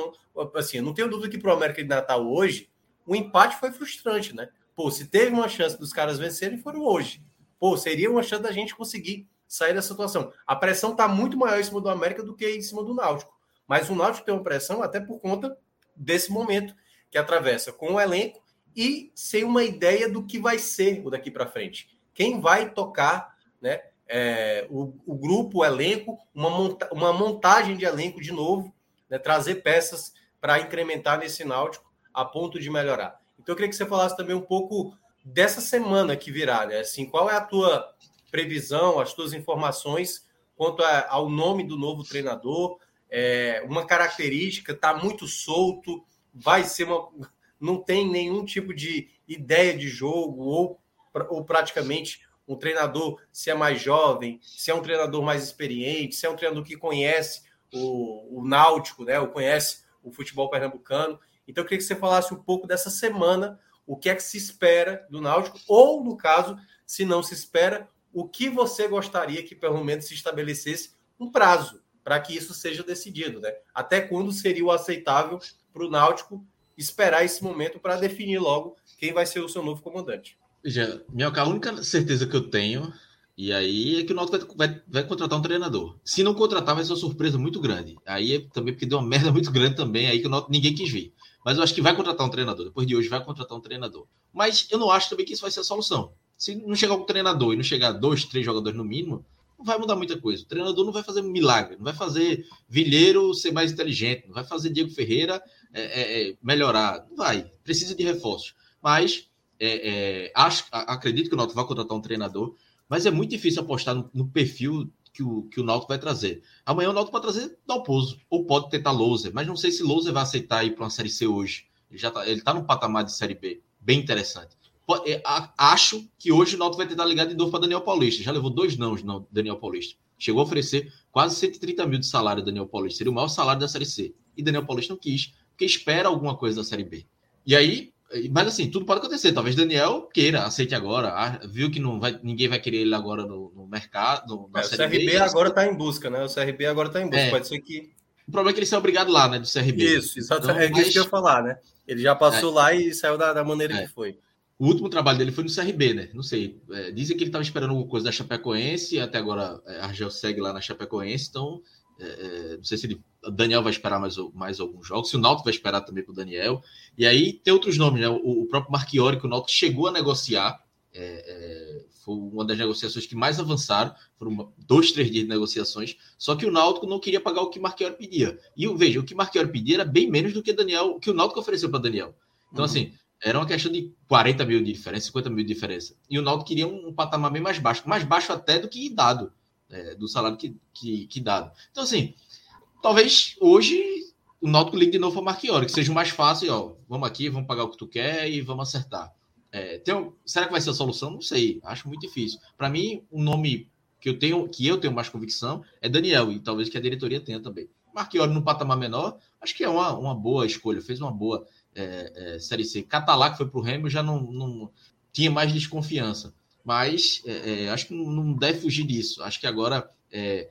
assim, não tenho dúvida que para o América de Natal hoje, o empate foi frustrante, né? Pô, se teve uma chance dos caras vencerem, foram hoje pô, seria uma chance da gente conseguir sair dessa situação. A pressão está muito maior em cima do América do que em cima do Náutico. Mas o Náutico tem uma pressão até por conta desse momento que atravessa com o elenco e sem uma ideia do que vai ser o daqui para frente. Quem vai tocar né, é, o, o, grupo, o elenco, uma, monta uma montagem de elenco de novo, né, trazer peças para incrementar nesse Náutico a ponto de melhorar. Então eu queria que você falasse também um pouco dessa semana que virá, né? Assim, qual é a tua previsão, as tuas informações quanto a, ao nome do novo treinador? É, uma característica, está muito solto, vai ser uma. Não tem nenhum tipo de ideia de jogo, ou, ou praticamente um treinador, se é mais jovem, se é um treinador mais experiente, se é um treinador que conhece o, o Náutico, né? Ou conhece o futebol pernambucano. Então, eu queria que você falasse um pouco dessa semana o que é que se espera do Náutico, ou, no caso, se não se espera, o que você gostaria que pelo menos se estabelecesse um prazo para que isso seja decidido, né? Até quando seria o aceitável para o Náutico esperar esse momento para definir logo quem vai ser o seu novo comandante? Veja, Minhoca, a única certeza que eu tenho, e aí é que o Náutico vai, vai, vai, contratar um treinador. Se não contratar, vai ser uma surpresa muito grande. Aí é também porque deu uma merda muito grande também, aí que o Náutico, ninguém quis ver. Mas eu acho que vai contratar um treinador. Depois de hoje, vai contratar um treinador. Mas eu não acho também que isso vai ser a solução. Se não chegar um treinador e não chegar dois, três jogadores no mínimo, não vai mudar muita coisa. O treinador não vai fazer milagre, não vai fazer Vilheiro ser mais inteligente, não vai fazer Diego Ferreira é, é, é melhorar. Não vai. Precisa de reforços. Mas é, é acho, acredito que o Náutico vai contratar um treinador, mas é muito difícil apostar no, no perfil que o, que o Náutico vai trazer. Amanhã o Náutico pode trazer Dalpozo, ou pode tentar Louser, mas não sei se Louser vai aceitar ir para uma Série C hoje. Ele já tá, ele tá num patamar de Série B, bem interessante. É, acho que hoje o Náutico vai tentar ligar de novo para Daniel Paulista. Já levou dois nãos, não, Daniel Paulista. chegou a oferecer quase 130 mil de salário Daniel Paulista, seria o maior salário da Série C. E Daniel Paulista não quis, porque espera alguma coisa da Série B. E aí, mas assim, tudo pode acontecer. Talvez Daniel queira, aceite agora. Ah, viu que não vai, ninguém vai querer ele agora no, no mercado. É, o CRB B, agora está em busca, né? O CRB agora está em busca. É. Pode ser que. O problema é que ele saiu obrigado lá, né? Do CRB. Isso, exatamente. Então, é isso que eu ia falar, né? Ele já passou é. lá e saiu da, da maneira é. que foi. O último trabalho dele foi no CRB, né? Não sei. É, dizem que ele estava esperando alguma coisa da Chapecoense, até agora é, a Argel segue lá na Chapecoense, então é, é, não sei se ele, o Daniel vai esperar mais, mais alguns jogos, se o Náutico vai esperar também para o Daniel. E aí tem outros nomes, né? O, o próprio Marchiori, que o Náutico chegou a negociar, é, é, foi uma das negociações que mais avançaram, foram dois, três dias de negociações, só que o Náutico não queria pagar o que Marchiori pedia. E veja, o que Marchiori pedia era bem menos do que Daniel, que o Náutico ofereceu para Daniel. Então, uhum. assim, era uma questão de 40 mil de diferença, 50 mil de diferença. E o Náutico queria um, um patamar bem mais baixo, mais baixo até do que dado, é, do salário que, que, que, dado. Então, assim, talvez hoje o Náutico ligue de novo para Marquiori, que seja mais fácil, ó, vamos aqui, vamos pagar o que tu quer e vamos acertar. É, tem, será que vai ser a solução? Não sei, acho muito difícil. Para mim, o um nome que eu tenho que eu tenho mais convicção é Daniel, e talvez que a diretoria tenha também. Marquiori no patamar menor, acho que é uma, uma boa escolha, fez uma boa é, é, Série C. Catalá, que foi para o Remo, já não, não, tinha mais desconfiança. Mas é, é, acho que não deve fugir disso. Acho que agora, é,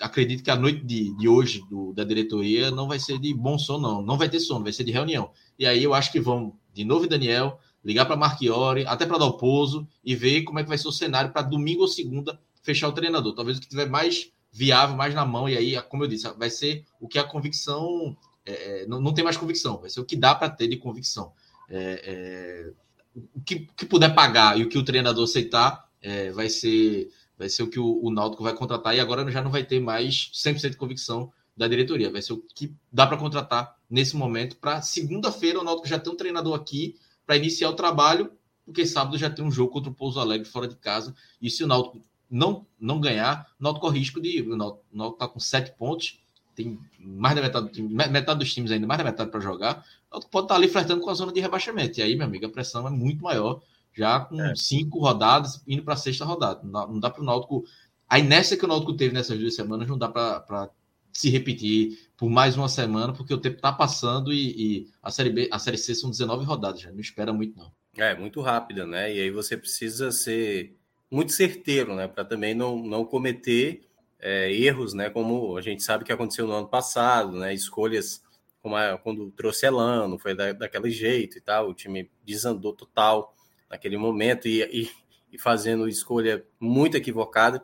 acredito que a noite de, de hoje do, da diretoria não vai ser de bom sono, não. Não vai ter sono, vai ser de reunião. E aí eu acho que vão, de novo, Daniel, ligar para Marchiori, até para dar o pouso e ver como é que vai ser o cenário para domingo ou segunda fechar o treinador. Talvez o que tiver mais viável, mais na mão, e aí, como eu disse, vai ser o que a convicção é, é, não, não tem mais convicção, vai ser o que dá para ter de convicção. É, é, o que, que, puder pagar e o que o treinador aceitar é, vai ser vai ser o que o, o Náutico vai contratar. E agora já não vai ter mais 100% de convicção da diretoria, vai ser o que dá para contratar nesse momento para segunda-feira o Náutico já ter um treinador aqui para iniciar o trabalho, porque sábado já tem um jogo contra o Pouso Alegre fora de casa. E se o Náutico não, não ganhar, o Náutico corre risco de o Náutico está com sete pontos tem mais da metade, metade dos times ainda, mais da metade para jogar, pode estar tá ali flertando com a zona de rebaixamento. E aí, meu amigo, a pressão é muito maior, já com é. cinco rodadas, indo para a sexta rodada. Não, não dá para o Náutico. A inércia que o Náutico teve nessas duas semanas não dá para se repetir por mais uma semana, porque o tempo está passando e, e, a Série B, a Série C são 19 rodadas, já não espera muito, não. É, muito rápida, né? E aí você precisa ser muito certeiro, né? Para também não, não cometer é, erros, né? Como a gente sabe que aconteceu no ano passado, né? Escolhas como a, quando trouxe Elano, foi da, daquele jeito e tal, o time desandou total naquele momento e, e, e fazendo escolha muito equivocada.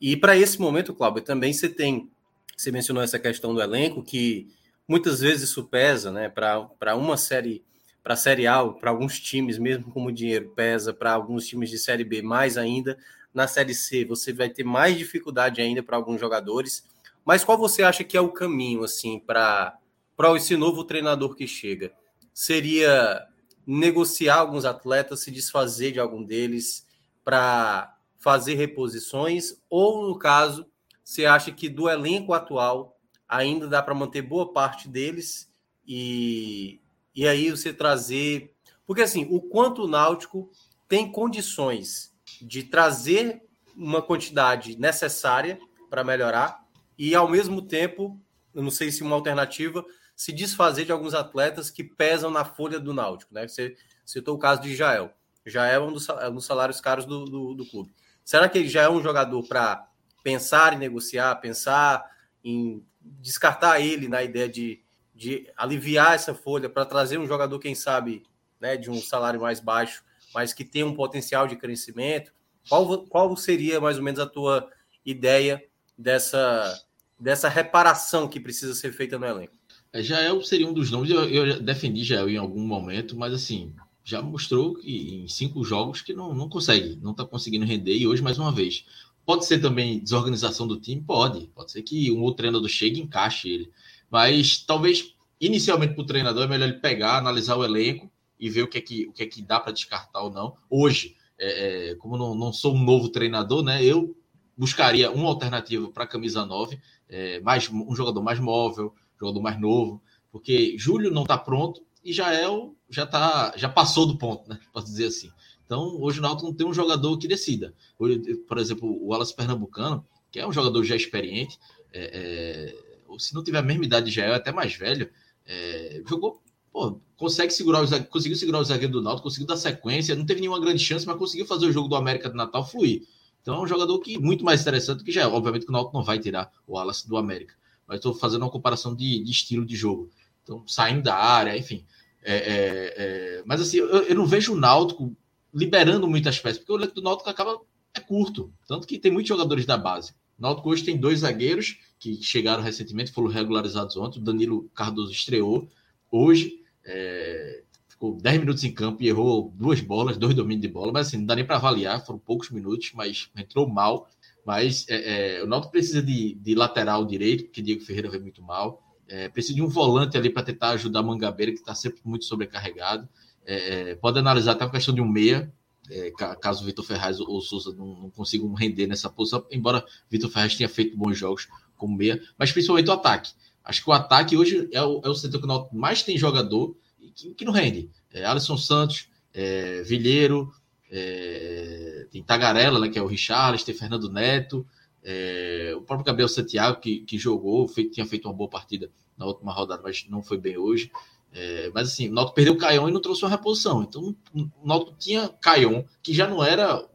E para esse momento, Cláudio, também você tem, você mencionou essa questão do elenco, que muitas vezes isso pesa, né? Para uma série, para a Série A, para alguns times, mesmo como dinheiro pesa, para alguns times de Série B mais ainda, na Série C você vai ter mais dificuldade ainda para alguns jogadores. Mas qual você acha que é o caminho assim para para esse novo treinador que chega? Seria negociar alguns atletas, se desfazer de algum deles para fazer reposições ou no caso, você acha que do elenco atual ainda dá para manter boa parte deles e e aí você trazer, porque assim, o quanto o Náutico tem condições de trazer uma quantidade necessária para melhorar e, ao mesmo tempo, eu não sei se uma alternativa, se desfazer de alguns atletas que pesam na folha do Náutico. Né? Você citou o caso de Jael. Jael é um dos, é um dos salários caros do, do, do clube. Será que ele já é um jogador para pensar em negociar, pensar em descartar ele na ideia de, de aliviar essa folha para trazer um jogador, quem sabe, né, de um salário mais baixo mas que tem um potencial de crescimento. Qual, qual seria mais ou menos a tua ideia dessa, dessa reparação que precisa ser feita no elenco? É, Jael seria um dos nomes, eu, eu defendi Jael em algum momento, mas assim, já mostrou que em cinco jogos que não, não consegue, não está conseguindo render, e hoje mais uma vez. Pode ser também desorganização do time? Pode. Pode ser que um outro treinador chegue e encaixe ele. Mas talvez, inicialmente, para o treinador, é melhor ele pegar, analisar o elenco e ver o que é que, o que, é que dá para descartar ou não. Hoje, é, é, como não, não sou um novo treinador, né, eu buscaria uma alternativa para a camisa 9, é, mais, um jogador mais móvel, jogador mais novo, porque Júlio não está pronto e Jael já tá, já passou do ponto, né? Posso dizer assim. Então, hoje o Náutico não tem um jogador que decida. Por exemplo, o Wallace Pernambucano que é um jogador já experiente, é, é, se não tiver a mesma idade de Jael, é até mais velho, é, jogou, pô, consegue segurar o, conseguiu segurar o zagueiro do Náutico, conseguiu dar sequência, não teve nenhuma grande chance, mas conseguiu fazer o jogo do América do Natal fluir. Então é um jogador que muito mais interessante que Jael. Obviamente que o Náutico não vai tirar o Wallace do América, mas estou fazendo uma comparação de, de, estilo de jogo. Então, saindo da área, enfim. É, é, é, mas assim, eu, eu, não vejo o Náutico liberando muitas peças, porque o elenco do Náutico acaba é curto. Tanto que tem muitos jogadores da base. O Náutico hoje tem dois zagueiros que chegaram recentemente, foram regularizados ontem. O Danilo Cardoso estreou hoje. É, ficou 10 minutos em campo e errou duas bolas, dois domínios de bola, mas assim, não dá nem para avaliar, foram poucos minutos, mas entrou mal. Mas é, é, o Náutico precisa de, de, lateral direito, porque Diego Ferreira veio muito mal. É, precisa de um volante ali para tentar ajudar Mangabeira, que está sempre muito sobrecarregado. É, é, pode analisar até a questão de um meia, é, caso o Vitor Ferraz ou o Souza não, não, consigam render nessa posição, embora Vitor Ferraz tenha feito bons jogos como meia, mas principalmente o ataque. Acho que o ataque hoje é o, é o setor que mais tem jogador que, que não rende. É, Alisson Santos, é, Vilheiro, é, tem Tagarela, né, que é o Richard, tem Fernando Neto, é, o próprio Gabriel Santiago, que, que jogou, tinha feito uma boa partida na última rodada, mas não foi bem hoje. É, mas assim, o Náutico perdeu o Caion e não trouxe uma reposição. Então, o Náutico tinha Caion, que já não era,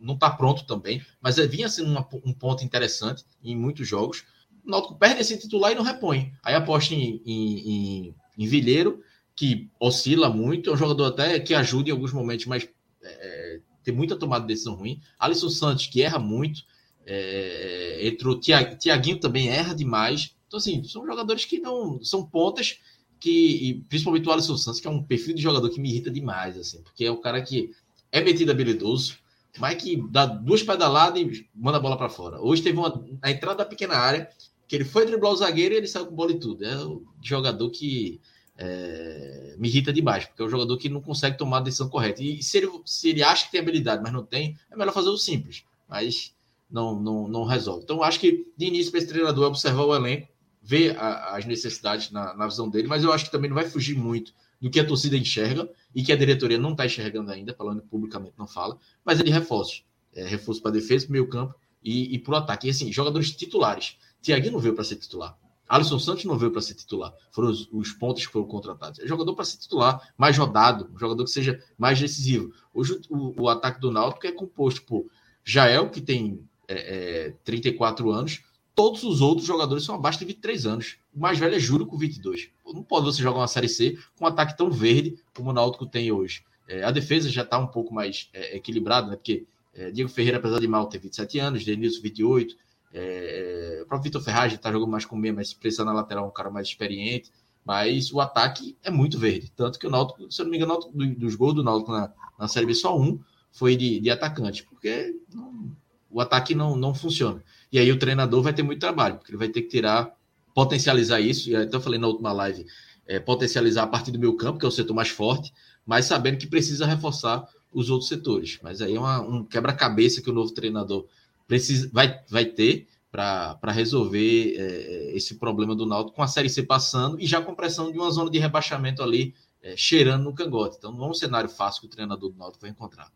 não está pronto também, mas é, vinha sendo uma, um ponto interessante em muitos jogos. O Náutico perde esse titular e não repõe. Aí aposta em, em, em, em Vilheiro, que oscila muito, é um jogador até que ajuda em alguns momentos, mas é, tem muita tomada de decisão ruim. Alisson Santos, que erra muito. É, entrou Tiaguinho também erra demais. Então, assim, são jogadores que não são pontas que, principalmente o Alisson Santos, que é um perfil de jogador que me irrita demais, assim, porque é o cara que é metido habilidoso, mas que dá duas pedaladas e manda a bola para fora. Hoje teve uma a entrada da pequena área, que ele foi driblar o zagueiro e ele saiu com bola e tudo. É o jogador que é, me irrita demais, porque é um jogador que não consegue tomar a decisão correta. E se ele, se ele acha que tem habilidade, mas não tem, é melhor fazer o simples, mas não, não, não resolve. Então, acho que de início para esse treinador é observar o elenco, ver a, as necessidades na, na, visão dele, mas eu acho que também não vai fugir muito do que a torcida enxerga e que a diretoria não está enxergando ainda, falando publicamente não fala, mas é de reforços. É, reforço para defesa, meio campo e, e para o ataque. E assim, jogadores titulares. Tiaguinho não veio para ser titular. Alisson Santos não veio para ser titular. Foram os, os, pontos que foram contratados. É jogador para ser titular, mais rodado, um jogador que seja mais decisivo. Hoje o, o ataque do Náutico é composto por Jael, que tem é, é, 34 anos, Todos os outros jogadores são abaixo de 23 anos. O mais velho é Júlio com 22. Não pode você jogar uma Série C com um ataque tão verde como o Náutico tem hoje. É, a defesa já está um pouco mais é, equilibrada, né? Porque é, Diego Ferreira, apesar de mal, tem 27 anos, Denilson 28. É, o próprio Vitor Ferraz está jogando mais com meia, mas precisa na lateral um cara mais experiente. Mas o ataque é muito verde. Tanto que o Náutico, se eu não me engano, dos gols do Náutico na, na Série B, só um foi de, de atacante, porque não, o ataque não, não funciona. E aí o treinador vai ter muito trabalho, porque ele vai ter que tirar, potencializar isso, e até eu falei na última live, é, potencializar a partir do meu campo, que é o setor mais forte, mas sabendo que precisa reforçar os outros setores. Mas aí é uma, um quebra-cabeça que o novo treinador precisa, vai, vai ter para resolver é, esse problema do Náutico com a Série C passando e já com pressão de uma zona de rebaixamento ali é, cheirando no cangote. Então não é um cenário fácil que o treinador do Náutico vai encontrar.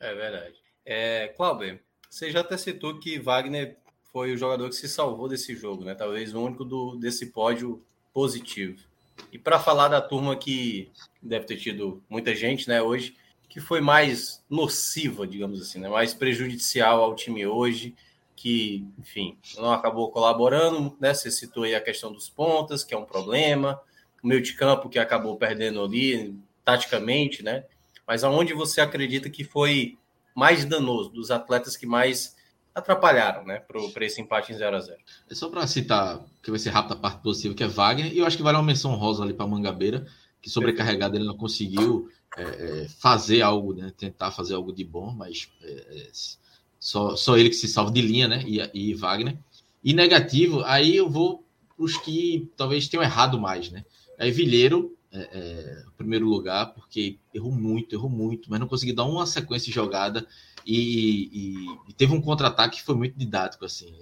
É verdade. É, Cláudio, você já até citou que Wagner foi o jogador que se salvou desse jogo, né? Talvez o único do, desse pódio positivo. E para falar da turma que deve ter tido muita gente, né, hoje, que foi mais nociva, digamos assim, né, mais prejudicial ao time hoje, que, enfim, não acabou colaborando, né? Você citou aí a questão dos pontas, que é um problema, o meio de campo que acabou perdendo ali taticamente, né? Mas aonde você acredita que foi mais danoso, dos atletas que mais atrapalharam, né, para esse empate em 0 a 0 É só para citar, que vai ser rápido a parte positiva, que é Wagner, e eu acho que vale uma menção rosa ali para Mangabeira, que sobrecarregado ele não conseguiu é, é, fazer algo, né, tentar fazer algo de bom, mas é, é, só, só ele que se salva de linha, né, e, e Wagner. E negativo, aí eu vou para os que talvez tenham errado mais, né. Aí Vilheiro, é, é, primeiro lugar, porque errou muito, errou muito, mas não conseguiu dar uma sequência de jogada e, e, e teve um contra-ataque que foi muito didático, assim.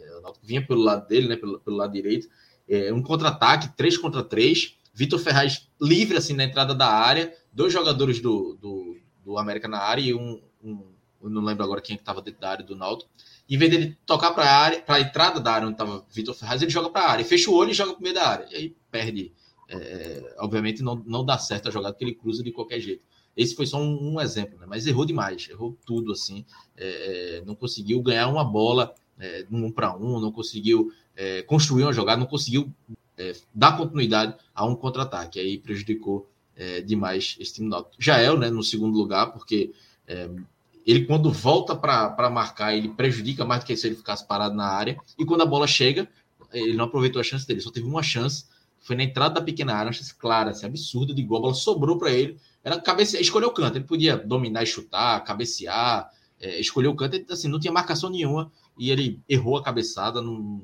Vinha pelo lado dele, né, pelo, pelo lado direito, um contra-ataque, 3 contra 3, Vitor Ferraz livre, assim, na entrada da área, dois jogadores do, do, do América na área e um, um não lembro agora quem estava dentro da área do Náutico, em vez dele tocar para a área, para a entrada da área onde estava Vitor Ferraz, ele joga para a área, fecha o olho e joga para o meio da área. E aí perde. É, é, obviamente não, não dá certo a jogada que ele cruza de qualquer jeito. Esse foi só um, um exemplo, né? mas errou demais, errou tudo assim. É, é não conseguiu ganhar uma bola é, um para um, não conseguiu é, construir uma jogada, não conseguiu dar continuidade a um contra-ataque. Aí prejudicou demais esse time do Jael, né, no segundo lugar, porque ele quando volta para marcar, ele prejudica mais do que se ele ficasse parado na área. E quando a bola chega, ele não aproveitou a chance dele, só teve uma chance. Foi na entrada da pequena área, uma chance clara, assim, absurda de gol. A bola sobrou para ele. Era cabecear, escolheu o canto. Ele podia dominar e chutar, cabecear, é, escolheu o canto. Ele, assim, não tinha marcação nenhuma e ele errou a cabeçada. Não, não,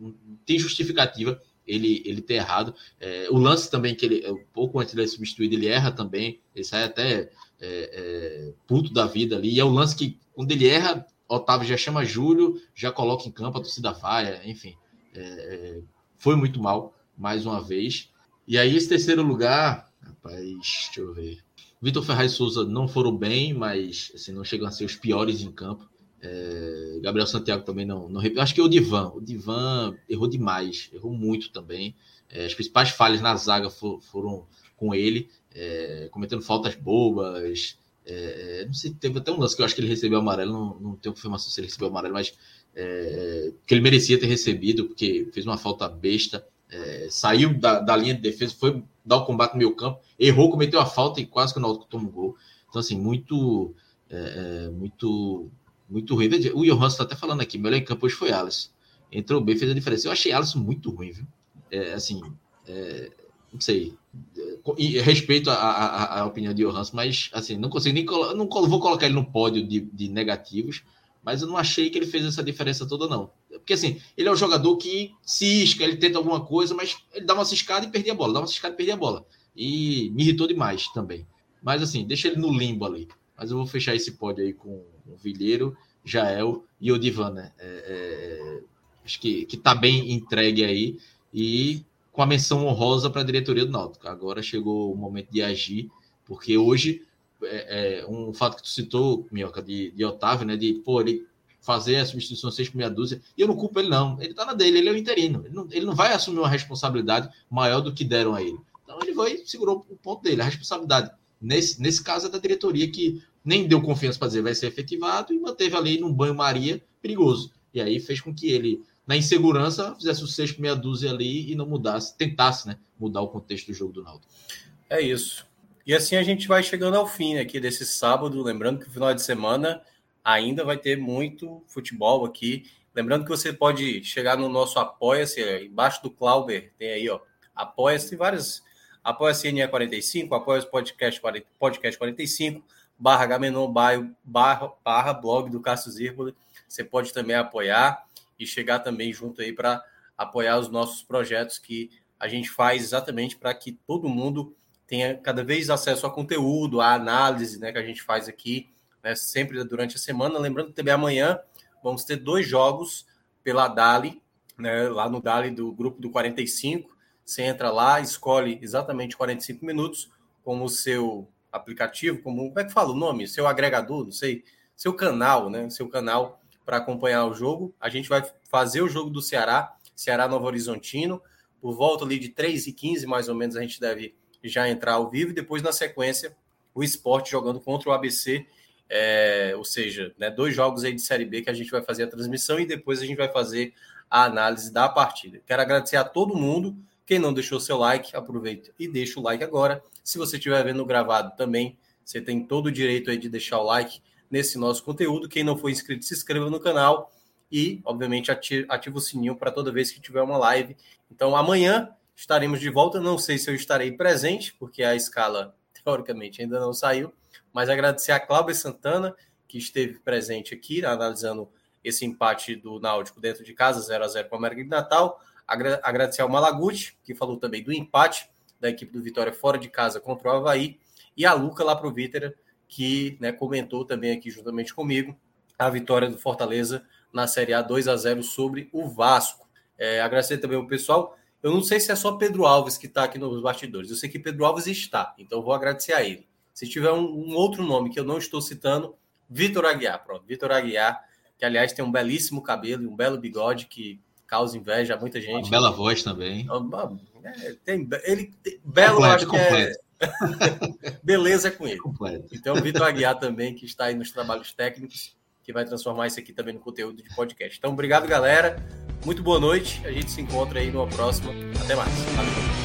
não tem justificativa ele, ele ter errado. É, o lance também, que ele, um pouco antes de ser substituído, ele erra também. Ele sai até é, é, puto da vida ali. E é o lance que, quando ele erra, Otávio já chama Júlio, já coloca em campo, a torcida vai, enfim. É, é, foi muito mal, mais uma vez. E aí, esse terceiro lugar, rapaz, deixa eu ver. Vitor Ferraz e Souza não foram bem, mas assim, não chegam a ser os piores em campo. É, Gabriel Santiago também não, não. Acho que o Divan. O Divan errou demais, errou muito também. É, as principais falhas na zaga for, foram com ele é, cometendo faltas bobas. É, é, não sei, teve até um lance que eu acho que ele recebeu amarelo, não, não tenho confirmação se ele recebeu amarelo, mas é, que ele merecia ter recebido, porque fez uma falta besta, saiu da, da, linha de defesa, foi dar o combate no meio campo, errou, cometeu a falta e quase que o Náutico tomou um gol. Então, assim, muito, muito, muito ruim. O Johan está até falando aqui, melhor em campo hoje foi Alisson. Entrou bem, fez a diferença. Eu achei Alisson muito ruim, viu? assim, não sei, e respeito a, a, a, opinião de Johansson, mas assim, não consigo nem não vou colocar ele no pódio de, de, negativos, mas eu não achei que ele fez essa diferença toda, não. Porque assim, ele é um jogador que cisca, ele tenta alguma coisa, mas ele dá uma ciscada e perdia a bola, dá uma ciscada e perdia a bola. E me irritou demais também. Mas assim, deixa ele no limbo ali. Mas eu vou fechar esse pódio aí com o Vilheiro, Jael e o Divan, né? É, é, acho que, que tá bem entregue aí. E com a menção honrosa para a diretoria do Náutico. Agora chegou o momento de agir, porque hoje é, é um fato que tu citou, Minhoca, de, de Otávio, né? De pô, ele fazer a substituição 6 por meia dúzia, e eu não culpo ele, não. Ele tá na dele, ele é o interino. Ele não, ele não vai assumir uma responsabilidade maior do que deram a ele. Então ele vai segurou o ponto dele. A responsabilidade, nesse, nesse caso, é da diretoria que nem deu confiança para dizer vai ser efetivado e manteve ali num banho-maria perigoso. E aí fez com que ele na insegurança, fizesse o por meia dúzia ali e não mudasse, tentasse né, mudar o contexto do jogo do Náutico. É isso. E assim a gente vai chegando ao fim aqui desse sábado. Lembrando que o final de semana ainda vai ter muito futebol aqui. Lembrando que você pode chegar no nosso Apoia-se, embaixo do Clauber, tem aí, ó, Apoia-se, vários. Apoia-se NE45, Apoia-se Podcast, podcast 45, barra Gamenon, barra, barra blog do Cássio Zirpoli. Você pode também apoiar e chegar também junto aí para apoiar os nossos projetos que a gente faz exatamente para que todo mundo tenha cada vez acesso a conteúdo, a análise né, que a gente faz aqui, né, sempre durante a semana. Lembrando que também amanhã vamos ter dois jogos pela Dali, né, lá no Dali do grupo do 45. Você entra lá, escolhe exatamente 45 minutos como o seu aplicativo, como, como é que fala o nome? Seu agregador, não sei, seu canal, né? Seu canal para acompanhar o jogo. A gente vai fazer o jogo do Ceará, Ceará Novo Horizontino. Por volta ali de 3 e 15 mais ou menos, a gente deve já entrar ao vivo. E depois, na sequência, o esporte jogando contra o ABC. É, ou seja, né, dois jogos aí de Série B que a gente vai fazer a transmissão e depois a gente vai fazer a análise da partida. Quero agradecer a todo mundo. Quem não deixou seu like, aproveita e deixa o like agora. Se você estiver vendo gravado também, você tem todo o direito aí de deixar o like nesse nosso conteúdo. Quem não for inscrito, se inscreva no canal e, obviamente, ative o sininho para toda vez que tiver uma live. Então, amanhã estaremos de volta. Não sei se eu estarei presente, porque a escala, <laughs> teoricamente, ainda não saiu. Mas agradecer a Cláudia Santana, que esteve presente aqui, analisando esse empate do Náutico dentro de casa, 0 a 0 com a América de Natal. Agradecer ao Malaguti, que falou também do empate da equipe do Vitória fora de casa contra o Havaí. E a Luca lá para o Vítera, que né, comentou também aqui juntamente comigo a vitória do Fortaleza na Série A 2 a 0 sobre o Vasco. É, agradecer também o pessoal. Eu não sei se é só Pedro Alves que está aqui nos bastidores. Eu sei que Pedro Alves está, então vou agradecer a ele. Se tiver um, um outro nome que eu não estou citando, Vitor Aguiar. Pronto, Vitor Aguiar que aliás tem um belíssimo cabelo e um belo bigode que causa inveja a muita gente. Uma bela voz também. É, tem, ele tem, belo completo, acho que é completo. é <laughs> beleza com ele. Completo. Então, Vitor Aguiar também, que está aí nos trabalhos técnicos, que vai transformar isso aqui também no conteúdo de podcast. Então, obrigado, galera. Muito boa noite. A gente se encontra aí numa próxima. Até mais. Valeu.